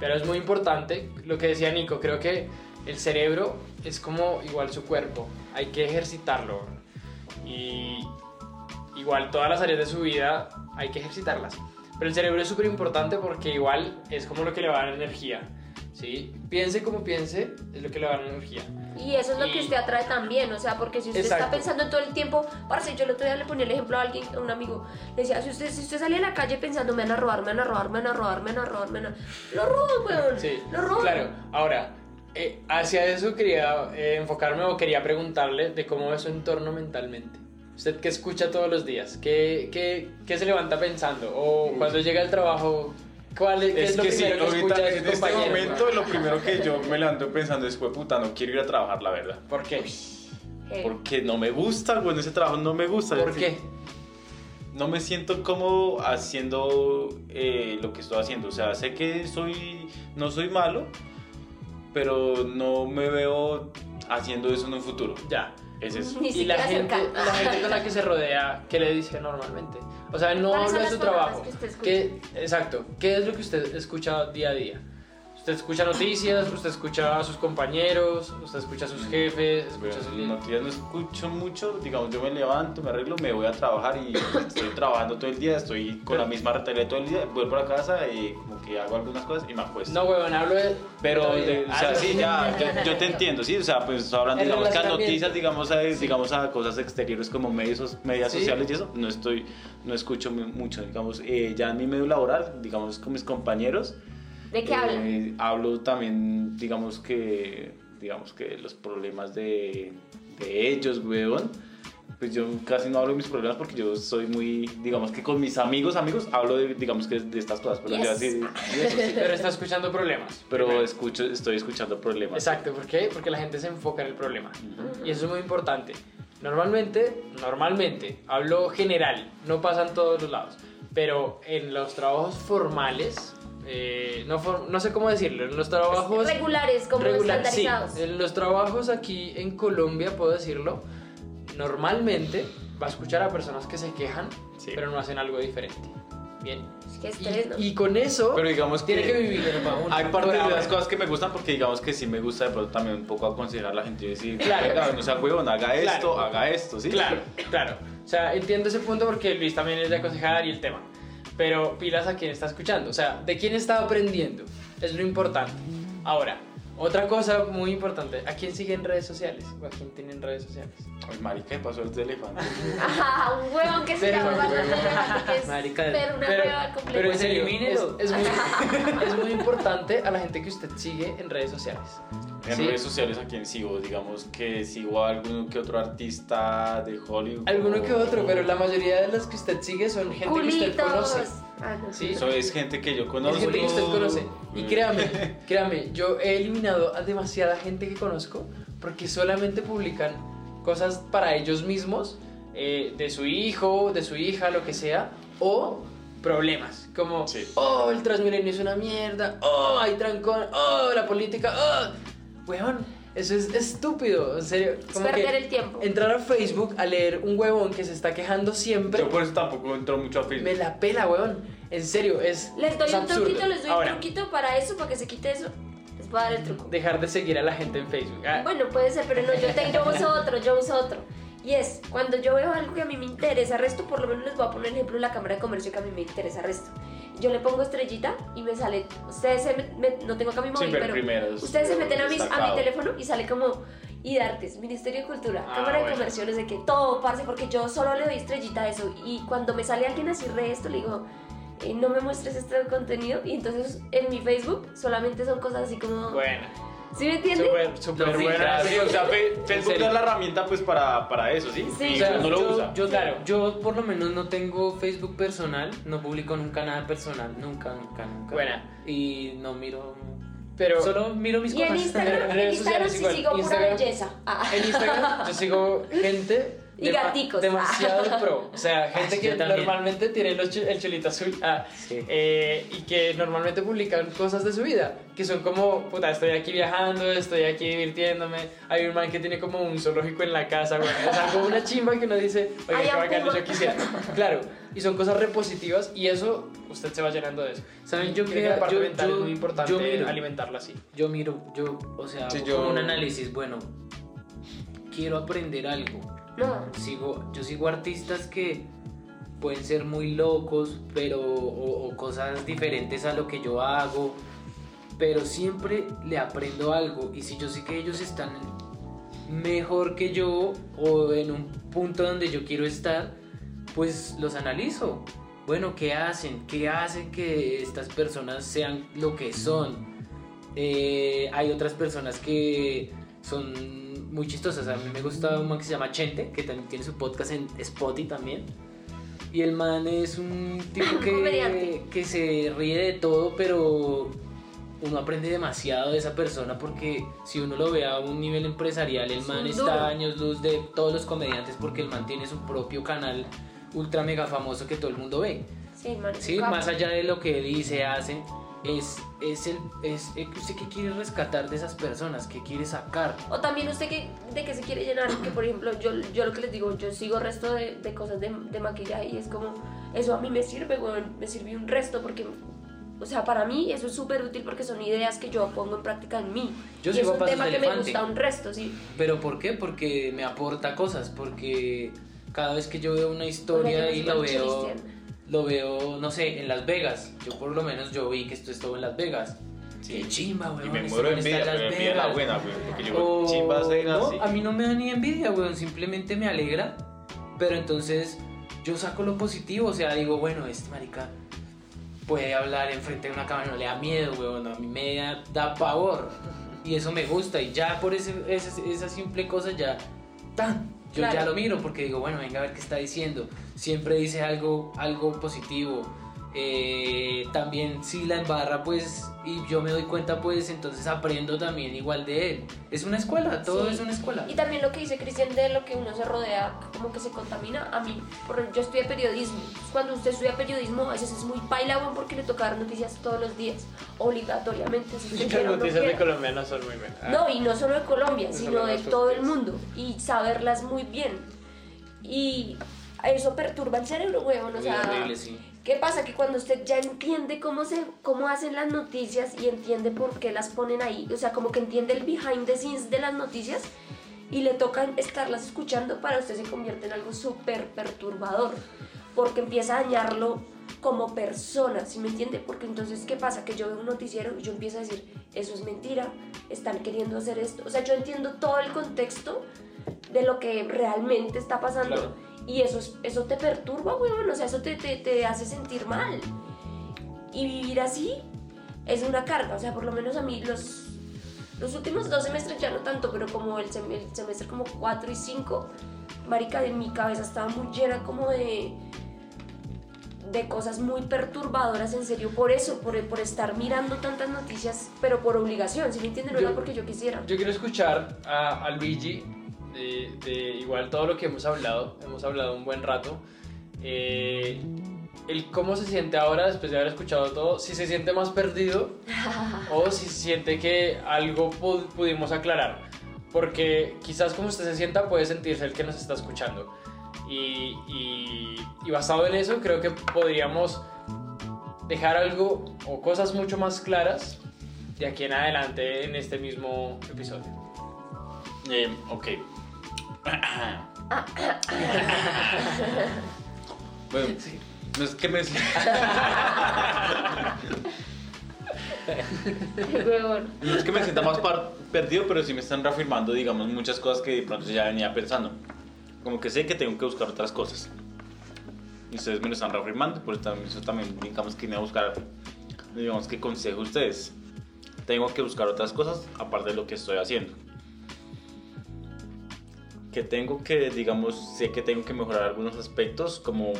pero es muy importante lo que decía Nico, creo que el cerebro es como igual su cuerpo, hay que ejercitarlo. Y igual todas las áreas de su vida hay que ejercitarlas, pero el cerebro es súper importante porque igual es como lo que le va a dar energía, ¿sí? Piense como piense, es lo que le va a dar energía. Y eso es lo que Y- usted atrae también, o sea, porque si usted está Exacto. pensando en todo el tiempo, parce, yo el otro día le ponía el ejemplo a alguien, a un amigo, le decía, si usted, si usted salía a la calle pensando, me van a robar, me van a robar, me van a robar, me van a robar, me van a... Lo roban, weón, Sí, lo roban. claro. Ahora, eh, hacia eso quería eh, enfocarme o quería preguntarle de cómo es su entorno mentalmente. Usted que escucha todos los días, ¿qué, qué, qué se levanta pensando? O cuando llega al trabajo, ¿Cuál es, es, Es lo que sí, ahorita en este momento lo primero que yo me levanto pensando es, puta, no quiero ir a trabajar, la verdad. ¿Por qué? Porque no me gusta, bueno, ese trabajo no me gusta. ¿Por qué? decir, No me siento cómodo haciendo eh, lo que estoy haciendo. O sea, sé que soy, no soy malo, pero no me veo haciendo eso en un futuro. Ya. Es eso. Ni Y la gente, la gente con la que se rodea, ¿qué le dice normalmente? O sea, no ¿Cuáles son habla de su trabajo. que usted escucha? ¿Qué, exacto. ¿Qué es lo que usted escucha día a día? Usted escucha noticias, usted escucha a sus compañeros, usted escucha a sus jefes, escucha a sus Bueno, noticias no escucho mucho, digamos, yo me levanto, me arreglo, me voy a trabajar y estoy trabajando todo el día, estoy con la misma rentabilidad todo el día, vuelvo a la casa y como que hago algunas cosas y me acuesto. No, huevón, hablo de... Pero, de- de- o sea, Ah, sí, ya, yo, yo te entiendo, sí, o sea, pues hablando, digamos, que a noticias, digamos, a, digamos, a cosas exteriores como medios, medias Sí. sociales y eso, no estoy, no escucho mu- mucho, digamos, eh, ya en mi medio laboral, digamos, con mis compañeros, ¿De qué hablan? eh, hablo también, digamos que, digamos que los problemas de, de ellos, weón. Pues yo casi no hablo de mis problemas porque yo soy muy, digamos que con mis amigos, amigos, hablo de, digamos que de estas cosas, pero Yes. yo así, de eso sí. Pero está escuchando problemas. Pero primero. escucho, estoy escuchando problemas. Exacto, ¿por qué? Porque la gente se enfoca en el problema. Y eso es muy importante. Normalmente, normalmente, hablo general, no pasa en todos los lados, pero en los trabajos formales, eh, no, for- no sé cómo decirlo, en los trabajos... Regulares, como regular- sí, estandarizados. en los trabajos aquí en Colombia, puedo decirlo, normalmente va a escuchar a personas que se quejan, Sí. pero no hacen algo diferente. Bien. Es que estrés, ¿no? Y, y con eso Pero digamos tiene que- que vivir. Hay parte de las cosas que me gustan porque digamos que sí me gusta de pronto también un poco aconsejar a la gente y decir, Claro. "Venga, no sea huevón, haga Claro. esto, haga esto, ¿sí? Claro, claro. O sea, entiendo ese punto porque Luis también es de aconsejar y el tema. Pero pilas a quien está escuchando. O sea, de quién está aprendiendo. Es lo importante. Ahora, otra cosa muy importante. ¿A quién sigue en redes sociales? ¿O a quién tiene en redes sociales? Ay, marica, ¿qué pasó el elefante? Ajá, un huevón que se llama Marica, pero una pero, hueva pero en completa. serio, es, Elimínelo. es muy, es muy importante a la gente que usted sigue en redes sociales. En ¿Sí? redes sociales a quién sigo, digamos que sigo a alguno que otro artista de Hollywood. Alguno que otro, pero la mayoría de los que usted sigue son gente que usted Culitos. conoce. Ah, no. ¿Sí? Eso es gente que yo conozco. Es gente que usted conoce. Y créame, créame, yo he eliminado a demasiada gente que conozco porque solamente publican cosas para ellos mismos, eh, de su hijo, de su hija, lo que sea, o problemas, como, Sí. oh, el Transmilenio es una mierda, oh, hay trancón, oh, la política, oh, weón, eso es estúpido, en serio. Es Como perder que el tiempo. entrar a Facebook a leer un huevón que se está quejando siempre, Yo por eso tampoco entro mucho a Facebook. me la pela, weón, en serio, es Les doy es un absurdo. truquito, les doy Ahora, un truquito para eso, para que se quite eso. Les voy a dar el truco. dejar de seguir a la gente en Facebook. Ah, Bueno, puede ser, pero no, yo, te- yo uso otro, yo uso otro. Y es, cuando yo veo algo que a mí me interesa, resto, por lo menos les voy a poner ejemplo la cámara de comercio que a mí me interesa, resto. Yo le pongo estrellita y me sale, ustedes se met- no tengo acá mi móvil, Siempre pero ustedes se meten a mi, a mi teléfono y sale como IDARTES, Ministerio de Cultura, Ah, Cámara de. Comercio, no sé qué, todo, parce, porque yo solo le doy estrellita a eso. Y cuando me sale alguien así re esto, le digo, eh, no me muestres este contenido. Y entonces en mi Facebook solamente son cosas así como... Bueno, ¿Sí me entiendes? súper, súper Lo buena. filtras, Sí, o sea, Fe- Facebook serio. es la herramienta pues para, para eso, ¿sí? Sí. Y O sea, uno lo yo, usa. Yo, Claro. yo por lo menos no tengo Facebook personal, no publico nunca nada personal, nunca, nunca, nunca. Buena. Y no miro. Pero Solo miro mis Y en cosas. Instagram, En en redes Instagram sociales sí igual. sigo pura Instagram- belleza. Ah. en Instagram yo sigo gente Y gaticos. demasiado pro. O sea, gente sí, que normalmente tiene los chu- el chulito azul ah, Sí. eh, y que normalmente publican cosas de su vida. Que son como, puta, estoy aquí viajando, estoy aquí divirtiéndome. Hay un man que tiene como un zoológico en la casa, güey. O sea, como una chimba que uno dice, oye, qué bacano, yo quisiera. Claro, y son cosas repositivas y eso usted se va llenando de eso. ¿Saben? Yo Creo que la parte yo- mental yo- es muy importante yo miro. alimentarla así. Yo miro, yo, o sea, Sí, yo- como un análisis, bueno, quiero aprender algo. Sigo, yo sigo artistas que pueden ser muy locos, pero o, o cosas diferentes a lo que yo hago, pero siempre le aprendo algo y si yo sé que ellos están mejor que yo o en un punto donde yo quiero estar, pues los analizo. Bueno, ¿qué hacen? ¿Qué hacen que estas personas sean lo que son? Eh, hay otras personas que son muy chistosas. A mí me gusta un man que se llama Chente, que también tiene su podcast en Spotify también. Y el man es un tipo que, que se ríe de todo, pero uno aprende demasiado de esa persona porque si uno lo ve a un nivel empresarial, el man está duro. a años luz de todos los comediantes porque el man tiene su propio canal ultra mega famoso que todo el mundo ve. Sí, man, Sí, más allá de lo que dice, hace, es, es el, es, es- ¿usted qué quiere rescatar de esas personas? ¿Qué quiere sacar? O también usted que, de qué se quiere llenar, que por ejemplo, yo, yo lo que les digo, yo sigo resto de, de cosas de, de maquillaje y es como, eso a mí me sirve, weón, me sirvió un resto porque, o sea, para mí eso es súper útil porque son ideas que yo pongo en práctica en mí. Yo y sigo es un tema que me gusta un resto, sí. ¿Pero por qué? Porque me aporta cosas, porque cada vez que yo veo una historia y sepa veo, Cristian. Lo veo, no sé, en Las Vegas. Yo por lo menos yo vi que esto es todo en Las Vegas. Sí. Qué chimba, weón. Y me muero en envidia, Las pero envidia la Vegas. buena, güey. Porque yo, O- chimbas de no, así. a mí no me da ni envidia, weón, simplemente me alegra, pero entonces yo saco lo positivo, o sea, digo, bueno, este marica puede hablar enfrente de una cámara, no le da miedo, weón, a mí me da, da pavor, y eso me gusta, y ya por ese, ese- esa simple cosa ya, tan, yo Claro. ya lo miro, porque digo, bueno, venga a ver qué está diciendo, siempre dice algo, algo positivo, eh, también si la embarra, pues, y yo me doy cuenta, pues, entonces aprendo también igual de él. Es una escuela, todo Sí. es una escuela. Y también lo que dice Cristian de lo que uno se rodea, como que se contamina. A mí, por, yo estudié periodismo. Cuando usted estudia periodismo, a veces es muy paila, porque le toca dar noticias todos los días, obligatoriamente. Si Las quiera o no noticias de. Colombia no son muy buenas. No, y no solo de Colombia, No sino de todo el mundo. Y saberlas muy bien. Y eso perturba el cerebro, weón. O sea, horrible, sí. ¿qué pasa? Que cuando usted ya entiende cómo, se, cómo hacen las noticias y entiende por qué las ponen ahí, o sea, como que entiende el behind the scenes de las noticias y le toca estarlas escuchando, para usted se convierte en algo súper perturbador. Porque empieza a dañarlo como persona, ¿sí me entiende? Porque entonces, ¿qué pasa? Que yo veo un noticiero y yo empiezo a decir, eso es mentira, están queriendo hacer esto. O sea, yo entiendo todo el contexto de lo que realmente está pasando. Claro. Y eso, es- eso te perturba, weón. O sea, eso te, te, te hace sentir mal. Y vivir así es una carga. O sea, por lo menos a mí los, los últimos dos semestres ya no tanto, pero como el, sem- el semestre como 4 y 5, marica, de mi cabeza estaba muy llena como de de cosas muy perturbadoras en serio por eso, por, por estar mirando tantas noticias, pero por obligación, ¿sí me entienden? No Yo- era porque yo quisiera. Yo quiero escuchar a, a Luigi de, de igual todo lo que hemos hablado. Hemos hablado un buen rato. Eh, el cómo se siente ahora después de haber escuchado todo. Si se siente más perdido o si siente que algo pu- pudimos aclarar. Porque quizás como usted se sienta puede sentirse el que nos está escuchando. Y, y, y basado en eso creo que podríamos dejar algo o cosas mucho más claras de aquí en adelante en este mismo episodio. Eh, ok. bueno, no es que me. No es que me sienta más par- perdido, pero sí me están reafirmando, digamos, muchas cosas que de pronto ya venía pensando. Como que sé que tengo que buscar otras cosas. Y ustedes me lo están reafirmando, por eso también, digamos que vine a buscar, digamos que consejo a ustedes. Tengo que buscar otras cosas aparte de lo que estoy haciendo. Que tengo que, digamos, sé que tengo que mejorar algunos aspectos, como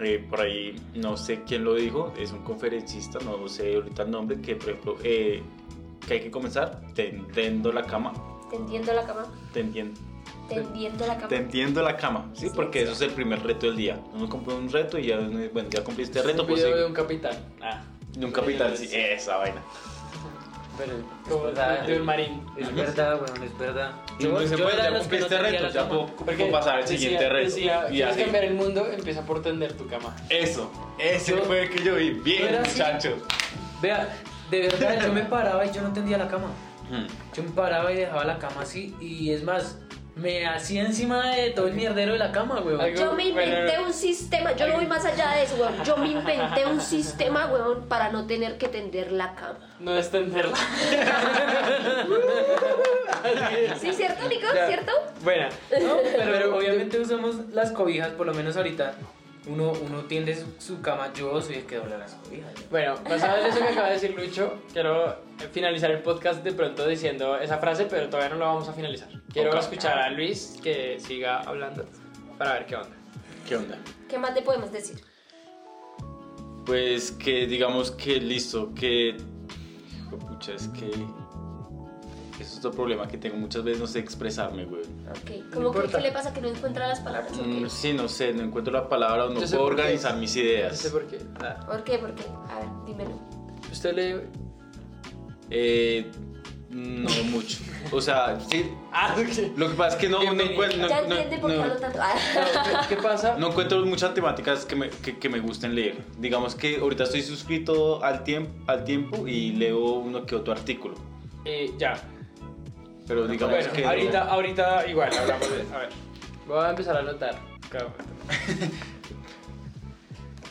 eh, por ahí, no sé quién lo dijo, es un conferencista, no sé ahorita el nombre, que por ejemplo, eh, que hay que comenzar tendiendo la cama, Tendiendo la cama. tendiendo, Tendiendo la cama. tendiendo la cama, ¿sí? Sí, Porque sí. eso es el primer reto del día. Uno cumple un reto y ya, bueno, ya cumpliste el reto, un pues video sigue. de un capitán. Ah, de un capitán, sí, esa vaina. pero Es verdad. de un marín. Es verdad, weón, es verdad. Y uno dice, bueno, era ya los no cumpliste tendía reto, ya puedo, pasar al decía- siguiente reto. Decía, y ¿quieres así. cambiar el mundo? Empieza por tender tu cama. Eso, ese Yo- fue el que yo vi. yo Bien, muchachos. Vea, de verdad, yo me paraba y yo no tendía la cama. Hmm. Yo me paraba y dejaba la cama así y es más, me hacía encima de todo el mierdero de la cama, weón. Yo me inventé Bueno, un sistema, yo no voy más allá de eso, weón. Yo me inventé un sistema, weón, para no tener que tender la cama. No es tenderla. ¿Sí, cierto, Nico? Ya. ¿Cierto? Buena. No, pero, obviamente usamos las cobijas, por lo menos ahorita. Uno, uno tiende su, su cama, yo soy el que dobla las cobijas. Bueno, basado en eso que acaba de decir Lucho, quiero finalizar el podcast de pronto diciendo esa frase, pero todavía no lo vamos a finalizar. Quiero escuchar a Luis que siga hablando para ver qué onda. ¿Qué onda? ¿Qué más te podemos decir? Pues que digamos que listo, que... Pucha, es que... Eso es otro problema que tengo muchas veces, no sé expresarme, güey. Ok, ¿Cómo que, importa. qué le pasa que no encuentra las palabras? ¿O qué? Mm, Sí, no sé, no encuentro la palabra o no puedo organizar mis No ideas. sé por qué. Ah, ¿Por qué? ¿Por qué? A ver, dímelo. Usted lee. Eh, no mucho. O sea, sí. Ah, Lo que pasa es que no, no, encuentro- no- ya no- entiende por qué no- hablo tanto. Ah. ¿Qué pasa? no encuentro muchas temáticas que me, que, que me gusten leer. Digamos que ahorita estoy suscrito al, tiempo al tiempo y leo uno que otro artículo. Eh, ya. Pero digamos Bueno, que... ahorita, ahorita igual hablamos de. A ver. Voy a empezar a anotar.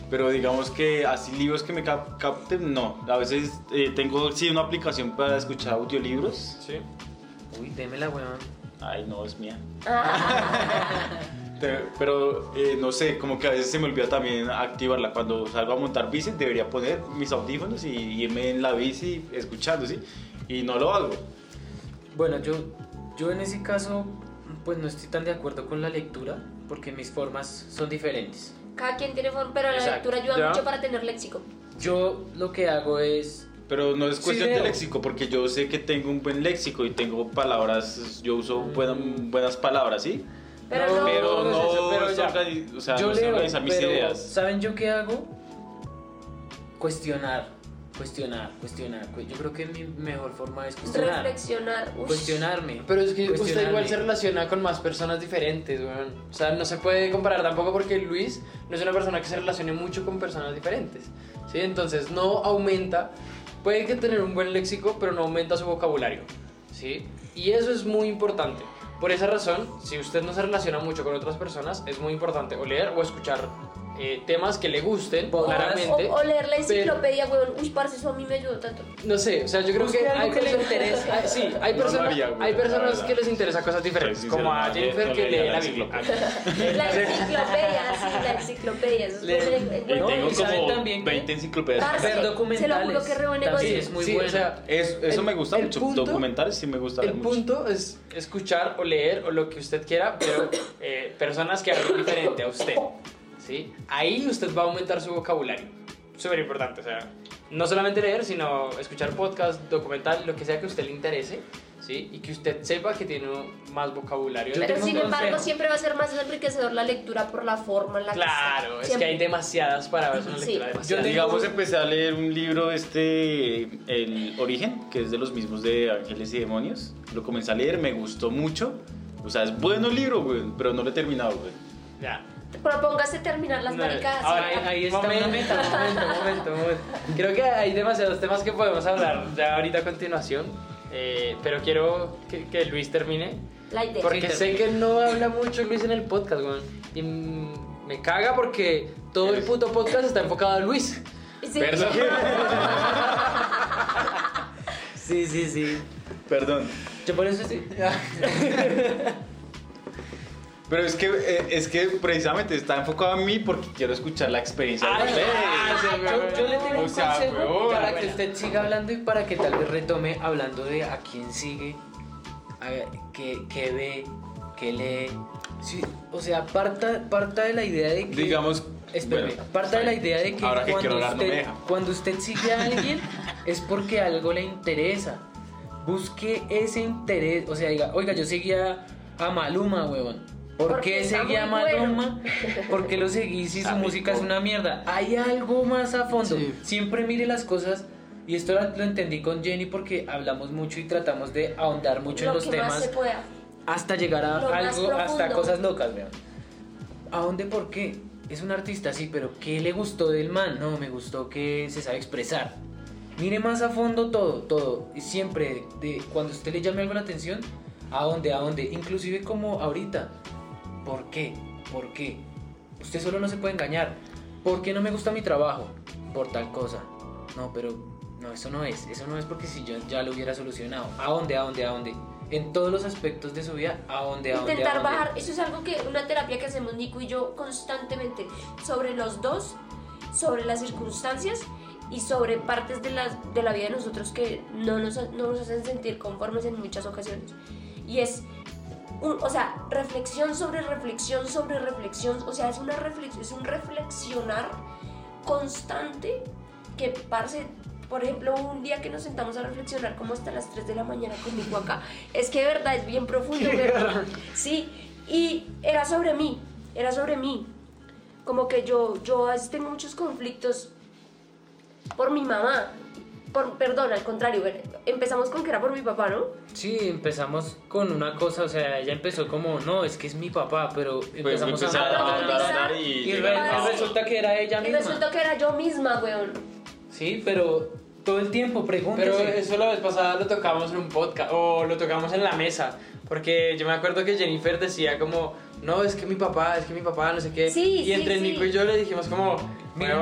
Pero digamos que así libros que me cap- capten, no. A veces eh, tengo sí una aplicación para escuchar audiolibros. Sí. Uy, démela, weón. Ay, no, es mía. Pero eh, no sé, como que a veces se me olvida también activarla. Cuando salgo a montar bici debería poner mis audífonos y irme en la bici escuchando, ¿sí? Y no lo hago. Bueno, yo, yo en ese caso, pues no estoy tan de acuerdo con la lectura, porque mis formas son diferentes. Cada quien tiene forma, pero la lectura ayuda Ya. mucho para tener léxico. Yo lo que hago es Pero no es Sí cuestión de leo. léxico, porque yo sé que tengo un buen léxico y tengo palabras, yo uso buena- buenas palabras, ¿sí? Pero No, no, Pero no es no, eso, pero es ya. o sea, yo no sé leo, organizar mis pero ideas. ¿saben yo qué hago? Cuestionar, cuestionar, cuestionar. Cu- Yo creo que mi mejor forma es cuestionar. reflexionar. Ush. Cuestionarme. Pero es que usted igual se relaciona con más personas diferentes, weón. O sea, no se puede comparar tampoco porque Luis no es una persona que se relacione mucho con personas diferentes. ¿Sí? Entonces no aumenta. Puede que tener un buen léxico, pero no aumenta su vocabulario. ¿Sí? Y eso es muy importante. Por esa razón, si usted no se relaciona mucho con otras personas, es muy importante o leer o escuchar eh, temas que le gusten, O- claramente. O, o leer la pero- enciclopedia, weón. Uy, parce, eso a mí me ayudó tanto. No sé, o sea, yo creo Busque que hay que le personas- interese. hay- sí, hay No personas, haría, güey, hay personas que les interesa cosas diferentes, como a Jennifer no que lee la la Biblia. La enciclopedia, sí, la enciclopedia. Eso es Le- bueno. No, tengo y como también que- 20 enciclopedias. Parce, Ver se lo documentales. juro que re buen negocio. es muy Sí, bueno. o sea, Es- eso el- me gusta el mucho. punto- Documentales sí me gusta El mucho. punto es escuchar o leer o lo que usted quiera, pero eh, personas que hablen diferente a usted. ¿Sí? Ahí usted va a aumentar su vocabulario. Súper importante, o sea, no solamente leer, sino escuchar podcast, documental, lo que sea que a usted le interese, ¿sí? Y que usted sepa que tiene más vocabulario. Pero sin embargo, siempre va a ser más enriquecedor la lectura por la forma en la que Claro, es que hay demasiadas para ver, es una Sí. lectura Yo Digamos, empecé a leer un libro, este, El Origen, que es de los mismos de Ángeles y Demonios. Lo comencé a leer, me gustó mucho. O sea, es bueno el libro, güey, pero no lo he terminado, güey. Ya. Propóngase terminar las maricadas. ahora, ahí- ahí está momento, momento, momento, momento. Creo que hay demasiados temas que podemos hablar ya ahorita a continuación, eh, pero quiero que, que Luis termine, La idea. porque Sí, sé que no habla mucho Luis en el podcast, weón. Y me caga porque todo el puto podcast está enfocado a Luis. Sí. Perdón. Sí, sí, sí. Perdón. Yo por eso sí. Pero es que, eh, es que precisamente está enfocado a mí porque quiero escuchar la experiencia de ustedes. Yo, yo le tengo O un sea, consejo huevón. para que usted siga hablando y para que tal vez retome hablando de a quién sigue, a qué, qué ve, qué lee. Sí, o sea, parta, parta de la idea de que... Digamos, Espérame, bueno, parta de la idea de que, Ahora que cuando, quiero hablar, no me usted, deja. cuando usted sigue a alguien es porque algo le interesa. Busque ese interés, o sea, diga, oiga, yo seguía a Maluma, huevón. ¿Por Porque qué está seguía a muy bueno. Maluma? ¿Por qué lo seguí si su Amigo. música es una mierda? Hay algo más a fondo. Sí. Siempre mire las cosas, y esto lo, entendí con Jenny porque hablamos mucho y tratamos de ahondar mucho en Lo los que más temas se pueda. hasta llegar a Lo algo, hasta cosas locas, vean. ¿A dónde por qué? Es un artista, sí, pero ¿qué le gustó del man? No, me gustó que se sabe expresar. Mire más a fondo todo, todo. Y siempre, de, cuando usted le llame algo la atención, ¿a dónde? ¿A dónde? Inclusive como ahorita. ¿Por qué? ¿Por qué? Usted solo no se puede engañar. ¿Por qué no me gusta mi trabajo? Por tal cosa. No, pero no, eso no es. Eso no es porque si yo ya lo hubiera solucionado. ¿A dónde? ¿A dónde? ¿A dónde? En todos los aspectos de su vida, ¿a dónde? ¿A dónde? ¿A Intentar dónde? bajar, eso es algo que, una terapia que hacemos Nico y yo constantemente, sobre los dos, sobre las circunstancias y sobre partes de la, de la vida de nosotros que no nos, no nos hacen sentir conformes en muchas ocasiones. Y es un- o sea, reflexión sobre reflexión sobre reflexión, o sea, es una reflexión, es un reflexionar constante que parce, por ejemplo, un día que nos sentamos a reflexionar como hasta las 3 de la mañana conmigo acá, es que de verdad es bien profundo, ¿verdad? Sí, y era sobre mí, era sobre mí. Como que yo, yo a veces tengo muchos conflictos por mi mamá. Por, perdón, al contrario, empezamos con que era por mi papá, ¿no? Sí, empezamos con una cosa, o sea, ella empezó como, no, es que es mi papá, pero empezamos empezar a a y Y, re- y resulta que era ella Y misma. resultó que era yo misma, weón. Sí, pero todo el tiempo, pregúntese. Pero eso la vez pasada lo tocamos en un podcast o lo tocamos en la mesa. Porque yo me acuerdo que Jennifer decía como, no, es que mi papá, es que mi papá, no sé qué. Sí, y sí, entre sí. Nico y yo le dijimos como, Mire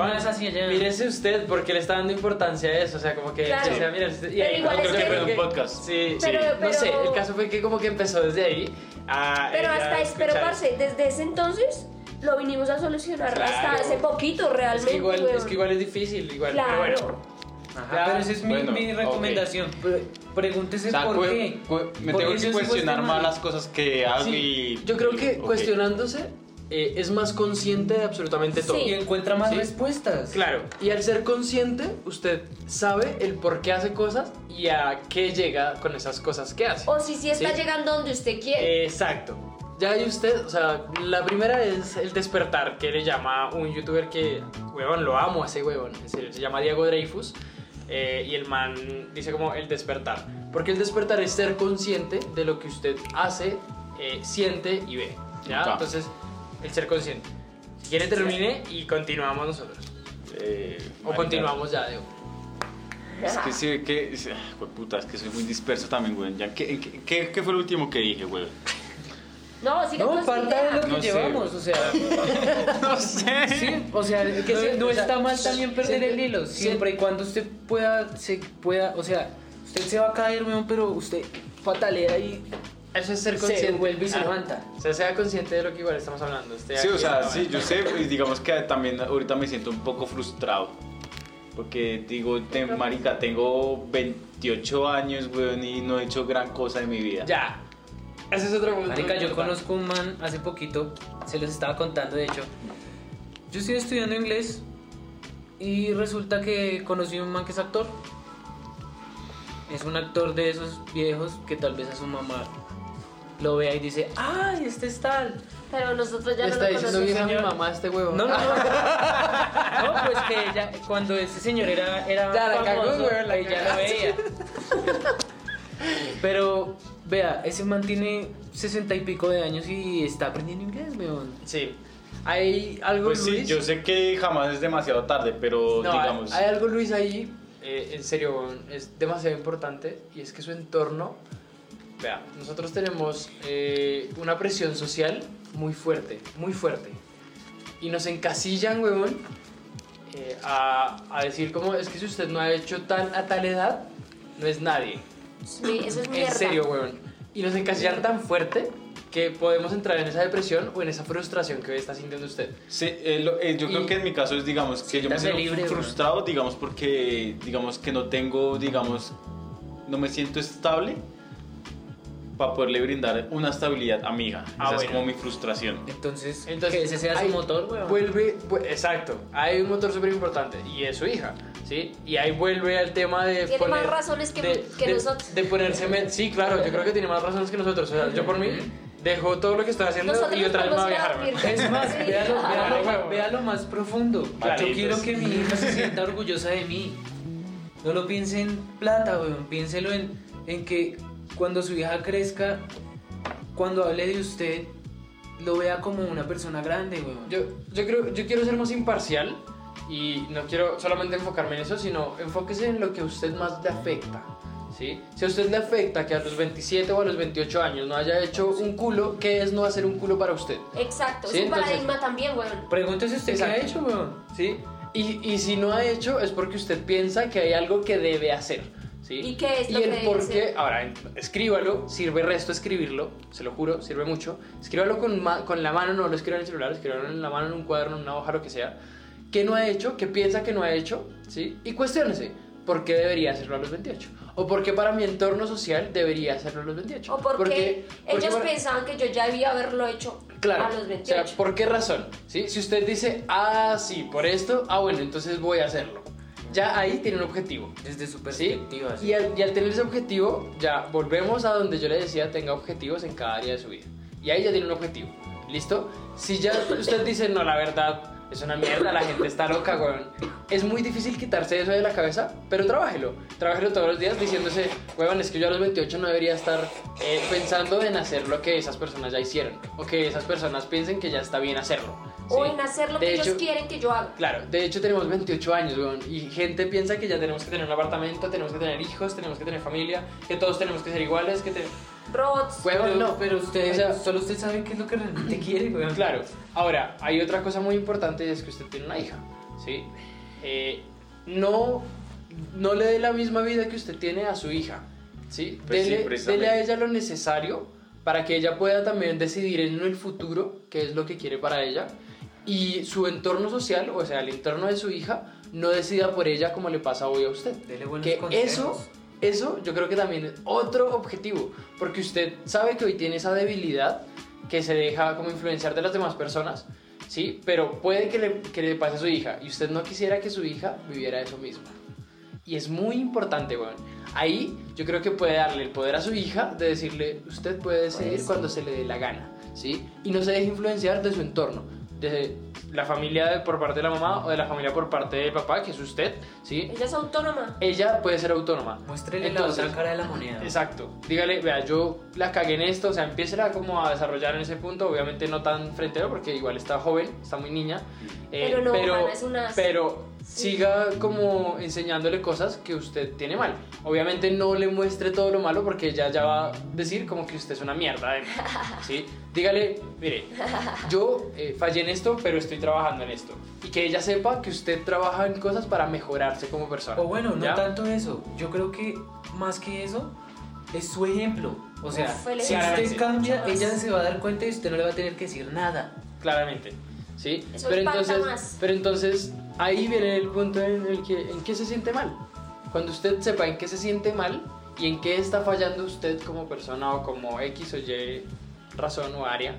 mírese usted, porque le está dando importancia a eso. O sea, como que, Claro. o sea, mira, usted- y Pero ahí igual como es que que- fue un podcast. Sí, Pero- sí. pero- No sé, el caso fue que como que empezó desde ahí a Pero hasta es, pero parce, desde ese entonces lo vinimos a solucionar Claro. hasta hace poquito Es realmente, que, igual, es que igual es difícil, igual. pero Claro. bueno. Ajá, pero esa es mi, bueno, mi recomendación. Pre- Pregúntese O sea, por qué. me tengo que es cuestionar más las cosas que hago Sí, y... yo creo que ok. cuestionándose eh, es más consciente de absolutamente todo. Sí. Y encuentra más Sí. respuestas. Claro, y al ser consciente, usted sabe el por qué hace cosas y a qué llega con esas cosas que hace. O si sí está Sí. llegando donde usted quiere. Exacto. Ya hay usted, o sea, la primera es el despertar, que le llama un youtuber que, huevón, lo amo a ese huevón, en serio, se llama Diego Dreyfus. Eh, y el man dice como el despertar. Porque el despertar es ser consciente de lo que usted hace, eh, siente y ve. ¿ya? Entonces, el ser consciente. Si quiere termine y continuamos nosotros. Eh, O continuamos ya, Diego. Es que sí, que... es- jue puta, es que soy muy disperso también, güey. Ya, ¿qué, qué, qué- qué fue lo último que dije, güey? No, siga No, con su falta de idea. lo que No sé, llevamos, o sea, No sé. sí, o sea, que No, se- no o sea, está mal también perder siempre- el hilo, siempre y cuando usted pueda, se pueda, o sea, usted se va a caer, weón, pero usted patalea y Eso es ser se consciente. vuelve y se Ah. levanta. O sea, sea consciente de lo que igual estamos hablando. Sí, o sea, sí, yo sé, pues, digamos que también ahorita me siento un poco frustrado. Porque digo, te- marica, tengo 28 años, weón, y no he hecho gran cosa en mi vida. Ya. Ese es otro punto. Marica, yo conozco un man hace poquito, se les estaba contando de hecho. Yo estoy estudiando inglés y resulta que conocí un man que es actor. Es un actor de esos viejos que tal vez a su mamá lo vea y dice, ¡ay, este es tal! Pero nosotros ya Le no está lo diciendo conocemos. bien a mi mamá este huevo. No, no, no. No, pues que ella, cuando ese señor era, era Ya, la cagó, famoso, weón, la ella lo veía. Pero, vea, ese man tiene sesenta y pico de años y está aprendiendo inglés, weón. Sí. Hay algo, Pues sí, Luis. yo sé que jamás es demasiado tarde, pero No, hay- digamos... hay, algo, Luis, ahí, eh, en serio, weón, es demasiado importante y es que su entorno, vea, nosotros tenemos eh, una presión social muy fuerte, muy fuerte. Y nos encasillan, weón, eh, a, a decir como, es que si usted no ha hecho tal a tal edad, no es nadie. Sí, eso es En mierda. serio, weón. Y nos encasillan tan fuerte que podemos entrar en esa depresión o en esa frustración que hoy está sintiendo usted. Sí, eh, lo- eh, yo Y- creo que en mi caso es, digamos, que yo me siento libre, frustrado, digamos, porque, digamos, que no tengo, digamos, no me siento estable para poderle brindar una estabilidad a mi hija. Ah, Esa es bueno. como mi frustración. Entonces, Entonces, que ese sea su motor, weón. Vuelve, vu- exacto. Hay un motor súper importante y es su hija, ¿sí? Y ahí vuelve al tema de Tiene poner- más razones que- de, que de- nosotros. De ponerse... men- Sí, claro, yo creo que tiene más razones que nosotros. O sea, yo por mí dejo todo lo que estoy haciendo Nosotros y otra vez me voy a viajar. Es más, Sí. véalo, véalo, Claro, véalo más profundo. Yo quiero que mi hija se sienta orgullosa de mí. No lo piense en plata, weón. Piénselo en, en que cuando su hija crezca, cuando hable de usted, lo vea como una persona grande, weón. Yo, yo, creo, yo quiero ser más imparcial y no quiero solamente enfocarme en eso, sino enfóquese en lo que a usted más le afecta. ¿sí? Si a usted le afecta que a los 27 o a los 28 años no haya hecho un culo, ¿qué es no hacer un culo para usted? Exacto, Sí, es un paradigma también, weón. Pregúntese usted qué ha Exacto. hecho, weón. ¿sí? Y, y si no ha hecho es porque usted piensa que hay algo que debe hacer. ¿sí? ¿Y qué es lo y que el debe por hacer? qué, ahora, en- escríbalo, sirve resto escribirlo, se lo juro, sirve mucho. Escríbalo con, con la mano, no lo escriba en el celular, escríbalo en la mano, en un cuaderno, en una hoja, lo que sea. ¿Qué no ha hecho? ¿Qué piensa que no ha hecho? ¿sí? Y cuestiónese, ¿por qué debería hacerlo a los 28? ¿O por qué para mi entorno social debería hacerlo a los 28? O porque, porque ellos para- pensaban que yo ya debía haberlo hecho Claro, a los o sea, 28. ¿por qué razón? ¿Sí? Si usted dice, ah, sí, por esto, ah, bueno, entonces voy a hacerlo. Ya ahí tiene un objetivo. Desde su ¿Sí? perspectiva. sí. Y al, y al tener ese objetivo, ya volvemos a donde yo le decía, tenga objetivos en cada área de su vida. Y ahí ya tiene un objetivo. ¿Listo? Si ya usted dice, no, la verdad, es una mierda, la gente está loca, weón. Es muy difícil quitarse eso de la cabeza, pero trabájelo. Trabájelo todos los días diciéndose, weón, es que yo a los 28 no debería estar eh, pensando en hacer lo que esas personas ya hicieron. O que esas personas piensen que ya está bien hacerlo. o en hacer lo De que hecho- ellos quieren que yo haga. Claro, de hecho tenemos 28 años, weón, y gente piensa que ya tenemos que tener un apartamento, tenemos que tener hijos, tenemos que tener familia, que todos tenemos que ser iguales, que te... Robots. Weón, Pero, no, pero usted, o sea- solo usted sabe qué es lo que realmente quiere, weón. Claro, ahora, hay otra cosa muy importante y es que usted tiene una hija, ¿sí? Eh, no, no le dé la misma vida que usted tiene a su hija, ¿sí? Pues sí, dele, precisamente. dele a ella lo necesario para que ella pueda también decidir en el futuro qué es lo que quiere para ella y su entorno social, o sea, el entorno de su hija, no decida por ella como le pasa hoy a usted. Dele buenos Que consejos. eso, eso yo creo que también es otro objetivo, porque usted sabe que hoy tiene esa debilidad que se deja como influenciar de las demás personas, ¿sí? Pero puede que le, que le pase a su hija y usted no quisiera que su hija viviera eso mismo. Y es muy importante, weón. Ahí yo creo que puede darle el poder a su hija de decirle, usted puede decidir Pues cuando se le dé la gana, ¿sí? Y no se deje influenciar de su entorno, de la familia de- por parte de la mamá o de la familia por parte del papá, que es usted, ¿sí? Ella es autónoma. Ella puede ser autónoma. Muéstrele Entonces, la otra cara de la moneda. Exacto. Dígale, vea, yo la cagué en esto, o sea, empiece como a desarrollar en ese punto, obviamente no tan frentero porque igual está joven, está muy niña. eh, Pero no, pero, Hanna, es una- pero siga como enseñándole cosas que usted tiene mal. Obviamente no le muestre todo lo malo porque ella ya va a decir como que usted es una mierda. ¿eh? ¿sí? Dígale, mire, yo eh, fallé en esto, pero estoy trabajando en esto. Y que ella sepa que usted trabaja en cosas para mejorarse como persona. O bueno, no ¿ya? tanto eso. Yo creo que más que eso es su ejemplo. O sea, Uf, si usted cambia, ella se va a dar cuenta y usted no le va a tener que decir nada. claramente. ¿Sí? Eso pero entonces, más. pero entonces ahí viene el punto en el que en qué se siente mal. Cuando usted sepa en qué se siente mal y en qué está fallando usted como persona o como X o Y razón o área,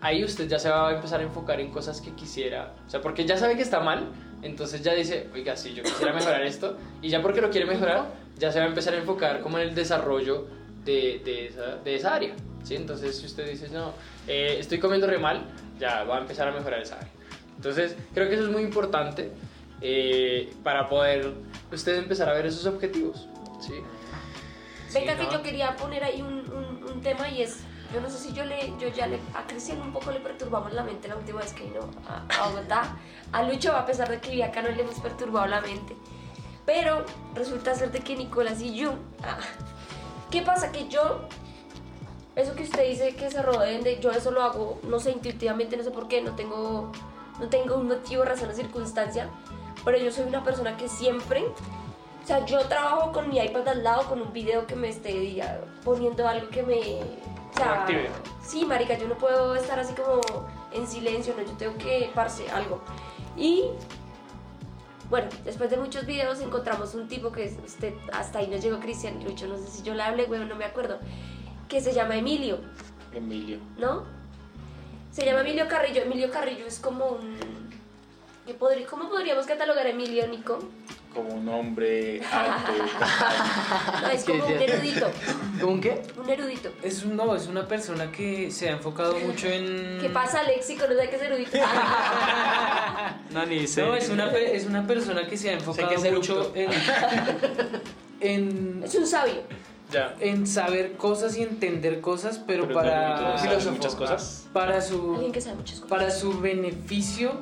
ahí usted ya se va a empezar a enfocar en cosas que quisiera, o sea, porque ya sabe que está mal, entonces ya dice, oiga, sí, yo quisiera mejorar esto, y ya porque lo quiere mejorar, ya se va a empezar a enfocar como en el desarrollo de, de, esa, de esa área, ¿sí? Entonces, si usted dice, no, eh, estoy comiendo re mal, ya va a empezar a mejorar esa área. Entonces, creo que eso es muy importante eh, para poder usted empezar a ver esos objetivos, ¿sí? Venga, Sí, que yo quería poner ahí un, un- un tema y es, yo no sé si yo le, yo ya le, a Cristian un poco le perturbamos la mente la última vez que vino a, a Bogotá. A Lucho, a pesar de que vivía acá, no le hemos perturbado la mente. Pero resulta ser de que Nicolás y yo, ah, ¿qué pasa? Que yo, eso que usted dice que se rodeen de, yo eso lo hago, no sé, intuitivamente, no sé por qué, no tengo, no tengo un motivo, razón o circunstancia, pero yo soy una persona que siempre o sea, yo trabajo con mi iPad al lado con un video que me esté diga, poniendo algo que me... O sea. Sí, marica, yo no puedo estar así como en silencio, no, yo tengo que parce algo. Y bueno, después de muchos videos encontramos un tipo que usted, hasta ahí nos llegó Cristian Lucho, no sé si yo le hablé, güey, no me acuerdo, que se llama Emilio, Emilio. ¿no? Se llama Emilio Carrillo. Emilio Carrillo es como un... ¿qué podría- ¿Cómo podríamos catalogar a Emilio, Nico? Como un hombre alto. No, es como sí. un erudito, ¿Con qué? un erudito. Es un, no, es una persona que se ha enfocado mucho en... ¿Qué pasa, léxico? No sé qué es erudito. no, ni sé. No, es una, pe- es una persona que se ha enfocado que es mucho en, en, Es un sabio. Ya. en saber cosas y entender cosas, pero, Pero no para, filósofo. muchas cosas. para, su, Alguien que sabe muchas cosas. para su beneficio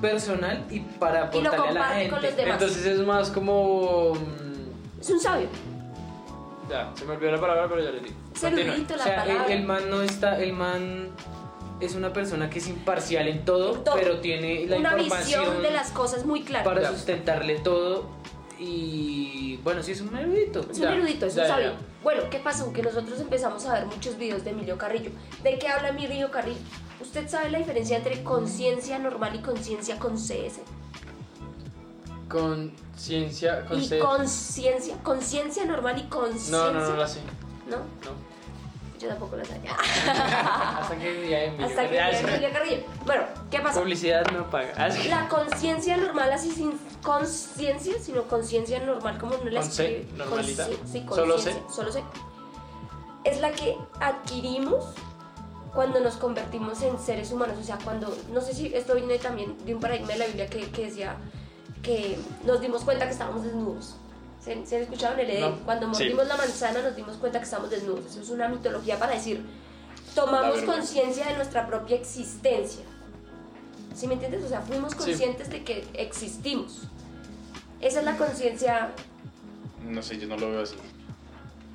personal y para Y lo aportarle a la comparte gente. con los demás. Entonces es más como... mm, Es un sabio. Ya, se me olvidó la palabra, pero ya le digo. Es Continúe. erudito O la sea, el, palabra. el man no está, el man es una persona que es imparcial en todo, En todo. pero tiene la Una información visión de las cosas muy clara. para Ya. sustentarle todo y bueno, sí es un erudito. Es un erudito, es un ya, ya, sabio. ya. Bueno, ¿qué pasó? Que nosotros empezamos a ver muchos videos de Emilio Carrillo. ¿De qué habla Emilio Carrillo? ¿Usted sabe la diferencia entre conciencia normal y conciencia con CS? Conciencia, con Y conciencia, conciencia normal y conciencia. No, no, no la sé. ¿No? No. Yo tampoco la sabía. Hasta que día Emilio. Hasta que vi a sí. Emilia Carrillo. Bueno, ¿qué pasa? Publicidad no paga. Ah. La conciencia normal, así sin conciencia, sino conciencia normal, como no la escribe. normalita. Sí, Solo conciencia, Solo C. Es la que adquirimos cuando nos convertimos en seres humanos. O sea, cuando. No sé si esto viene también de un paradigma de la Biblia que, que decía que nos dimos cuenta que estábamos desnudos. ¿Se, se han escuchado en el Edén? No. Cuando Sí. mordimos la manzana nos dimos cuenta que estábamos desnudos. Eso es una mitología para decir, tomamos conciencia de nuestra propia existencia. ¿Sí me entiendes? O sea, fuimos Sí. conscientes de que existimos. Esa es la conciencia, No sé, yo no lo veo así.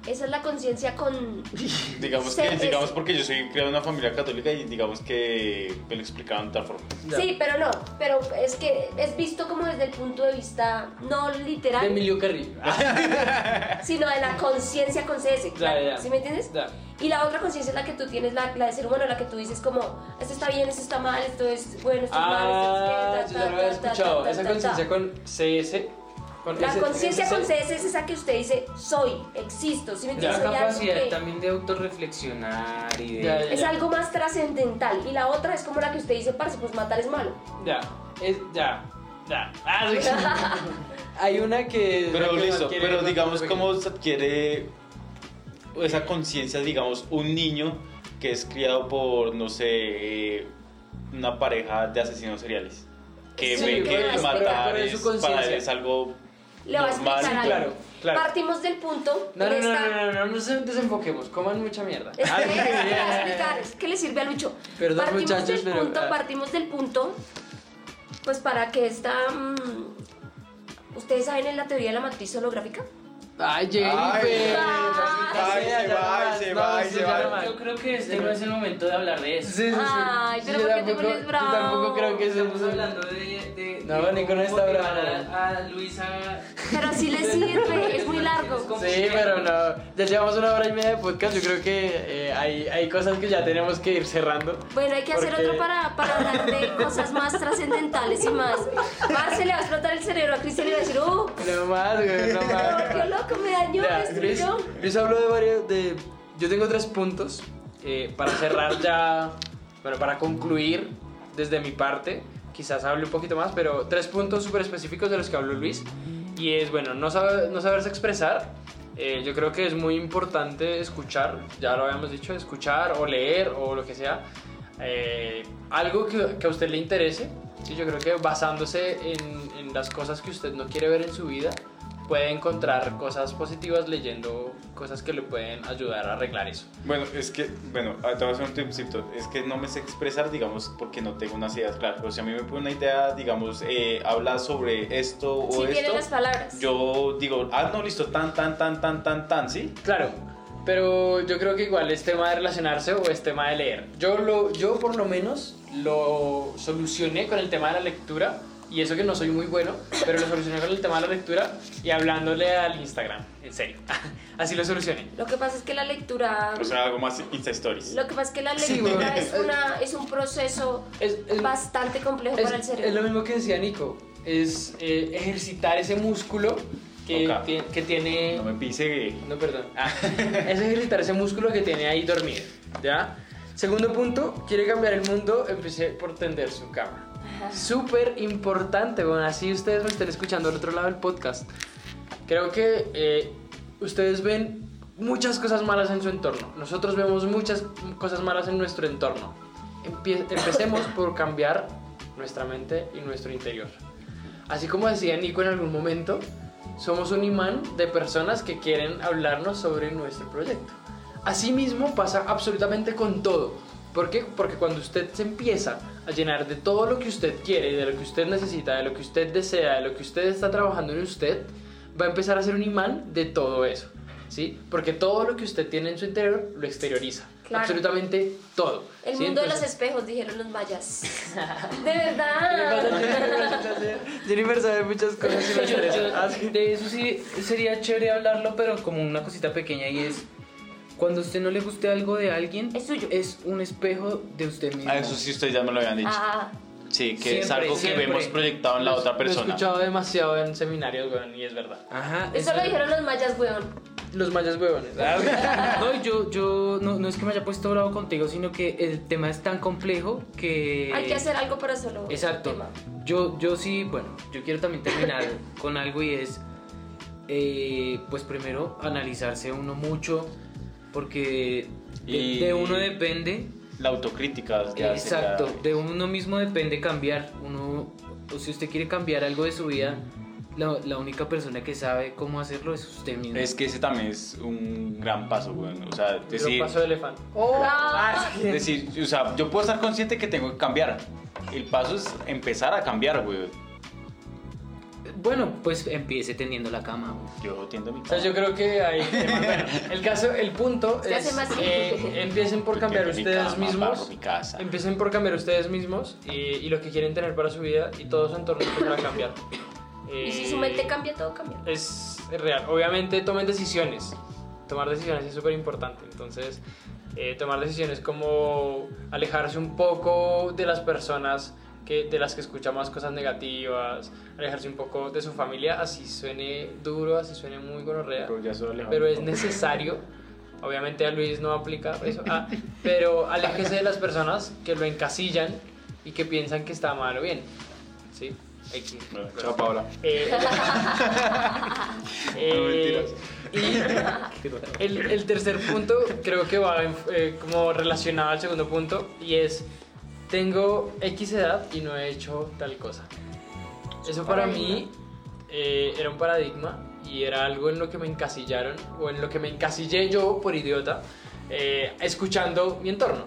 Esa es la conciencia con... Digamos que, digamos porque yo soy criado en una familia católica y digamos que me lo explicaban de tal forma. Ya. Sí, pero no, pero es que es visto como desde el punto de vista no De literal, Emilio Carrillo. Ah, sino de la conciencia con CS. Ya, ya. ¿Sí me entiendes? Y la otra conciencia es la que tú tienes, la, la de ser humano, la que tú dices como, esto está bien, esto está mal, esto es bueno, esto es Ah, esto yo es ya lo había ta, ta, ta, escuchado. ta, Esa ta, conciencia ta. con CS. Con La conciencia con CS es esa que usted dice, soy, existo, ¿sí me La algo capacidad que- también de autorreflexionar y de... Ya, ya. Es algo más trascendental. Y la otra es como la que usted dice, parce, pues matar es malo. Ya. Es, ya. Ya. Ah, sí. Hay una que. Pero que listo, pero digamos cómo se adquiere esa conciencia, digamos, un niño que es criado por, no sé, eh, una pareja de asesinos seriales. Que Sí, ve que matar es, para él es algo Le voy a explicar algo. claro, claro. Partimos del punto. No, no, no, no, no, no, no nos desenfoquemos. Coman mucha mierda. Es que le voy a explicar, es que le sirve a Lucho. Perdón, partimos muchachos, del pero, punto, ah. partimos del punto, pues para que esta... mm, ¿Ustedes saben en la teoría de la matriz holográfica? Ay, Jennifer. Ay, ay, se va, se va, se va. Yo creo que este no es el momento de hablar de eso. Sí, sí, sí. Ay, pero yo ¿por qué te pones bravo? Yo tampoco creo que Estamos estemos hablando de... de No, Nico no está bravo. A, Luisa... Pero sí le sirve, es muy largo. Sí, pero no. Ya llevamos una hora y media de podcast. Yo creo que eh, hay, hay cosas que ya tenemos que ir cerrando. Bueno, hay que hacer otro para, para hablar de cosas más trascendentales y más. Más se le va a explotar el cerebro a Cristian y va a decir, ¡uh! No más, güey, no más. ¡Qué loco! Me dañó, me Ya, destruyó. Luis habló de varios. De, yo tengo tres puntos eh, para cerrar ya. Bueno, para concluir desde mi parte. Quizás hable un poquito más, pero tres puntos súper específicos de los que habló Luis. Y es, bueno, no, sabe- no saberse expresar. Eh, yo creo que es muy importante escuchar, ya lo habíamos dicho, escuchar o leer o lo que sea. eh, algo que, que a usted le interese. Sí, yo creo que basándose en, en las cosas que usted no quiere ver en su vida, puede encontrar cosas positivas leyendo cosas que le pueden ayudar a arreglar eso. Bueno, es que, bueno, ah, te voy a hacer un tipcito. Es que no me sé expresar, digamos, porque no tengo unas ideas claras. Pero si a mí me pone una idea, digamos, eh, habla sobre esto o Sí, esto, las palabras. yo digo, ah, no, listo, tan, tan, tan, tan, tan, tan, ¿sí? Claro, pero yo creo que igual es tema de relacionarse o es tema de leer. Yo, lo, yo por lo menos lo solucioné con el tema de la lectura. Y eso que no soy muy bueno, pero lo solucioné con el tema de la lectura y hablándole al Instagram, en serio. Así lo solucioné. Lo que pasa es que la lectura. O sea, algo más Insta Stories. Lo que pasa es que la Sí, lectura bueno. es, una, es un proceso Es, es- bastante complejo es- para el cerebro. es lo mismo que decía Nico, es eh, ejercitar ese músculo que tiene... No me pise. No, perdón. Ah, es ejercitar ese músculo que tiene ahí dormido, ¿ya? Segundo punto, quiere cambiar el mundo, empecé por tender su cama. Súper importante, bueno, así ustedes me estén escuchando al otro lado del podcast. Creo que eh, ustedes ven muchas cosas malas en su entorno. Nosotros vemos muchas cosas malas en nuestro entorno. Empecemos por cambiar nuestra mente y nuestro interior. Así como decía Nico en algún momento, somos un imán de personas que quieren hablarnos sobre nuestro proyecto. Asimismo pasa absolutamente con todo. ¿Por qué? Porque cuando usted se empieza a llenar de todo lo que usted quiere, de lo que usted necesita, de lo que usted desea, de lo que usted está trabajando en usted, va a empezar a ser un imán de todo eso. ¿Sí? Porque todo lo que usted tiene en su interior lo exterioriza. Claro. Absolutamente todo. El ¿sí? mundo de los Entonces- espejos, dijeron los mayas. De verdad. Jennifer sabe muchas cosas de eso sí sería chévere hablarlo, pero como una cosita pequeña y es cuando a usted no le guste algo de alguien, Es suyo. es un espejo de usted mismo. Ah, eso sí, ustedes ya me lo habían dicho. Ah, Sí, que es Siempre, algo que siempre. vemos proyectado en la Lo- otra Lo he persona. escuchado demasiado en seminarios, weón, y es verdad. Ajá. Eso es lo dijeron los mayas, weón. Los mayas huevones. No, y yo, yo no, no es que me haya puesto bravo contigo, sino que el tema es tan complejo que... Hay que hacer algo para solo. Exacto. tema. Yo, yo sí, bueno, yo quiero también terminar con algo y es, eh, pues primero, analizarse uno mucho, porque de, Y- de uno depende, La autocrítica. ya exacto, de uno mismo depende cambiar. Uno, o si usted quiere cambiar algo de su vida, la, la única persona que sabe cómo hacerlo es usted mismo. Es que ese también es un gran paso, güey. O sea, decir, paso de elefante. Ah, decir, o sea, yo puedo estar consciente que tengo que cambiar. El paso es empezar a cambiar, güey. Bueno, pues empiece teniendo la cama. Yo tiendo mi O sea, yo creo que hay. Bueno, el caso, el punto Se hace es. más eh, empiecen por Yo cambiar tiendo mi ustedes cama, mismos. mi casa. Empiecen por cambiar ustedes mismos y, y lo que quieren tener para su vida y todo su entorno empezará a cambiar. Y si Eh, su mente cambia, todo cambia. es real. Obviamente tomen decisiones. Tomar decisiones es súper importante. Entonces, eh, tomar decisiones como alejarse un poco de las personas que, de las que escuchamos cosas negativas, alejarse un poco de su familia, así suene duro, así suene muy gonorrea, Pero pero es necesario. Obviamente a Luis no aplica eso, ah, pero aléjese de las personas que lo encasillan y que piensan que está mal o bien. ¿Sí? X. Bueno, Chao, Paola. Eh, eh, y el, el tercer punto creo que va eh, como relacionado al segundo punto y es tengo X edad y no he hecho tal cosa. Eso para mí eh, era un paradigma y era algo en lo que me encasillaron o en lo que me encasillé yo por idiota eh, escuchando mi entorno.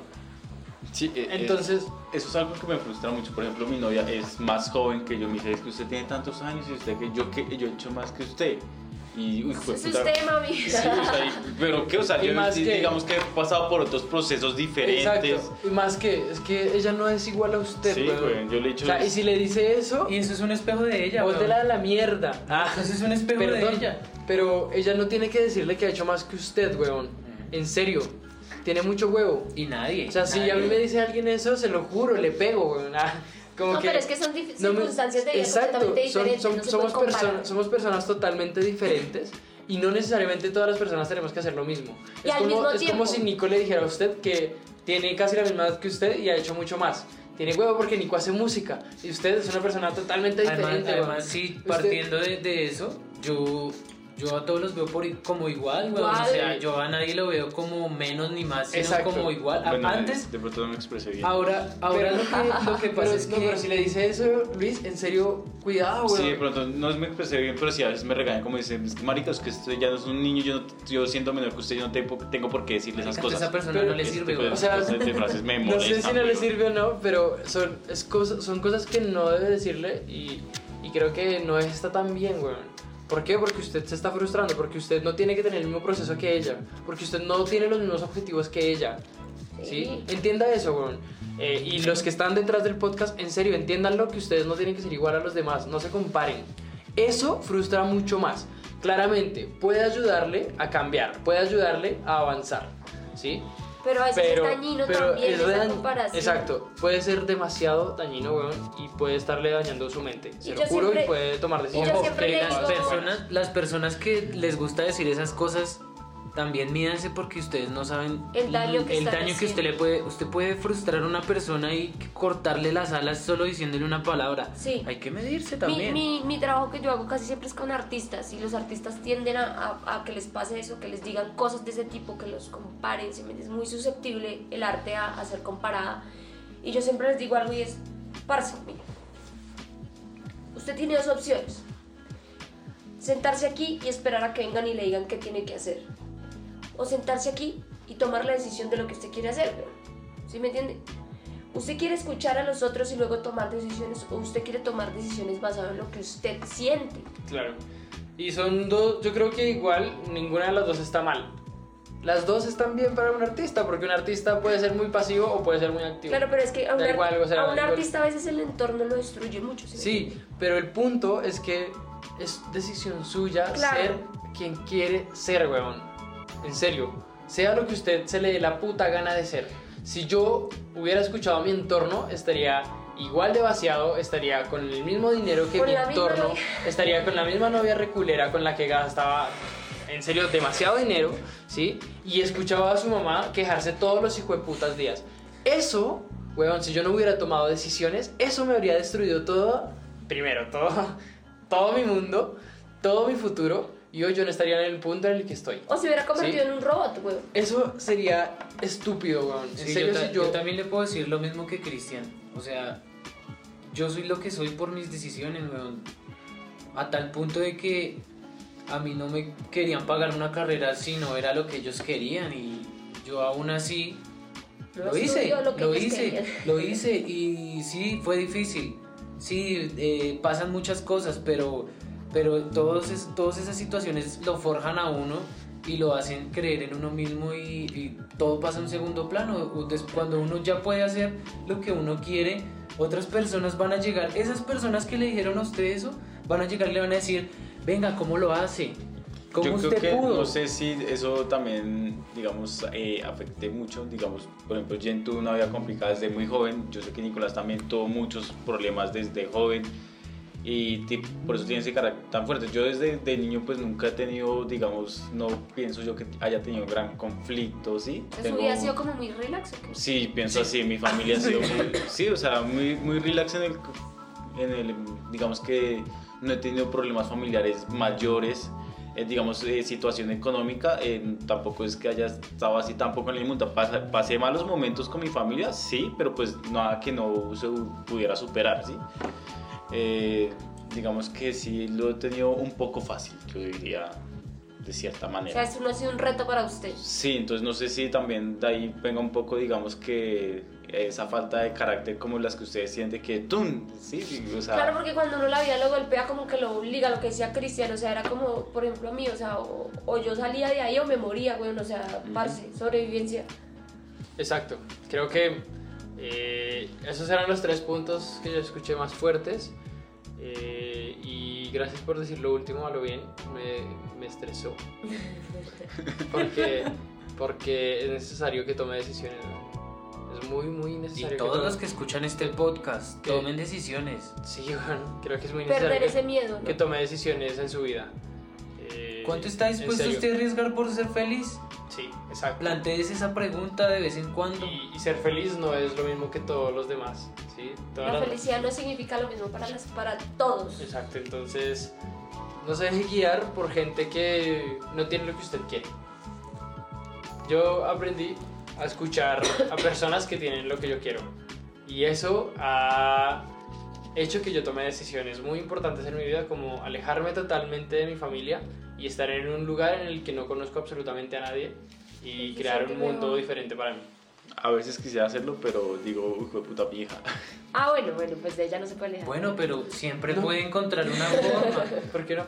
Sí, eh, Entonces, eso es algo que me frustra mucho. Por ejemplo, mi novia es más joven que yo. Me dice, es que usted tiene tantos años y usted que yo, que yo he hecho más que usted. Y, uy, Es jueputa. usted, mami. Sí, o sea, y- pero qué, o sea, yo más que- digamos que he pasado por otros procesos diferentes. exacto. Y más que, es que ella no es igual a usted, Sí, güey, yo le he dicho. O sea, y si le dice eso, Y eso es un espejo de ella, vos de la, la mierda. Ah, Eso es un espejo de perdón, ella. pero ella no tiene que decirle que ha hecho más que usted, weón. En serio, tiene mucho huevo. Y nadie. O sea, si nadie. a mí me dice alguien eso, se lo juro, le pego, weón. Como No, que pero es que son dif- no me- circunstancias de vida Exacto, completamente son- diferentes. son- no se somos, personas, somos personas totalmente diferentes y no necesariamente todas las personas tenemos que hacer lo mismo. Y es al como, mismo es como si Nico le dijera a usted que tiene casi la misma edad que usted y ha hecho mucho más. Tiene huevo porque Nico hace música y usted es una persona totalmente Además, diferente. weón. además, sí, Usted- partiendo de, de eso, yo, yo a todos los veo por, i- como igual, weón. Igual. O sea, yo a nadie lo veo como menos ni más, sino Exacto. como igual. Bueno, Antes, De pronto no me expresé bien. ahora, ahora Pero- lo, que, lo que pasa pero, es no, que... pero si le dice eso, Luis, en serio, cuidado, weón. Sí, de pronto no me expresé bien, pero sí a veces me regañan como dicen, es que marica, es que usted ya no es un niño, yo, no- yo siendo menor que usted, yo no tengo, tengo por qué decirle esas cosas. esa persona Pero no le sirve, de- O sea, de- de frases me no sé si no le sirve o no, pero son, es cosas, son cosas que no debe decirle y, y creo que no está tan bien, weón. ¿Por qué? Porque usted se está frustrando, porque usted no tiene que tener el mismo proceso que ella, porque usted no tiene los mismos objetivos que ella. ¿Sí? Sí. Entienda eso, weón. Eh, y los que están detrás del podcast, en serio, entiéndanlo que ustedes no tienen que ser igual a los demás, no se comparen. Eso frustra mucho más. Claramente, puede ayudarle a cambiar, puede ayudarle a avanzar, ¿sí? Pero a veces pero, es dañino pero también es esa comparación. Exacto, puede ser demasiado dañino, weón, y puede estarle dañando su mente. Se lo juro siempre- y puede tomar decisiones. Ojo, siempre que las personas, las personas que les gusta decir esas cosas también mídanse porque ustedes no saben El daño que el están daño que usted le puede usted puede frustrar a una persona y cortarle las alas solo diciéndole una palabra. Sí. hay que medirse también. mi, mi trabajo que yo hago casi siempre es con artistas y los artistas tienden a, a- a que les pase eso, que les digan cosas de ese tipo, que los comparen, es muy susceptible el arte a, a ser comparada. Y yo siempre les digo algo y es, parce, mire, usted tiene dos opciones, sentarse aquí y esperar a que vengan y le digan qué tiene que hacer, o sentarse aquí y tomar la decisión de lo que usted quiere hacer, ¿sí me entiende? ¿Usted quiere escuchar a los otros y luego tomar decisiones o usted quiere tomar decisiones basadas en lo que usted siente? Claro. Y son dos, yo creo que igual ninguna de las dos está mal. Las dos están bien para un artista, porque un artista puede ser muy pasivo o puede ser muy activo. Claro, pero es que a un, igual, o sea, a un artista a veces el entorno lo destruye mucho. ¿sí? Sí, pero el punto es que es decisión suya Claro. ser quien quiere ser, weón. En serio, sea lo que usted se le dé la puta gana de ser. Si yo hubiera escuchado a mi entorno, estaría igual de vaciado, estaría con el mismo dinero que mi entorno, estaría con la misma novia reculera con la que gastaba en serio demasiado dinero, ¿sí? Y escuchaba a su mamá quejarse todos los hijueputas días. Eso, weón, si yo no hubiera tomado decisiones, eso me habría destruido todo, primero, todo, todo mi mundo, todo mi futuro, y hoy yo no estaría en el punto en el que estoy. O se hubiera convertido Sí. en un robot, weón. Eso sería estúpido, weón. En Sí, serio, yo, ta- si yo yo... también le puedo decir lo mismo que Cristian. O sea, yo soy lo que soy por mis decisiones, weón. A tal punto de que a mí no me querían pagar una carrera si no era lo que ellos querían. Y yo aún así lo hice, lo que lo ellos hice, querían. lo hice. Y sí, fue difícil. Sí, eh, pasan muchas cosas, pero, pero todos es- todas esas situaciones lo forjan a uno y lo hacen creer en uno mismo y, y todo pasa en segundo plano. Cuando uno ya puede hacer lo que uno quiere, otras personas van a llegar. Esas personas que le dijeron a usted eso, van a llegar y le van a decir, venga, ¿cómo lo hace? ¿Cómo Yo usted creo que pudo? no sé si eso también, digamos, eh, afecte mucho. Digamos, por ejemplo, Jen tuvo una vida complicada desde muy joven. Yo sé que Nicolás también tuvo muchos problemas desde joven y por eso tiene ese carácter tan fuerte. Yo desde de niño pues nunca he tenido, digamos, no pienso yo que haya tenido gran conflicto, ¿sí? ¿Su Tengo- vida ha sido como muy relax o qué? Sí, pienso así, mi familia ha sido muy, sí, o sea, muy, muy relax en el, en el, digamos que no he tenido problemas familiares mayores, eh, digamos, eh, situación económica, eh, tampoco es que haya estado así tampoco en el mundo, Pas- pasé malos momentos con mi familia, sí, pero pues nada que no se pudiera superar, sí. Eh, digamos que sí lo he tenido un poco fácil, yo diría, de cierta O manera. sea, eso no ha sido un reto para usted. Sí, entonces no sé si también de ahí venga un poco, digamos que esa falta de carácter como las que ustedes sienten que ¡tum! Sí, sí, o sea, Claro, porque cuando uno la vida lo golpea, como que lo obliga, lo que decía Cristian, o sea, era como, por ejemplo, a mí, o sea, o, o yo salía de ahí o me moría, güey, o sea, parce, sobrevivencia. Exacto. Creo que eh, esos eran los tres puntos que yo escuché más fuertes. Eh, y gracias por decir lo último a lo bien. Me, me estresó. Porque, porque es necesario que tome decisiones. ¿no? Es muy, muy Y necesario. todos tome- los que escuchan este podcast, tomen decisiones. Sí, bueno, creo que es muy necesario Perder ese que, miedo, que ¿no? tome decisiones en su vida. Eh, ¿Cuánto está dispuesto usted a arriesgar por ser feliz? Sí, exacto. Plantees esa pregunta de vez en cuando. Y, y ser feliz no es lo mismo que todos los demás. ¿sí? La las- felicidad no significa lo mismo para, las, para todos. Exacto, entonces no se deje guiar por gente que no tiene lo que usted quiere. Yo aprendí a escuchar a personas que tienen lo que yo quiero. Y eso ha hecho que yo tome decisiones muy importantes en mi vida, como alejarme totalmente de mi familia y estar en un lugar en el que no conozco absolutamente a nadie y Se crear un mundo diferente para mí. a veces quisiera hacerlo, pero digo, hijo de puta vieja. Ah, bueno, bueno, pues de ella no se puede alejar. Bueno, pero siempre No. puede encontrar una forma. ¿Por qué no?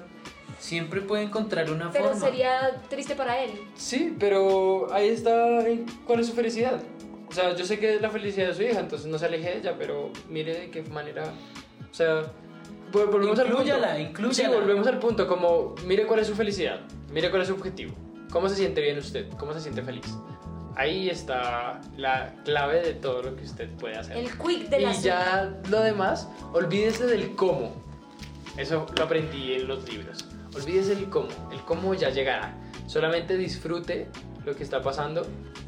Siempre puede encontrar una Pero forma. sería triste para él. Sí, pero ahí está cuál es su felicidad. O sea, yo sé que es la felicidad de su hija, entonces no se aleje de ella, pero mire de qué manera. O sea, vol- volvemos al punto. Inclúyala, inclúyala. Sí, volvemos al punto, como mire cuál es su felicidad, mire cuál es su objetivo, cómo se siente bien usted, cómo se siente feliz. Ahí está la clave de todo lo que usted puede hacer. El quick de la y ya lo demás, olvídese del cómo. Eso lo aprendí en los libros. Olvídese del cómo. El cómo ya llegará. Solamente disfrute lo que está pasando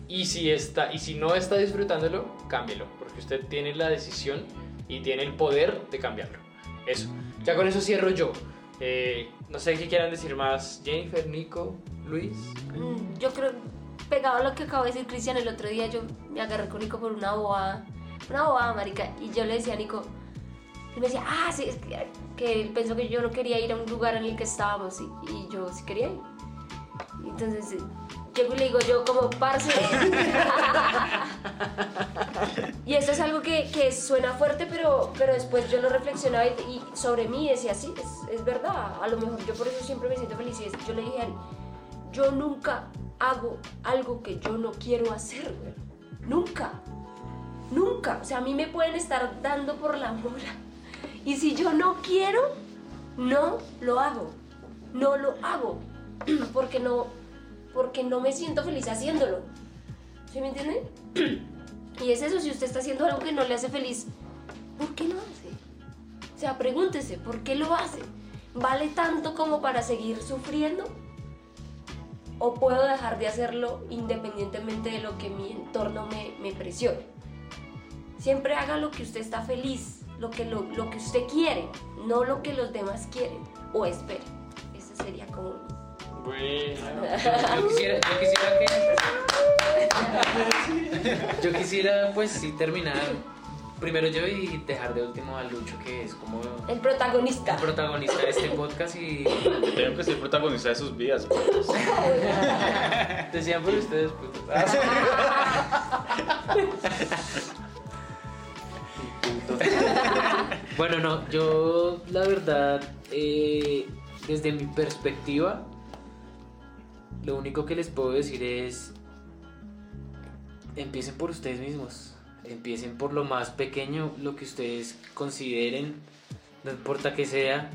y si, está, y si no está disfrutándolo, cámbielo. Porque usted tiene la decisión y tiene el poder de cambiarlo. Eso. Ya con eso cierro yo. Eh, no sé qué quieran decir más. Jennifer, Nico, Luis. Mm, Yo creo, pegado a lo que acabo de decir Cristian, el otro día yo me agarré con Nico por una bobada, una bobada, marica, y yo le decía a Nico, y me decía, ah, sí, es que, que él pensó que yo no quería ir a un lugar en el que estábamos, y, y yo sí quería ir. Entonces, eh, llego y le digo yo como, parce. y esto es algo que, que suena fuerte, pero, pero después yo lo reflexionaba y, sobre mí decía, sí, es, es verdad, a lo mejor yo por eso siempre me siento feliz, y es- yo le dije a él, yo nunca hago algo que yo no quiero hacer. Nunca. Nunca. O sea, a mí me pueden estar dando por la mora. Y si yo no quiero, no lo hago. No lo hago. Porque no, porque no me siento feliz haciéndolo. ¿Sí me entienden? Y es eso, si usted está haciendo algo que no le hace feliz, ¿por O sea, pregúntese, ¿por qué lo hace? ¿Vale tanto como para seguir sufriendo? ¿O puedo dejar de hacerlo independientemente de lo que mi entorno me, me presione? Siempre haga lo que usted está feliz, lo que, lo, lo que usted quiere, no lo que los demás quieren o esperen. Ese sería como Bueno. Yo quisiera, yo quisiera que. Yo quisiera, pues sí, terminar primero yo y dejar de último a Lucho, que es como el protagonista. el protagonista de este podcast. Y Yo tengo que ser protagonista de sus vidas. pues. Decían por ustedes, putos. Bueno, no, yo la verdad, eh, desde mi perspectiva, lo único que les puedo decir es, empiecen por ustedes mismos, empiecen por lo más pequeño, lo que ustedes consideren, no importa que sea,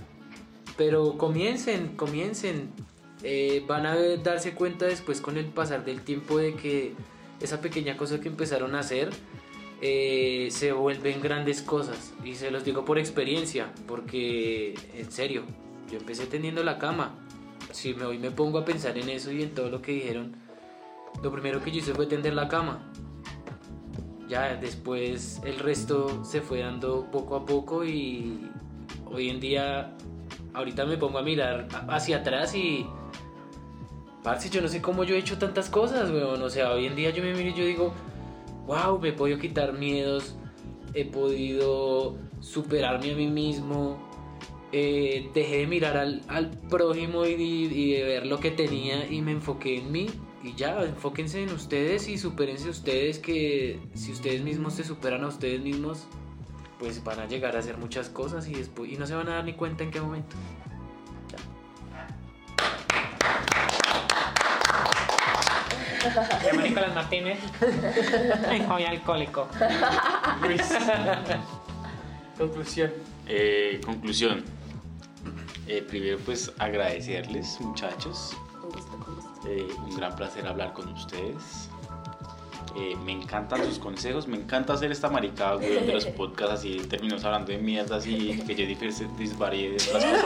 pero comiencen, comiencen, Eh, van a darse cuenta después con el pasar del tiempo de que esa pequeña cosa que empezaron a hacer, eh, se vuelven grandes cosas. Y se los digo por experiencia, porque en serio, yo empecé teniendo la cama. Si me, hoy me pongo a pensar en eso y en todo lo que dijeron, lo primero que yo hice fue tender la cama. Ya después el resto se fue dando poco a poco y hoy en día, ahorita me pongo a mirar hacia atrás y... Parce, yo no sé cómo yo he hecho tantas cosas, weón. O sea, hoy en día yo me miro y yo digo, wow, me he podido quitar miedos, he podido superarme a mí mismo, eh, dejé de mirar al, al prójimo y, y de ver lo que tenía y me enfoqué en mí. Y ya, enfóquense en ustedes y supérense ustedes que si ustedes mismos se superan a ustedes mismos, pues van a llegar a hacer muchas cosas y, después, y no se van a dar ni cuenta en qué momento. Me llamo Nicolás Martínez. Soy alcohólico. Conclusión. Eh, conclusión. Eh, primero, pues agradecerles, muchachos. Con gusto, con gusto. Eh, un gran placer hablar con ustedes. Eh, me encantan sus consejos, me encanta hacer esta maricada güey, de los podcasts así, terminamos hablando de mierdas y que Jennifer se disvaríe de otras cosas.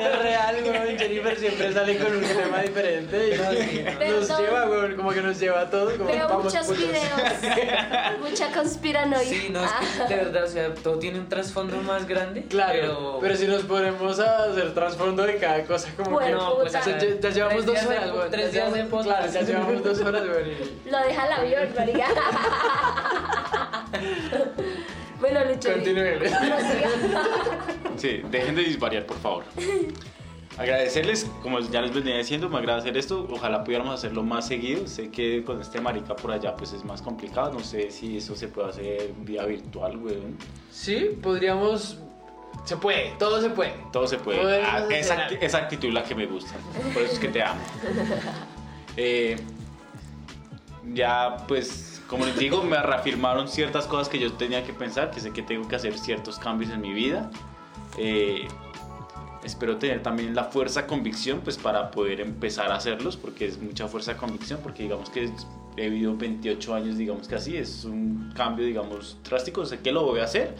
Es real, weón. Jennifer siempre sale con un tema diferente y nos Perdón. lleva, weón, como que nos lleva a todos. Como Veo vamos, muchos putos. videos, mucha conspiranoia. Sí, no, es que de verdad, o sea, todo tiene un trasfondo más grande. Claro, pero, pero, si nos ponemos a hacer trasfondo de cada cosa, como Bueno, que. no, pues puta. O sea, ya, ya llevamos dos horas, weón. tres días de podcast. Claro, ya llevamos dos horas, weón. Deja el avión, marica. bueno, Lucho. Continúe. Sí, dejen de disvariar, por favor. Agradecerles, como ya les venía diciendo, me agrada hacer esto. Ojalá pudiéramos hacerlo más seguido. Sé que con este marica por allá pues es más complicado. No sé si eso se puede hacer vía virtual, weón. Sí, podríamos. Se puede, todo se puede. Todo se puede. Ah, esa, esa actitud es la que me gusta. Por eso es que te amo. Eh, ya, pues, como les digo, me reafirmaron ciertas cosas que yo tenía que pensar, que sé que tengo que hacer ciertos cambios en mi vida. Eh, espero tener también la fuerza convicción, pues, para poder empezar a hacerlos, porque es mucha fuerza convicción, porque digamos que he vivido 28 años, digamos que así, es un cambio, digamos, drástico, sé que lo voy a hacer.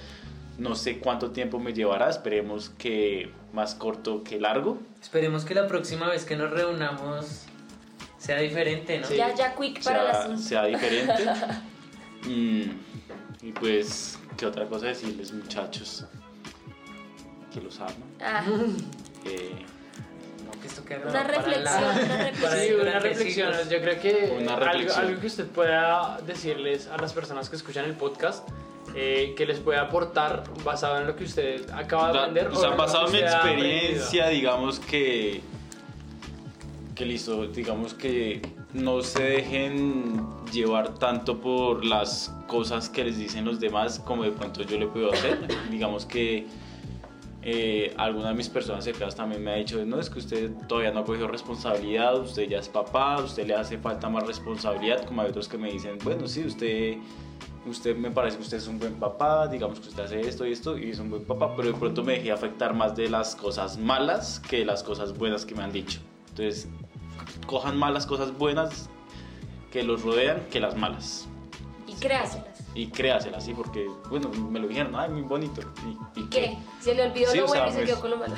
No sé cuánto tiempo me llevará, esperemos que más corto que largo. Esperemos que la próxima vez que nos reunamos sea diferente, ¿no? Sí. Ya, ya, quick para el sea, asunto. sea diferente. Mm, y pues, ¿qué otra cosa decirles, muchachos? Que los amo. Ah, Eh, No, que esto queda una reflexión, la- una reflexión. Sí, una reflexión. Yo creo que Una algo, reflexión. algo que usted pueda decirles a las personas que escuchan el podcast, eh, que les pueda aportar basado en lo que usted acaba de aprender. o sea, basado en mi experiencia, digamos que. Listo, digamos que no se dejen llevar tanto por las cosas que les dicen los demás como de pronto yo le puedo hacer. digamos que eh, alguna de mis personas cercanas también me ha dicho, no, es que usted todavía no ha cogido responsabilidad, usted ya es papá, usted le hace falta más responsabilidad, como hay otros que me dicen, bueno, sí, usted, usted me parece que usted es un buen papá, digamos que usted hace esto y esto y es un buen papá, pero de pronto me dejé afectar más de las cosas malas que las cosas buenas que me han dicho. Entonces, cojan más las cosas buenas que los rodean que las malas. Y créaselas. y créasela así porque, bueno, me lo dijeron, ay, muy bonito. ¿Y, y ¿Qué? Se le olvidó Sí, lo o sea, bueno y se pues- quedó con lo malo.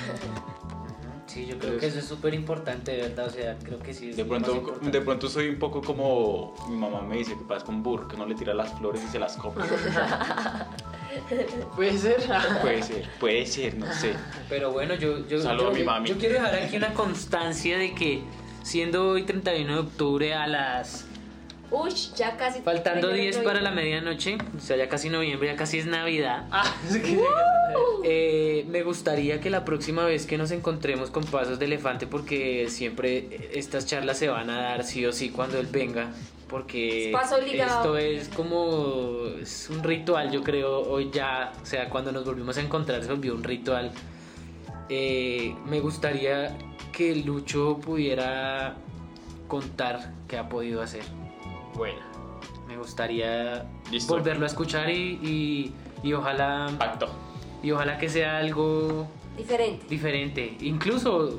Sí, yo creo que eso es súper importante, de verdad. O sea, creo que sí. es De pronto, de pronto soy un poco como mi mamá me dice que pasa con burro, que no le tira las flores y se las come. Puede ser. puede ser, puede ser, no sé. Pero bueno, yo, yo, Saludo yo, a mi mami. yo quiero dejar aquí una constancia de que siendo hoy 31 de octubre a las... Uy, ya casi. Faltando primero 10 de para la medianoche, o sea, ya casi noviembre, ya casi es Navidad. Ah, es que- Eh, me gustaría que la próxima vez que nos encontremos con Pasos de Elefante, porque siempre estas charlas se van a dar sí o sí cuando él venga, porque paso esto es como es un ritual, yo creo, hoy ya, o sea, cuando nos volvimos a encontrar se volvió un ritual. Eh, me gustaría que Lucho pudiera contar qué ha podido hacer. Bueno. Me gustaría Listo. volverlo a escuchar y, y, y ojalá Pacto. y ojalá que sea algo Diferente. diferente. Incluso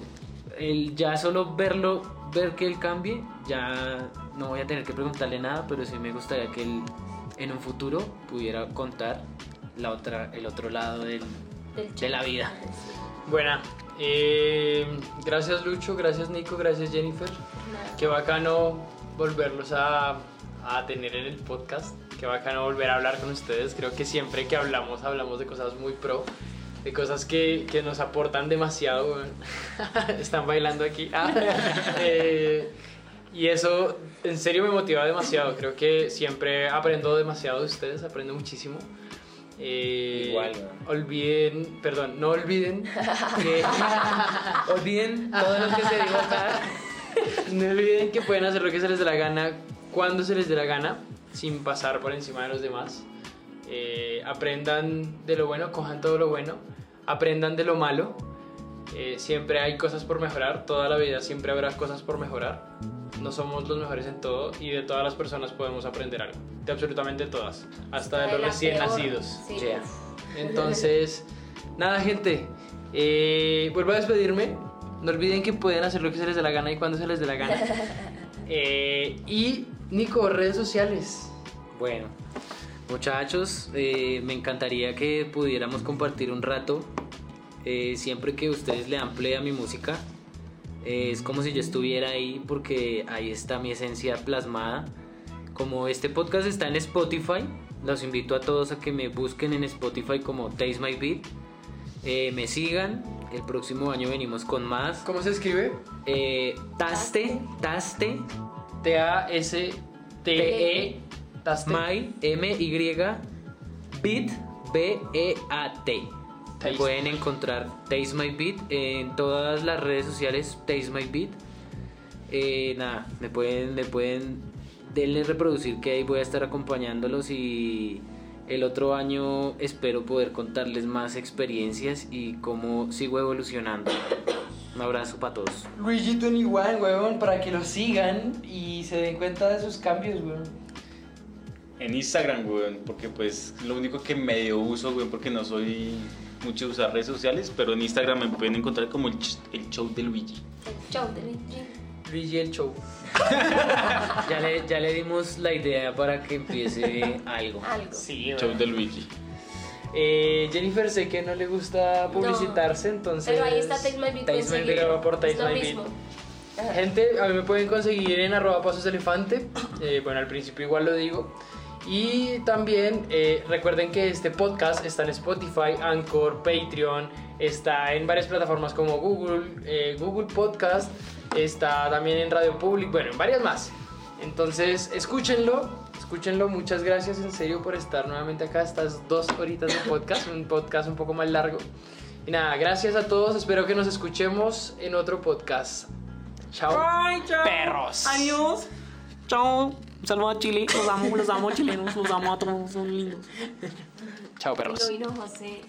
el ya solo verlo, ver que él cambie, ya no voy a tener que preguntarle nada, pero sí me gustaría que él en un futuro pudiera contar la otra, el otro lado del- Del de la vida. Buena. Eh, gracias Lucho, gracias Nico, gracias Jennifer. Qué bacano volverlos a, a tener en el podcast. Qué bacano volver a hablar con ustedes. Creo que siempre que hablamos, hablamos de cosas muy pro. De cosas que, que nos aportan demasiado. Están bailando aquí. Ah, eh, y eso en serio me motiva demasiado. Creo que siempre aprendo demasiado de ustedes. Aprendo muchísimo. Eh, Igual, weón. Olviden, perdón, no olviden que Olviden todo lo que se dijo acá. no olviden que pueden hacer lo que se les dé la gana cuando se les dé la gana, sin pasar por encima de los demás. Eh, aprendan de lo bueno, cojan todo lo bueno, aprendan de lo malo. Eh, siempre hay cosas por mejorar, toda la vida siempre habrá cosas por mejorar. No somos los mejores en todo y de todas las personas podemos aprender algo, de absolutamente todas, hasta de los recién peor. nacidos. Sí. Yeah. Entonces, nada, gente. Eh, vuelvo a despedirme. No olviden que pueden hacer lo que se les dé la gana y cuando se les dé la gana. Eh, y Nico, redes sociales. Bueno, muchachos, eh, me encantaría que pudiéramos compartir un rato. eh, siempre que ustedes le dan play a mi música, es como si yo estuviera ahí porque ahí está mi esencia plasmada. Como este podcast está en Spotify, los invito a todos a que me busquen en Spotify como Taste My Beat. eh, me sigan, el próximo año venimos con más. ¿Cómo se escribe? Eh, taste, taste, T-A-S-T-E. Taste. My, M-Y, Beat, B-E-A-T. Taste. pueden encontrar Taste My Beat en todas las redes sociales, Taste My Beat. Eh, nada, me pueden, me pueden, denle reproducir que ahí voy a estar acompañándolos y el otro año espero poder contarles más experiencias y cómo sigo evolucionando. Un abrazo para todos. Luigi 21, weón, para que lo sigan y se den cuenta de sus cambios, weón. En Instagram, weón, porque pues lo único que medio uso, weón, porque no soy mucho usar redes sociales, pero en Instagram me pueden encontrar como el, ch- el show de Luigi. Chau, de Luigi. Luigi el show. Ya le, ya le dimos la idea para que empiece algo. Algo. Sí, Show de Luigi. Eh, Jennifer sé que no le gusta publicitarse, entonces... Pero ahí está Taste My Beat. Taste My Beat, seguirlo. por Taste Es lo My Beat. Gente, a mí me pueden conseguir en arroba pasos elefante. Eh, bueno, al principio igual lo digo. Y también eh, recuerden que este podcast está en Spotify, Anchor, Patreon, está en varias plataformas como Google, eh, Google Podcast, está también en Radio Public, bueno, en varias más. Entonces, escúchenlo, escúchenlo. Muchas gracias en serio por estar nuevamente acá, estas dos horitas de podcast, un podcast un poco más largo. Y nada, gracias a todos, espero que nos escuchemos en otro podcast. Chao. Perros. Adiós. Chao. Un saludo a Chile. Los amo, los amo chilenos. Los amo a todos. Son lindos. Chao, perros. No, y no, José.